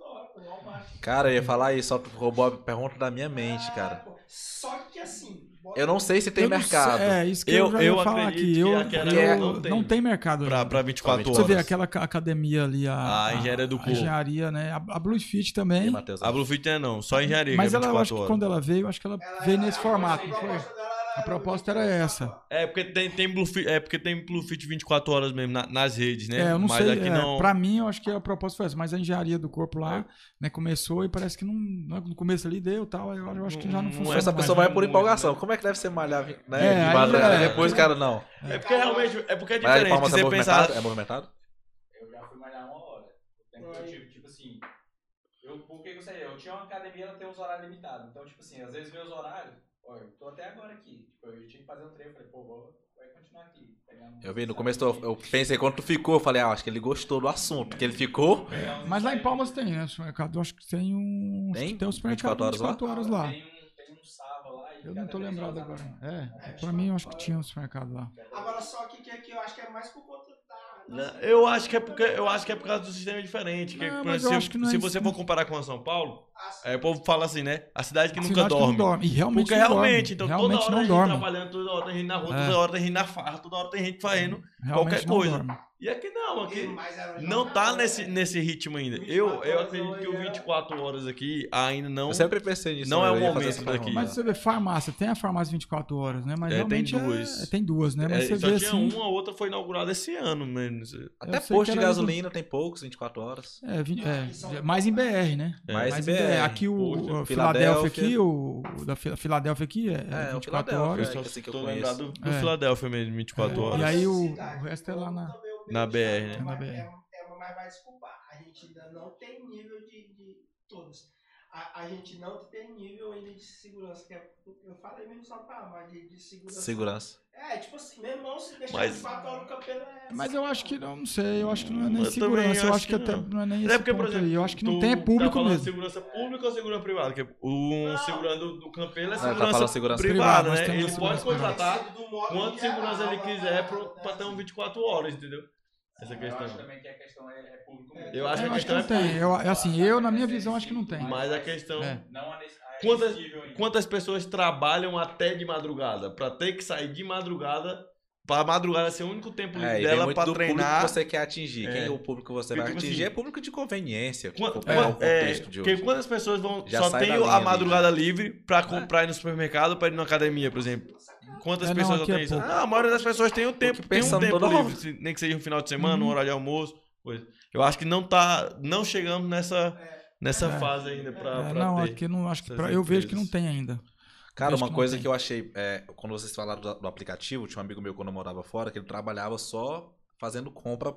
Cara, eu ia falar isso, só tu roubou a pergunta da minha mente, Ah, cara. Só que assim. Eu não sei se tem Eu não mercado. sei- é, isso que Eu- eu, já eu ia falar acredito aqui. que Eu, eu- não não, tem. tem. mercado. Pra, pra 24 Pra horas. Você vê aquela ca- academia ali, a, A engenharia do a engenharia, né? A, a Blue Fit E também. Matheus? A Bluefit é não, só engenharia. Mas que é ela, eu 24 acho que horas. quando ela veio, eu acho que ela Ela- veio nesse a formato, não foi? dela A proposta era essa. É, porque tem, tem Bluefit, é porque tem Bluefit 24 horas mesmo na- nas redes, né? É, eu não Mas sei. aqui é, não. Pra mim, eu acho que a proposta foi essa. Mas a engenharia do corpo lá, É. né, começou e parece que não, no começo ali deu tal. Eu, eu acho que já não, funciona. Essa mais, pessoa né? vai por muito, empolgação. né? Como é que deve ser malhar né, É, de madrugada? é. Depois, cara, não. É porque realmente. É porque é Mas diferente. Palmas que é você pensar. movimentado? É movimentado? Eu já fui malhar uma hora. O tempo que eu tive, tipo assim. Eu, por que que eu saí? Eu tinha uma academia, ela tem uns horários limitados. Então, tipo assim, às vezes meus horários. Ó, eu tô até agora aqui. Tipo, eu tinha que fazer um treino. Falei, pô, vou, vai continuar aqui. um- Eu vi, no começo eu, eu pensei, quando tu ficou, eu falei, ah, acho que ele gostou do assunto. Porque ele ficou. pegar uns Mas lá em. Palmas tem, né? Supermercado, eu acho que tem um. Tem? Tem um supermercado 24 horas lá? 24 horas lá. Tem um, tem um sábado lá. e Eu não tô lembrado agora. manhã. É, pra mim eu acho que tinha um supermercado lá. Agora só que, que aqui eu acho que é mais por conta. Não, Eu acho que é porque eu acho que é por causa do sistema diferente. Que, Não, eu se que é se isso, você não. for comparar com a São Paulo, Assim, aí o povo fala assim, né? A cidade que A nunca cidade que dorme. não dorme. E realmente Porque não realmente, dorme. então realmente toda hora não tem gente dorme. trabalhando, toda hora tem gente na rua, É. toda hora tem gente na farra, toda hora tem gente fazendo Realmente qualquer coisa. dorme. E aqui não, aqui não tá jornal, nesse, né? nesse ritmo ainda. 24 Eu, eu acredito que o eu ia- 24 horas aqui ainda não. Eu sempre pensei nisso. Não né? é o momento daqui. Mas você vê farmácia, tem a farmácia 24 horas, né? Mas É, tem realmente duas. É, tem duas, né? Mas É, você só vê tinha assim. uma, a outra foi inaugurada esse ano mesmo. Até posto de gasolina tem poucos, 24 horas. É, vinte- é, Aqui são- mais em BR, né? É. Mais Mais em BR. BR. Aqui o, o Filadélfia. Aqui, o, o da Fila- Filadélfia aqui é, É, é o 24 Filadélfia, horas. é. Eu assim só que eu tô conheço. lembrado do É. Filadélfia mesmo, 24 É, horas. E aí o- resto é lá na- na BR, BR, né? mas Na BR. É, é, mas vai desculpar, a gente ainda não tem nível de, de todas. A, a gente não tem nível ainda de segurança, que é, eu falei mesmo só pra mas de, de segurança. Segurança. É, tipo assim, meu irmão, se deixar Mas- 24 horas no campeão é. Mas eu acho que não, não sei, eu acho que não é nem Eu segurança, eu acho acho que, que até não. não é nem É porque, por exemplo, aí. Eu acho que não tem é tá público falando mesmo. segurança pública ou segurança privada? Porque o Não. segurança do, do campeiro é tá segurança, falando segurança privada, privada, né? Ele pode contratar quanto segurança ele né? quiser pro, pra ter um 24 horas, entendeu? Essa Eu acho questão. também que a questão é, é público mesmo. Eu acho que Eu a acho que questão não é tem. Eu, é assim, eu, na minha visão, acho que não tem. Mas a questão- É. Não a Quantas-. Quantas pessoas trabalham até de madrugada? Pra ter que sair de madrugada, pra madrugada ser o único tempo livre É, dela pra do público treinar. que você quer atingir. É. Quem é o público que você Porque, vai tipo atingir assim, é público de conveniência. Quan- Quan, quan- é o é, contexto de porque hoje. quantas pessoas vão Já só tem a linha ali, madrugada livre pra comprar ir no supermercado pra ir na academia, por exemplo? Quantas É, não, pessoas não é tem isso? Ah, a maioria das pessoas tem o tempo, tem um tempo livre, se- nem que seja um final de semana, um Uhum. horário de almoço, coisa. Eu acho que não tá, não chegamos nessa nessa É. fase ainda pra, É, pra não, ter. aqui não acho que pra- eu vejo que não tem ainda. Cara, uma que não coisa tem. que eu achei, é, quando vocês falaram do, do aplicativo, tinha um amigo meu quando eu morava fora, que ele trabalhava só fazendo compra.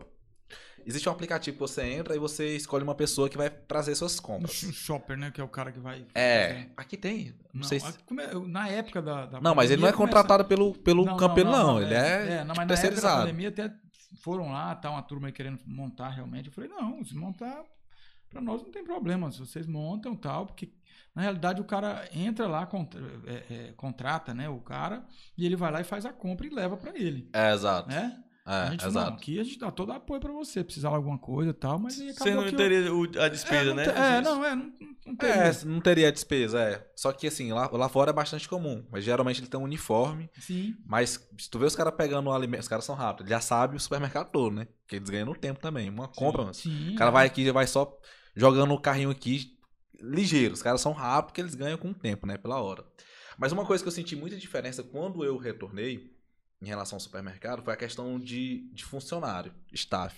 Existe um aplicativo que você entra e você escolhe uma pessoa que vai trazer suas O compras. sh- shopper, né? Que é o cara que vai. É, aqui tem. Não, Não, sei se... é- na época da. da Não, mas ele não é contratado pelo, pelo Não, campeiro, não. Ele é, não, tipo, mas na época da terceirizado. pandemia até foram lá, tá uma turma aí querendo montar realmente. Eu falei, não, se montar, pra nós não tem problema. Se vocês montam tal, porque na realidade o cara entra lá, contra- é, é, contrata, né, o cara, e ele vai lá e faz a compra e leva pra ele, É, exato. né? a É, gente falou, não, exato. aqui a gente dá todo apoio pra você, precisar de alguma coisa e tal, mas aí Você não que eu- teria o- a despesa, é, não né? te- É, não, é, não, não teria. É, não teria despesa, é. Só que assim, lá, lá fora é bastante comum. Mas geralmente ele tem um uniforme. Sim. Mas se tu vê os caras pegando o alimento, os caras são rápidos. Ele já sabe o supermercado todo, né? Porque eles ganham no tempo também. Uma compra, mano. Sim. O cara vai aqui e vai só jogando o carrinho aqui ligeiro. Os caras são rápidos porque eles ganham com o tempo, né? Pela hora. Mas uma coisa que eu senti muita diferença quando eu retornei em relação ao supermercado foi a questão de, de funcionário, staff.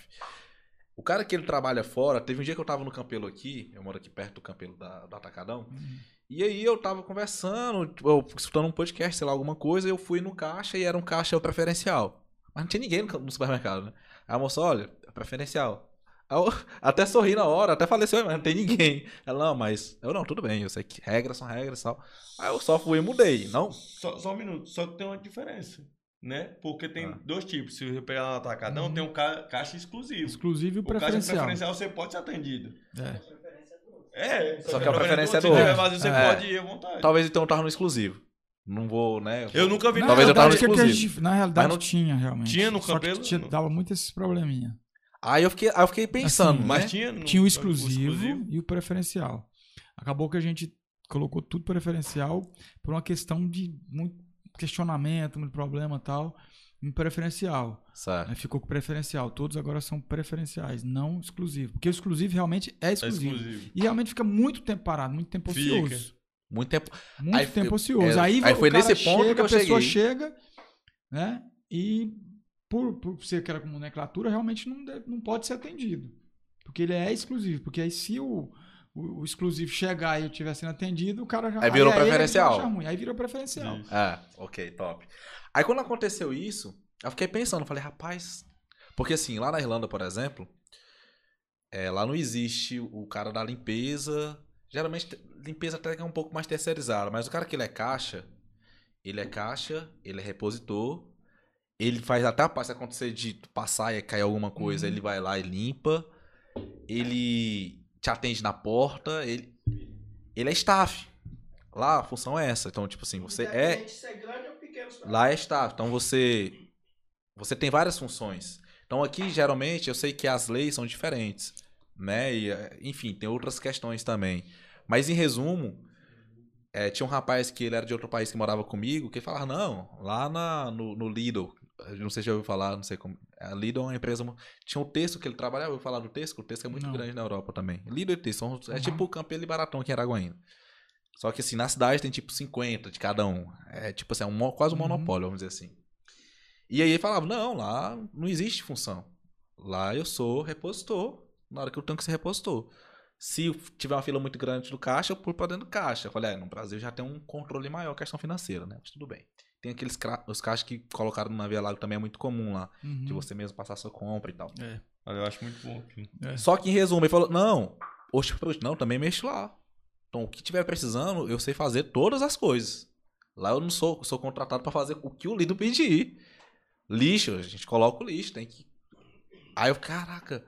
O cara que ele trabalha fora, teve um dia que eu tava no Campelo aqui, eu moro aqui perto do Campelo da, do Atacadão, Uhum. e aí eu tava conversando, tipo, eu escutando um podcast, sei lá, alguma coisa, e eu fui no caixa e era um caixa preferencial. Mas não tinha ninguém no, no supermercado, né? Aí a moça, olha, é preferencial. Eu até sorri na hora, até falei assim, "Ué, mas não tem ninguém. Ela, não, mas eu não, tudo bem, eu sei que regras são regras e tal. Aí eu só fui e mudei, não? Só, só um minuto, só que tem uma diferença, né? Porque tem Ah. dois tipos. Se você pegar no atacadão, Uhum. tem um ca- caixa exclusivo. Exclusivo e O caixa preferencial. preferencial você pode ser atendido. É. É, Só que a preferência é se do tiver outro. vazio, você É. pode ir à vontade. Talvez então eu tava no exclusivo. Não vou, né? Eu nunca vi Na Talvez eu tava no que a exclusivo. gente- na realidade não- tinha, realmente. Tinha no Só que cabelo? tinha- dava muito esses probleminha. Aí eu fiquei, aí eu fiquei pensando, Assim, Mas né? tinha, no- Tinha o no- exclusivo, e o preferencial. Acabou que a gente colocou tudo preferencial por uma questão de muito questionamento, muito problema e tal, em preferencial. Certo. Aí ficou com preferencial. Todos agora são preferenciais, não exclusivo. Porque o exclusivo realmente é É exclusivo. exclusivo. E realmente fica muito tempo parado, muito tempo Fica. ocioso. Muito tempo. Muito Aí tempo eu- ocioso. é, aí aí o foi nesse ponto chega, que a pessoa cheguei. chega, né? E por, por ser aquela nomenclatura, realmente não, deve- não pode ser atendido. Porque ele é exclusivo. Porque aí se o, o, o exclusivo chegar e eu estiver sendo atendido, o cara já Aí virou que preferencial. ruim. Aí virou preferencial. Isso. É, ok, top. Aí quando aconteceu isso, eu fiquei pensando, falei, rapaz. Porque assim, lá na Irlanda, por exemplo, é, lá não existe o cara da limpeza. Geralmente, te- limpeza até que é um pouco mais terceirizada, mas o cara que ele é caixa, ele é caixa, ele é repositor, ele faz até a parte se acontecer de passar e cair alguma coisa, Uhum. ele vai lá e limpa, ele te atende na porta, ele, ele é staff. Lá a função é essa. Então, tipo assim, você é. Supermercado. Lá é staff. Então você. Você tem várias funções. Então aqui, geralmente, eu sei que as leis são diferentes. Né? E, enfim, tem outras questões também. Mas em resumo, eh, tinha um rapaz que ele era de outro país que morava comigo, que falava, não, lá na, no, no Lidl, não sei se já ouviu falar, não sei como. A Lidl é uma empresa. Tinha um texto que ele trabalhava, eu falar do texto, o texto é muito Não. grande na Europa também. Lidl e texto, são- é Uhum. tipo o Campelo e Baratão aqui em Araguaína. Só que assim, na cidade tem tipo 50 de cada um. É tipo assim, é um, quase um Uhum. monopólio, vamos dizer assim. E aí ele falava, não, lá não existe função. Lá eu sou repositor, na hora que eu tenho que ser repositor. Se tiver uma fila muito grande do caixa, eu pulo pra dentro do caixa. Eu falei, é, no Brasil já tem um controle maior, questão financeira, né? Mas tudo bem. Tem aqueles cra- os caixas que colocaram na Via Lago também é muito comum lá. Uhum. De você mesmo passar sua compra e tal. É. Eu acho muito bom. aqui. Só que em resumo, ele falou: não, oxe, oxe, não, também mexo lá. Então, o que tiver precisando, eu sei fazer todas as coisas. Lá eu não sou, sou contratado pra fazer o que o Lido pedir. Lixo, a gente coloca o lixo, tem que. Aí eu, caraca.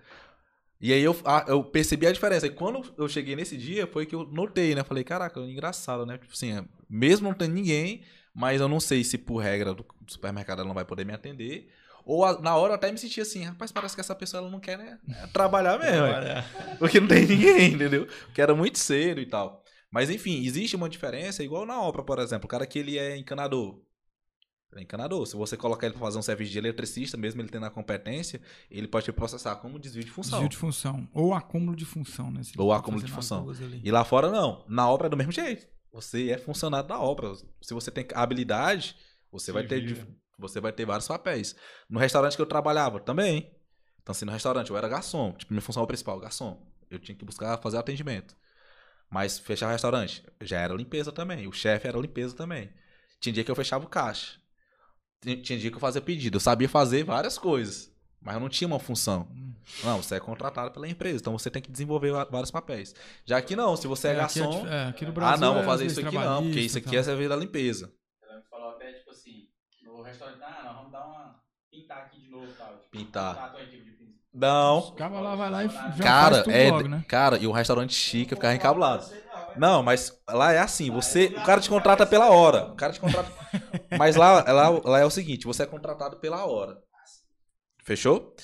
E aí eu, ah, eu percebi a diferença. E quando eu cheguei nesse dia, foi que eu notei, né? Falei, caraca, engraçado, né? Tipo assim, é, mesmo não tendo ninguém, mas eu não sei se por regra do do supermercado ela não vai poder me atender. Ou a- na hora eu até me senti assim, rapaz, parece que essa pessoa ela não quer né, trabalhar mesmo. Olha, Porque não tem ninguém, entendeu? Que era muito cedo e tal. Mas enfim, existe uma diferença, igual na obra, por exemplo. O cara que ele é encanador. Ele é encanador. Se você colocar ele pra fazer um serviço de eletricista, mesmo ele tendo a competência, ele pode te processar como desvio de função. Desvio de função. Ou acúmulo de função, né? Ou tá acúmulo de função. E lá fora não. Na obra é do mesmo jeito. Você é funcionário da obra. Se você tem habilidade, você Se vai ter vira. você vai ter vários papéis. No restaurante que eu trabalhava também. Então assim, no restaurante eu era garçom, tipo minha função principal, garçom. Eu tinha que buscar fazer atendimento. Mas fechar o restaurante já era limpeza também. O chefe era limpeza também. Tinha dia que eu fechava o caixa. Tinha dia que eu fazia pedido. Eu sabia fazer várias coisas. Mas eu não tinha uma função. Não, você é contratado pela empresa. Então você tem que desenvolver vários papéis. Já aqui não, se você é, aqui garçom. dif- é, aqui no Brasil ah, não, vou é, fazer isso aqui não, porque isso aqui é servir da limpeza. Ela me falou até, tipo assim, no restaurante, ah, nós vamos dar uma. pintar aqui de novo e tal. Tipo, Pintar. Pintura. Não. Lá vai lá e já Cara, faz tudo é, logo, né? cara, e o restaurante chique, eu ficava encabulado. é. Não, mas lá é assim, você, o cara te contrata pela hora. O cara te contrata. Mas lá, lá, lá é o seguinte, você é contratado pela hora. Fechou?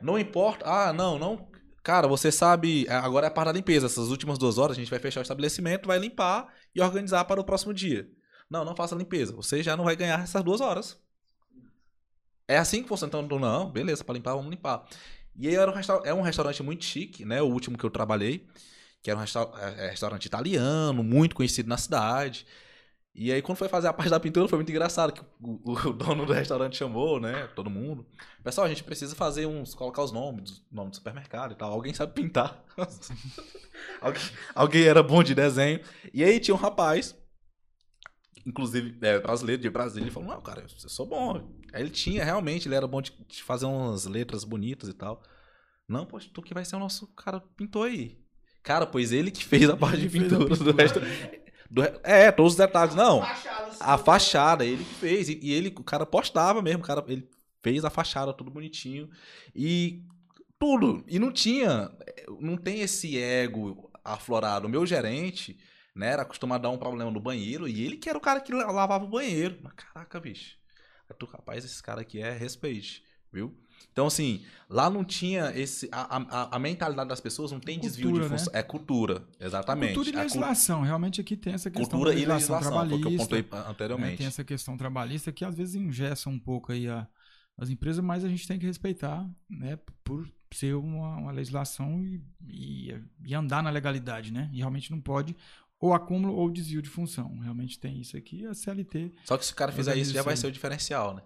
Não importa. Ah, não, não. Cara, você sabe. é, Agora é a parte da limpeza. Essas últimas duas horas a gente vai fechar o estabelecimento, vai limpar e organizar para o próximo dia. Não, não faça limpeza. Você já não vai ganhar essas duas horas. É assim que funciona. Então, não, beleza, para limpar, vamos limpar. E aí era um, restaur- é um restaurante muito chique, né? O último que eu trabalhei, que era um resta- é, é, restaurante italiano, muito conhecido na cidade. E aí, quando foi fazer a parte da pintura, foi muito engraçado que o, o dono do restaurante chamou, né? Todo mundo. Pessoal, a gente precisa fazer uns. colocar os nomes, nome do supermercado e tal. Alguém sabe pintar. alguém, alguém era bom de desenho. E aí tinha um rapaz, inclusive é, brasileiro, de Brasília, ele falou: Não, cara, eu sou bom. Aí ele tinha, realmente, ele era bom de, de fazer umas letras bonitas e tal. Não, poxa, tu que vai ser o nosso cara pintor aí. Cara, pois ele que fez a parte de pintura do pintura. Do é, todos os detalhes. Não, Fachada, assim, a fachada, ele que fez. E, e ele, o cara postava mesmo, o cara, ele fez a fachada tudo bonitinho. E tudo. E não tinha, não tem esse ego aflorado. O meu gerente, né, era acostumado a dar um problema no banheiro e ele que era o cara que la- lavava o banheiro. Mas, caraca, bicho. Tu, rapaz, esse cara aqui é respeite, viu? Então, assim, lá não tinha esse. A, a, a mentalidade das pessoas não tem desvio de Cultura, né? função. É cultura, exatamente. Cultura e cu- legislação. Realmente aqui tem essa questão cultura da e legislação, foi o que eu trabalhista. né? anteriormente. Tem essa questão trabalhista que às vezes engessa um pouco aí a- as empresas, mas a gente tem que respeitar, né? Por ser uma, uma legislação e, e, e andar na legalidade, né? E realmente não pode ou acúmulo ou desvio de função. Realmente tem isso aqui. A CLT Só que se o cara fizer isso, já vai ser o diferencial, né?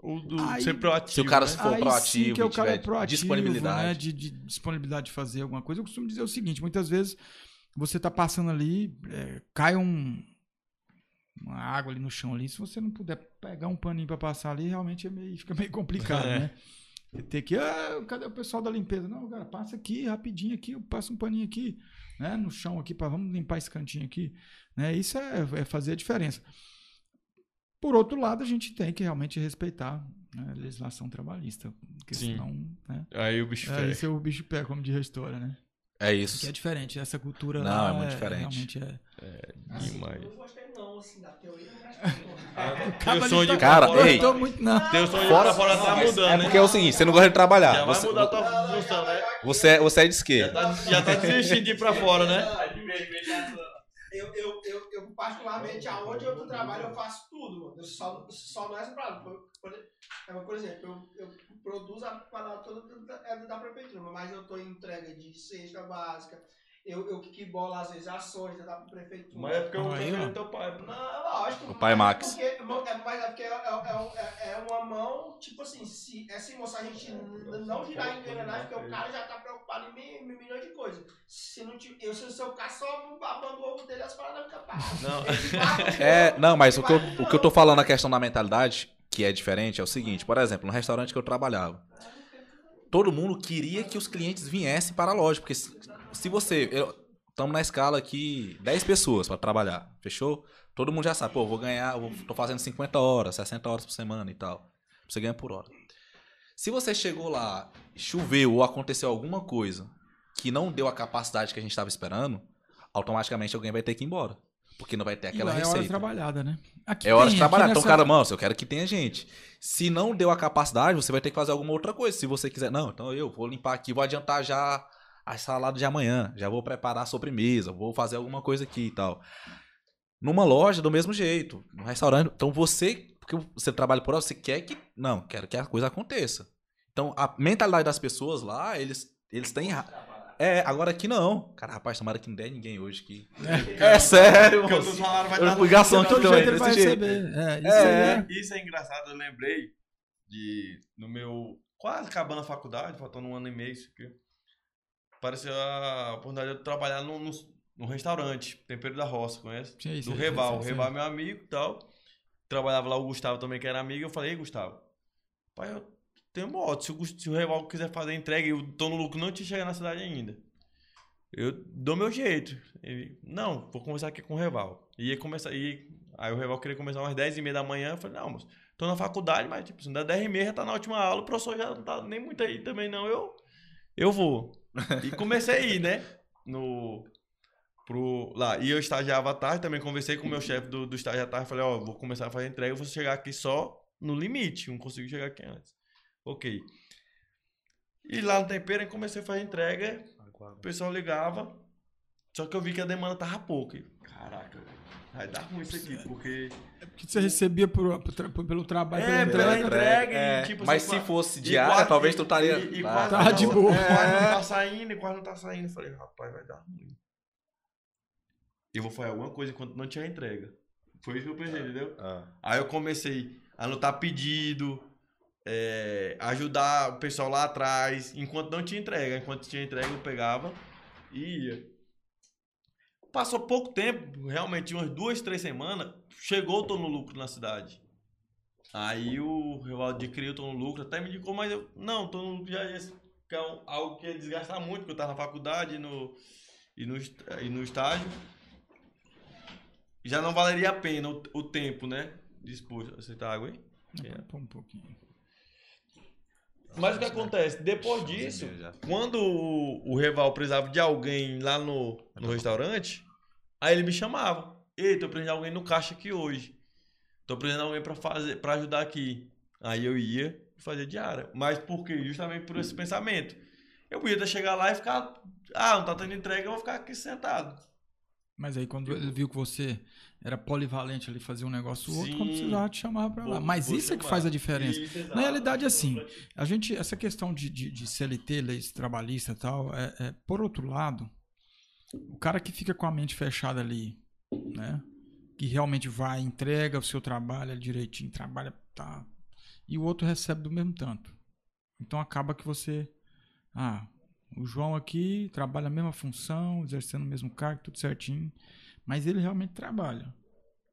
O do Aí- ser proativo. Se o cara né? se for Aí proativo, sim que é o cara tiver proativo, disponibilidade. né, de, de disponibilidade de fazer alguma coisa. Eu costumo dizer o seguinte, muitas vezes você tá passando ali, é, cai um uma água ali no chão ali, se você não puder pegar um paninho para passar ali, realmente é meio, fica meio complicado, É. né? Você Ter que, ah, cadê o pessoal da limpeza? Não, cara, passa aqui rapidinho aqui, eu passo um paninho aqui, né, no chão aqui para vamos limpar esse cantinho aqui, né? Isso é, é fazer a diferença. Por outro lado, a gente tem que realmente respeitar né, a legislação trabalhista, porque Sim. senão, né? Aí o bicho É, pega. esse é o bicho pé, como diz a história, né? É Que é isso. diferente, essa cultura Não, lá é muito diferente. realmente é... Assim, Demais. eu não gostei não, assim, da teoria, mas... Tem o som de Cara, fora, ei. muito, não. Tem o som de Fora- fora tá mudando, É né? porque é o seguinte, você não gosta de trabalhar. Já vai Você, mudar a tua função, né? você, é- você é de esquerda. Já tá, já tá desistindo de ir pra fora, né? Eu, eu, eu, eu, particularmente, aonde eu trabalho, eu faço tudo, mano. Eu só, só não é separado. Por, por, é, por exemplo, eu, eu produzo a parada toda da, é da prefeitura, mas eu tô em entrega de cesta básica. Eu, eu que bolo, às vezes, ações da prefeitura. Mas é porque eu Aí, prefiro ó. teu pai. Não, é lógico. O pai mas Max. Porque, é, mas é porque é, é, é- é uma mão, tipo assim, se essa moça a gente não girar em engrenagem, porque o cara já tá preocupado em mi- mi- milhões de coisas. Se não tiver, eu se eu ficar só babando o ovo dele, as paradas ficam paradas. Não. O É, não, mas o que, eu, o que eu tô falando na questão da mentalidade, que é diferente, é o seguinte. Por exemplo, no restaurante que eu trabalhava, todo mundo queria que os clientes viessem para a loja. Porque se, se você... Estamos na escala aqui, 10 pessoas para trabalhar, fechou? Todo mundo já sabe, pô, vou ganhar, eu tô fazendo 50 horas, 60 horas por semana e tal. Você ganha por hora. Se você chegou lá, choveu ou aconteceu alguma coisa que não deu a capacidade que a gente estava esperando, automaticamente alguém vai ter que ir embora. Porque não vai ter E aquela lá é hora receita. trabalhada, né? Aqui É hora tem, de aqui trabalhar. Então, nessa- cara, mano, eu quero que tenha gente. Se não deu a capacidade, você vai ter que fazer alguma outra coisa. Se você quiser, não, então eu vou limpar aqui, vou adiantar já a salada de amanhã, já vou preparar a sobremesa, vou fazer alguma coisa aqui e tal. Numa loja, do mesmo jeito. No restaurante. Então você, porque você trabalha por hora, você quer que. Não, quero que a coisa aconteça. Então a mentalidade das pessoas lá, eles, eles têm. É, agora aqui não. Cara, rapaz, tomara que não der ninguém hoje aqui. É, sério, o salário vai Eu estar fui garçom aqui todo também, desse jeito. É, isso É. é. Isso é engraçado, eu lembrei de no meu quase acabando a faculdade, faltando um ano e meio isso aqui. Apareceu a oportunidade de eu trabalhar num, num- num restaurante, Tempero da Roça, conhece? Sei, do Reval. o sei, Reval é meu amigo e tal. Trabalhava lá o Gustavo também, que era amigo. Eu falei, ei, Gustavo, pai, eu tenho moto. Se o, se o Reval quiser fazer entrega e eu tô no lucro, não tinha chegado na cidade ainda. Eu dou meu jeito. Ele, não, vou conversar aqui com o Reval. Ia começar, ia, aí o Reval queria começar umas 10 e meia da manhã. Eu falei, não, moço, tô na faculdade, mas tipo, se não der 10 e meia, já tá na última aula. O professor já não tá nem muito aí também, não. Eu, eu vou. E comecei a ir, né? No, pro, lá. E eu estagiava à tarde, também conversei com o meu chefe do, do estágio à tarde. Falei, ó, vou começar a fazer entrega, vou chegar aqui só no limite. Não consigo chegar aqui antes. Ok. E lá no tempero, comecei a fazer entrega. O pessoal ligava. Só que eu vi que a demanda tava pouca. Caraca, vai dar ruim isso aqui, porque. Que você recebia por, por pelo trabalho, É, pela entrega. entrega, e, É, tipo, mas assim, se fosse diária, quase- talvez tu estaria. E, e Ah, quase, Tá de não- boa. quase não tá saindo, e quase não tá saindo. Eu falei, rapaz, vai dar ruim. Eu vou fazer alguma coisa enquanto não tinha entrega. Foi isso que eu pensei, entendeu? Ah. Aí eu comecei a anotar pedido, é, ajudar o pessoal lá atrás, enquanto não tinha entrega. Enquanto tinha entrega, eu pegava e ia. Passou pouco tempo, realmente umas duas, três semanas, chegou o Tô no Lucro na cidade. Aí o Rivaldo adquiriu o Tô no Lucro, até me indicou, mas eu, não, Tô no Lucro já ia ficar um- algo que ia desgastar muito, porque eu tava na faculdade e no, e no, e no estágio já não valeria a pena o, o tempo, né? Disposto. Você tá água aí? É, um pouquinho. Mas o que acontece? Depois disso, quando o, o Reval precisava de alguém lá no, no restaurante, aí ele me chamava. Ei, tô precisando de alguém no caixa aqui hoje. Tô precisando de alguém pra, fazer, pra ajudar aqui. Aí eu ia e fazia diária. Mas por quê? Justamente por esse pensamento. Eu podia chegar lá e ficar. Ah, não tá tendo entrega, eu vou ficar aqui sentado. Mas aí quando ele viu que você era polivalente ali, fazer um negócio ou outro, quando precisava te chamava pra lá. Mas isso é que chamar. faz a diferença. Isso. Na realidade, assim, A gente, essa questão de, de, de CLT, leis trabalhista e tal, é, é, por outro lado, o cara que fica com a mente fechada ali, né? Que realmente vai, entrega o seu trabalho direitinho, trabalha, tá. E o outro recebe do mesmo tanto. Então acaba que você. Ah, o João aqui trabalha a mesma função, exercendo o mesmo cargo, tudo certinho. Mas ele realmente trabalha.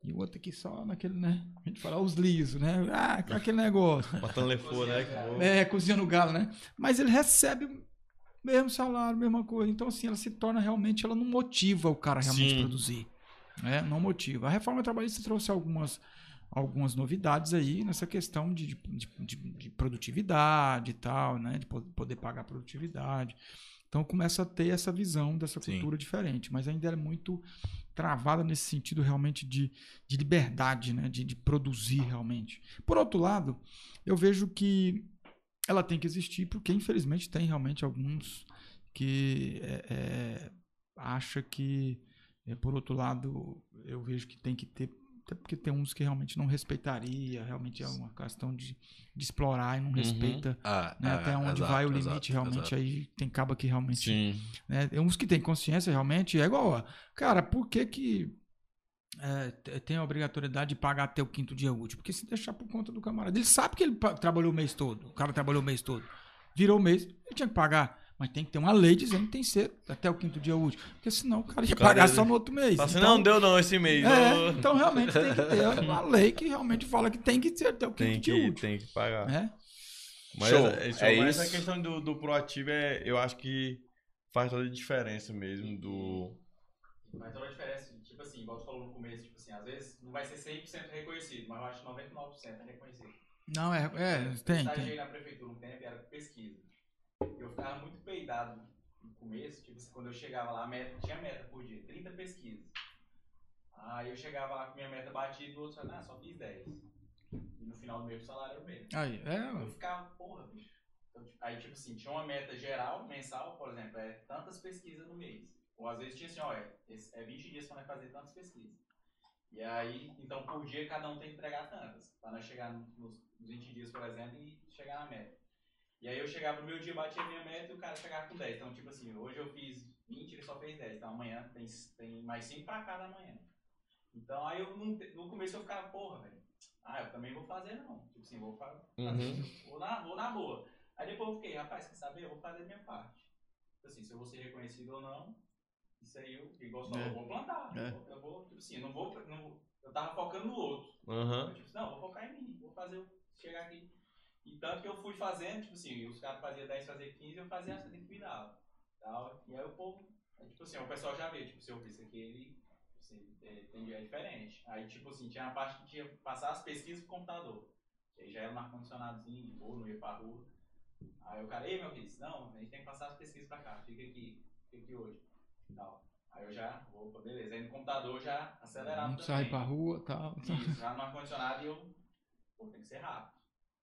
E o outro aqui só naquele, né? A gente fala os lisos, né? Ah, aquele negócio. Matando lefou, né? É, cozinhando galo, né? Mas ele recebe o mesmo salário, mesma coisa. Então, assim, ela se torna realmente, ela não motiva o cara realmente Sim. a produzir. Né? Não motiva. A reforma trabalhista trouxe algumas, algumas novidades aí nessa questão de, de, de, de produtividade e tal, né? De po- poder pagar produtividade. Então começa a ter essa visão dessa Sim. cultura diferente, mas ainda é muito travada nesse sentido realmente de, de liberdade, né? De, de produzir realmente. Por outro lado, eu vejo que ela tem que existir porque infelizmente tem realmente alguns que é, é, acha que é, por outro lado eu vejo que tem que ter até porque tem uns que realmente não respeitaria realmente é uma questão de, de explorar e não respeita Ah, né, ah, até onde exato, vai o exato, limite realmente exato. aí tem caba que realmente Sim. né? Tem uns que têm consciência realmente, é igual, ó, cara, por que que é, te- tem a obrigatoriedade de pagar até o quinto dia útil? Porque se deixar por conta do camarada, ele sabe que ele trabalhou o mês todo, o cara trabalhou o mês todo, virou o mês, ele tinha que pagar, mas tem que ter uma lei dizendo que tem que ser até o quinto dia útil, porque senão o cara ia pagar só no outro mês. Assim, Então- não deu não esse mês. é, não- então realmente tem que ter uma lei que realmente fala que tem que ser até o quinto tem dia que, útil. tem que pagar. né? Mas, Show. é, isso, É mas isso. essa questão do, do proativo, é, eu acho que faz toda a diferença mesmo do... Mas toda a diferença, tipo assim, igual tu falou no começo, tipo assim, às vezes não vai ser 100% reconhecido, mas eu acho que 99% é reconhecido. Não, é, é, Eu tem, na prefeitura um tempo e era pesquisa. Eu ficava muito peidado no começo, tipo assim, quando eu chegava lá, meta, tinha meta por dia, 30 pesquisas. Aí eu chegava lá com minha meta batida e o outro falava, ah, só fiz 10. E no final do mês o salário era o mesmo. Aí, é, Eu ficava, porra, bicho. Então, aí, tipo assim, tinha uma meta geral, mensal, por exemplo, é tantas pesquisas no mês. Ou às vezes tinha assim, ó, é, esse- é 20 dias pra nós fazer tantas pesquisas. E aí, então por dia cada um tem que entregar tantas. Pra nós chegar nos, nos 20 dias, por exemplo, e chegar na meta. E aí eu chegava no meu dia, batia a minha meta e o cara chegava com 10. Então, tipo assim, hoje eu fiz 20, ele só fez 10. Então amanhã tem, tem mais 5 pra cada amanhã. Então aí eu, no, no começo eu ficava, porra, velho. Ah, eu também vou fazer não. Tipo assim, vou fazer. Uhum. Vou, na, vou na boa. Aí depois eu fiquei, rapaz, quer saber? Eu vou fazer a minha parte. Tipo assim, se eu vou ser reconhecido ou não, isso aí eu, igual você falou, É. eu vou plantar. É. Eu vou- Eu vou, tipo assim, eu não vou, não vou- eu tava focando no outro. Aham. Eu, tipo, não, vou focar em mim, vou fazer, chegar aqui. E tanto que eu fui fazendo, tipo assim, os caras faziam 10, faziam 15, eu fazia essa que me dava. Tal. E aí o povo, tipo assim, o pessoal já vê, tipo, se eu fiz aqui, ele, assim, é, tem, é diferente. Aí, tipo assim, tinha a parte que tinha que passar as pesquisas pro computador. Que aí já era um ar-condicionadozinho, de boa, não ia pra rua. Aí o cara, ei, meu filho, não, a gente tem que passar as pesquisas pra cá, fica aqui, fica aqui hoje. Tal. Aí eu já, opa, beleza. Aí no computador já acelerava Não sai pra rua e tal. Isso, já no ar-condicionado e eu, pô, tem que ser rápido.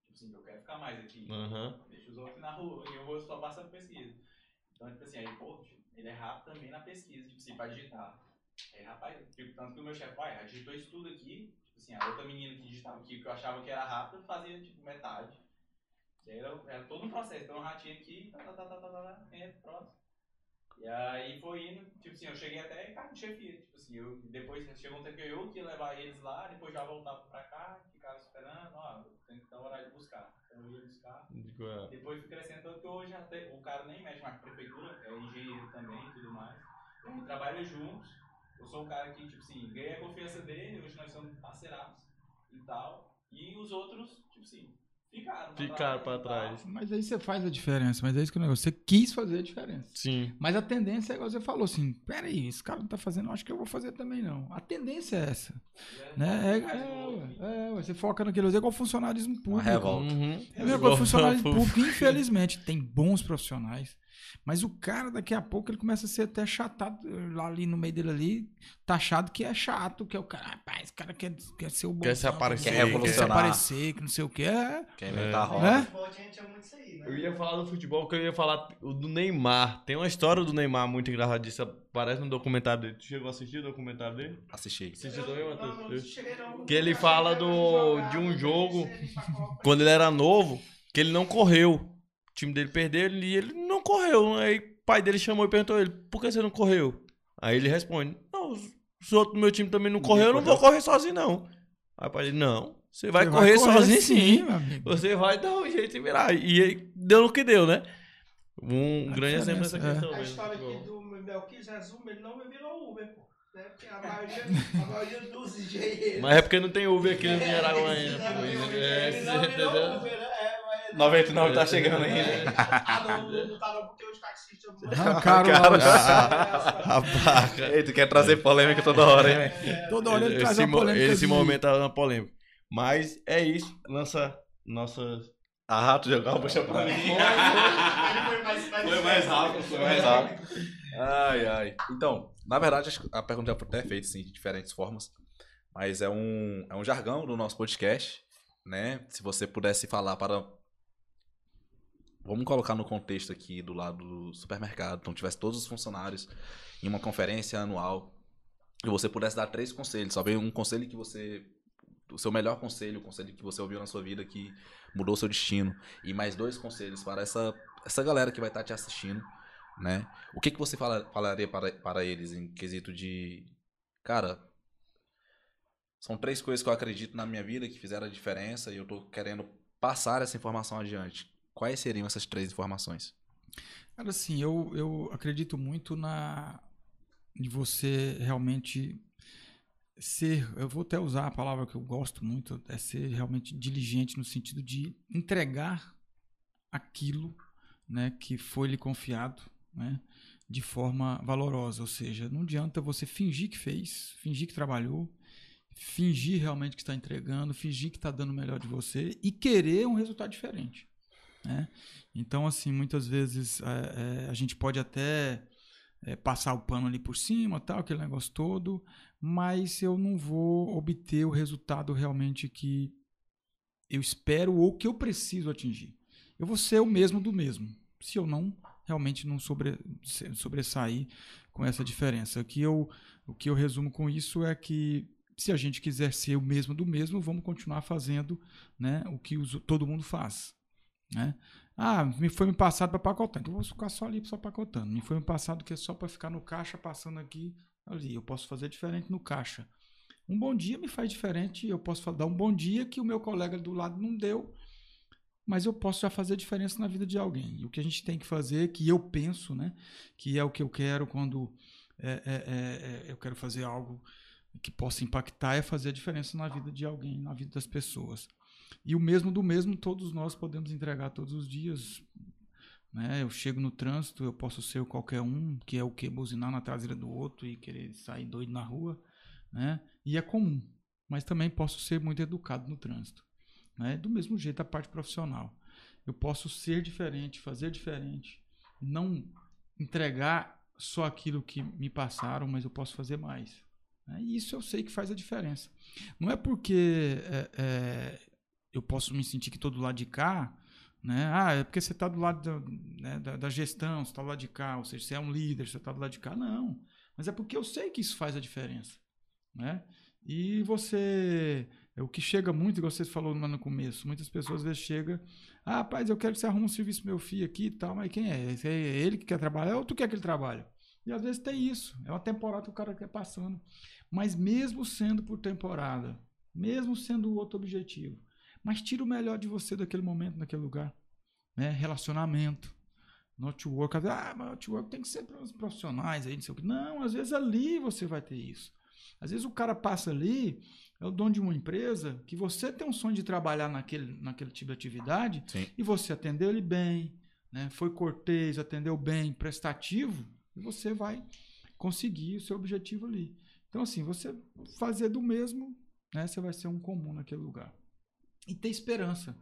Tipo assim, eu quero ficar mais aqui. Aham. Deixa os outros na rua e eu vou só passando pesquisa. Então, tipo assim, aí, pô, ele é rápido também na pesquisa, tipo assim, pra digitar. Aí, rapaz, tipo, tanto que o meu chefe, pai, digitou isso tudo aqui. Tipo assim, a outra menina que digitava aqui, que eu achava que era rápido, fazia, tipo, metade. E aí era, era todo um processo. Então, eu ratinho aqui, tá, tá, tá, tá, tá, tá, tá, entra, próximo. E aí foi indo, tipo assim, eu cheguei até cargo de chefia. Tipo assim, eu, depois chegou um tempo que eu que ia levar eles lá, depois já voltava pra cá, ficava esperando, ó, tem que dar hora de buscar. Então eu ia buscar. Digo. Depois fui crescendo tanto que hoje até, o cara nem mexe mais com a prefeitura, é engenheiro também e tudo mais. A gente trabalha juntos. Eu sou um cara que, tipo assim, ganhei a confiança dele, hoje nós somos parceirados e tal. E os outros, tipo assim, ficaram. Ficaram pra tal. trás. Mas aí você faz a diferença, mas é isso que é o negócio. Você quis fazer a diferença. Sim. Mas a tendência é igual você falou assim: peraí, esse cara não tá fazendo, acho que eu vou fazer também não. A tendência é essa. E Né? É, é, e- é, ué, você foca naquilo, é igual funcionalismo Uma público. revolta. Uhum. É coisa, funcionalismo público, infelizmente, tem bons profissionais. Mas o cara, daqui a pouco, ele começa a ser até chatado lá ali no meio dele ali, taxado que é chato, que é o cara, rapaz, esse cara quer, quer ser o bom. Quer se aparecer, Quer quer se aparecer, que não sei o que. É, Quer inventar a É. roda. Né? Gente é muito isso aí, né? Eu ia falar do futebol, que eu ia falar o do Neymar. Tem uma história do Neymar muito engraçadíssima. Parece no documentário dele. Tu chegou a assistir o documentário dele? Assisti. Assistiu também, Não, não Matheus? Que ele fala do- de um jogo. Quando ele era novo, que ele não correu. O time dele perdeu e ele não correu. Aí o pai dele chamou e perguntou ele, por que você não correu? Aí ele responde, não, os outros do meu time também não correu, eu não vou correr sozinho não. Aí o pai dele, não, você vai você correr sozinho sim. amigo. Você vai dar um jeito de virar. E aí deu no que deu, né? Um A grande exemplo dessa é. questão. A né, história do aqui do Melquis Resumo, ele não virou Uber, pô. Né? Porque a maioria, a maioria dos engenheiros. Mas é porque não tem Uber aqui no Pinheiral ainda. Não, pô. ele É, não virou? Uber, né? É, mas- 99 tá chegando ainda. Ah, não, não, não tá não, porque os taxistas... Arrancaram A vaca. Ei, tu quer trazer polêmica toda hora, hein? Toda hora ele esse, traz uma polêmica. esse momento é uma polêmica. Mas é isso. Nossa. Nossa. Ah, tu jogou, puxa pra mim. Foi mais, Foi mais rápido, foi mais rápido. Ai, ai. Então, na verdade, acho que a pergunta já foi até feita, sim, de diferentes formas. Mas é um, é um jargão do nosso podcast, né? Se você pudesse falar para... Vamos colocar no contexto aqui do lado do supermercado. Então, tivesse todos os funcionários em uma conferência anual e você pudesse dar três conselhos. Só veio um conselho que você... O seu melhor conselho, o conselho que você ouviu na sua vida que mudou seu destino. E mais dois conselhos para essa, essa galera que vai estar te assistindo, né? O que, que você fala- falaria para, para eles em quesito de. Cara, são três coisas que eu acredito na minha vida que fizeram a diferença e eu tô querendo passar essa informação adiante. Quais seriam essas três informações? Cara, assim, eu, eu acredito muito na de você realmente ser, eu vou até usar a palavra que eu gosto muito, é ser realmente diligente no sentido de entregar aquilo, né, que foi lhe confiado, né, de forma valorosa, ou seja, não adianta você fingir que fez, fingir que trabalhou, fingir realmente que está entregando, fingir que está dando o melhor de você e querer um resultado diferente, né? Então, assim, muitas vezes é, é, a gente pode até é, passar o pano ali por cima, tal, aquele negócio todo, mas eu não vou obter o resultado realmente que eu espero ou que eu preciso atingir. Eu vou ser o mesmo do mesmo, se eu não realmente não sobre, sobressair com essa diferença. O que, eu, o que eu resumo com isso é que se a gente quiser ser o mesmo do mesmo, vamos continuar fazendo né, o que os- todo mundo faz. Né? Ah, me foi me passado para pacotar. Então eu vou ficar só ali só pacotando. Me foi me passado que é só para ficar no caixa passando aqui ali. Eu posso fazer diferente no caixa. Um bom dia me faz diferente. Eu posso dar um bom dia que o meu colega do lado não deu, mas eu posso já fazer diferença na vida de alguém. E o que a gente tem que fazer, que eu penso, né, que é o que eu quero quando é, é, é, é, eu quero fazer algo que possa impactar e fazer a diferença na vida de alguém, na vida das pessoas. E o mesmo do mesmo todos nós podemos entregar todos os dias. Né? Eu chego no trânsito, eu posso ser qualquer um, que é o que buzinar na traseira do outro e querer sair doido na rua, né? E é comum, mas também posso ser muito educado no trânsito, né? Do mesmo jeito a parte profissional. Eu posso ser diferente, fazer diferente, não entregar só aquilo que me passaram, mas eu posso fazer mais. Né? E isso eu sei que faz a diferença. Não é porque é, é, eu posso me sentir que estou do lado de cá, né? Ah, é porque você está do lado da, né, da, da gestão, você está do lado de cá, ou seja, você é um líder, você está do lado de cá. Não. Mas é porque eu sei que isso faz a diferença. Né? E você. É o que chega muito, igual você falou no começo, muitas pessoas às vezes chegam, ah, rapaz, eu quero que você arrume um serviço meu filho aqui e tal, mas quem é? É ele que quer trabalhar ou tu quer que ele trabalhe? E às vezes tem isso, é uma temporada que o cara quer passando. Mas mesmo sendo por temporada, mesmo sendo outro objetivo, mas tira o melhor de você daquele momento, naquele lugar. Né? Relacionamento. Notwork. Ah, mas notwork tem que ser para os profissionais aí, não sei o que. Não, às vezes ali você vai ter isso. Às vezes o cara passa ali, é o dono de uma empresa, que você tem um sonho de trabalhar naquele, naquele tipo de atividade, Sim. e você atendeu ele bem, né? foi cortês, atendeu bem, prestativo, e você vai conseguir o seu objetivo ali. Então, assim, você fazer do mesmo, né? você vai ser um comum naquele lugar e ter esperança.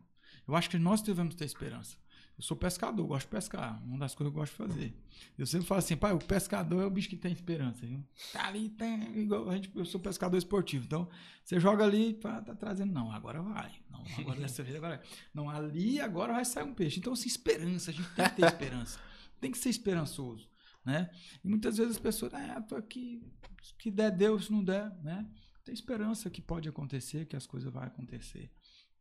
Eu acho que nós devemos ter esperança. Eu sou pescador, gosto de pescar. Uma das coisas que eu gosto de fazer. Eu sempre falo assim, pai, o pescador é o bicho que tem esperança. Viu? Tá ali, tem. Igual a gente, eu sou pescador esportivo. Então, você joga ali, tá, tá trazendo. Não, agora vai. Não, agora dessa vez, agora. Não, ali agora vai sair um peixe. Então, assim, esperança. A gente tem que ter esperança. Tem que ser esperançoso. Né? E muitas vezes as pessoas, ah, tô aqui, que der Deus, se não der, né? Tem esperança que pode acontecer, que as coisas vão acontecer.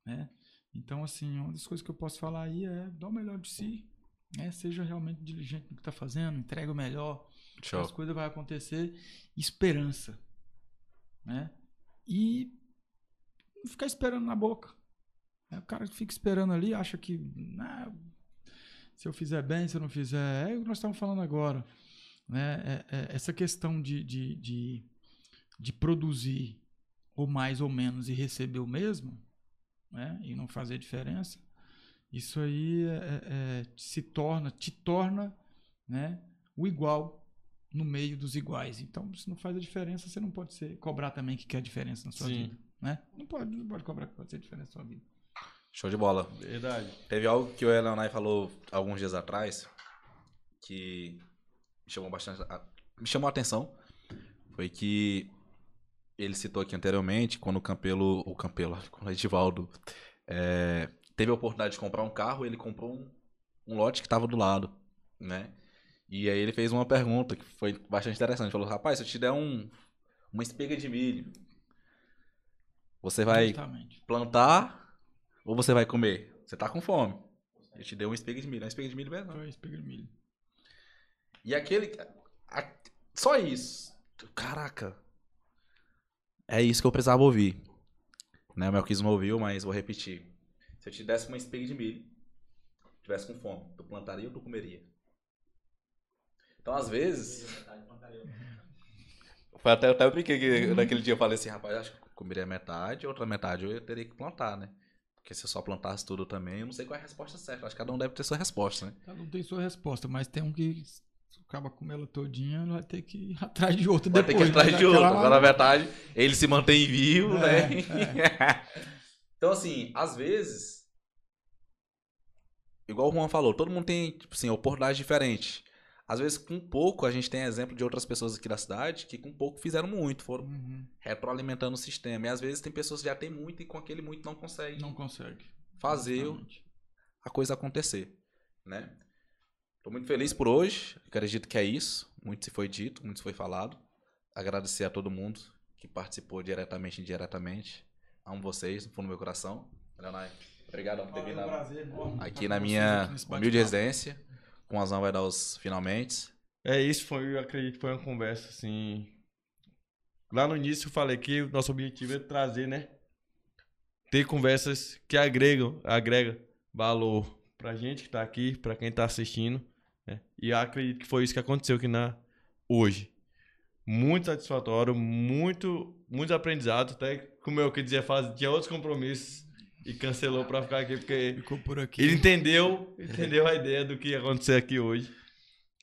Né? Então, assim, uma das coisas que eu posso falar aí é dar o melhor de si, né? seja realmente diligente no que está fazendo, entrega o melhor, Show. as coisas vão acontecer. Esperança. Né? E não ficar esperando na boca. É, o cara fica esperando ali, acha que ah, se eu fizer bem, se eu não fizer. É o que nós estamos falando agora. Né? É, é, essa questão de, de, de, de produzir ou mais ou menos e receber o mesmo né? e não fazer diferença, isso aí é, é, se torna, te torna né? o igual no meio dos iguais. Então, se não faz a diferença, você não pode ser, cobrar também que quer diferença na sua Sim. vida. Né? Não, pode, não pode cobrar que pode ser diferença na sua vida. Show de bola. Verdade. Teve algo que o Elanai falou alguns dias atrás que me chamou bastante a, me chamou a atenção. Foi que ele citou aqui anteriormente, quando o Campelo, o Campelo, quando o Edivaldo é, teve a oportunidade de comprar um carro, ele comprou um, um lote que estava do lado, né? E aí ele fez uma pergunta que foi bastante interessante. Falou, rapaz, se eu te der um, uma espiga de milho, você vai Justamente. plantar ou você vai comer? Você tá com fome. Eu te dei uma espiga de milho. Uma espiga de milho mesmo. Foi espiga de milho. E aquele. a- só isso. Caraca. É isso que eu precisava ouvir. Né? O Melquis não ouviu, mas vou repetir. Se eu te desse uma espiga de milho, tivesse com fome, tu plantaria ou tu comeria? Então, às vezes. Foi até, eu até brinquei que naquele dia eu falei assim, rapaz, acho que eu comeria metade, outra metade eu teria que plantar, né? Porque se eu só plantasse tudo também, eu não sei qual é a resposta certa. Acho que cada um deve ter sua resposta, né? Cada um tem sua resposta, mas tem um que acaba com ela todinha, vai ter que ir atrás de outro Vai depois. ter que ir atrás de outro. Agora, na verdade, ele se mantém vivo, É, né? então, assim, às vezes. Igual o Juan falou, todo mundo tem, tipo assim, oportunidades diferentes. Às vezes, com pouco, a gente tem exemplo de outras pessoas aqui da cidade que com pouco fizeram muito, foram Uhum, retroalimentando o sistema. E às vezes tem pessoas que já têm muito e com aquele muito não conseguem Não consegue. fazer Exatamente. a coisa acontecer, né? Tô muito feliz por hoje. Acredito que é isso. Muito se foi dito, muito se foi falado. Agradecer a todo mundo que participou diretamente e indiretamente. Amo vocês, no fundo do meu coração. Leonai, obrigado por ter vindo aqui na minha humilde residência. Com razão vai dar os finalmente. É isso, foi, eu acredito que foi uma conversa assim. Lá no início eu falei que o nosso objetivo é trazer, né? Ter conversas que agregam, agrega valor pra gente que tá aqui, pra quem tá assistindo, né? E acredito que foi isso que aconteceu aqui na hoje. muito satisfatório, muito, muito aprendizado. Até como eu que dizia, faz, tinha outros compromissos e cancelou pra ficar aqui, porque Ficou por aqui. ele entendeu, entendeu a ideia do que ia acontecer aqui hoje.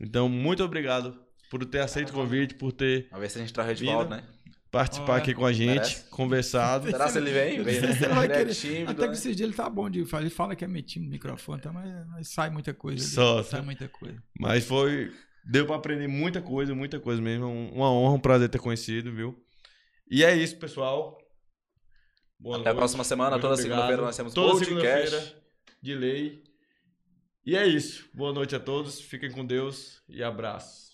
Então, muito obrigado por ter aceito o convite, por ter Vamos ver se a gente traz o Red Vida. Valdo, participado Olha, aqui com a gente, merece. conversado. Será se ele vem? Vem, né? Vai Ele é tímido, Até que né? esses dias ele tá bom de falar. Ele fala que é metido no microfone, tá, mas, mas sai muita coisa. ali. Só, sai muita coisa. Mas foi. Deu pra aprender muita coisa, muita coisa mesmo. Um- Uma honra, um prazer ter conhecido, viu? E é isso, pessoal. Boa Até a noite. próxima semana. Muito Toda segunda-feira nós temos Toda podcast. de lei. E é isso. Boa noite a todos. Fiquem com Deus e abraço.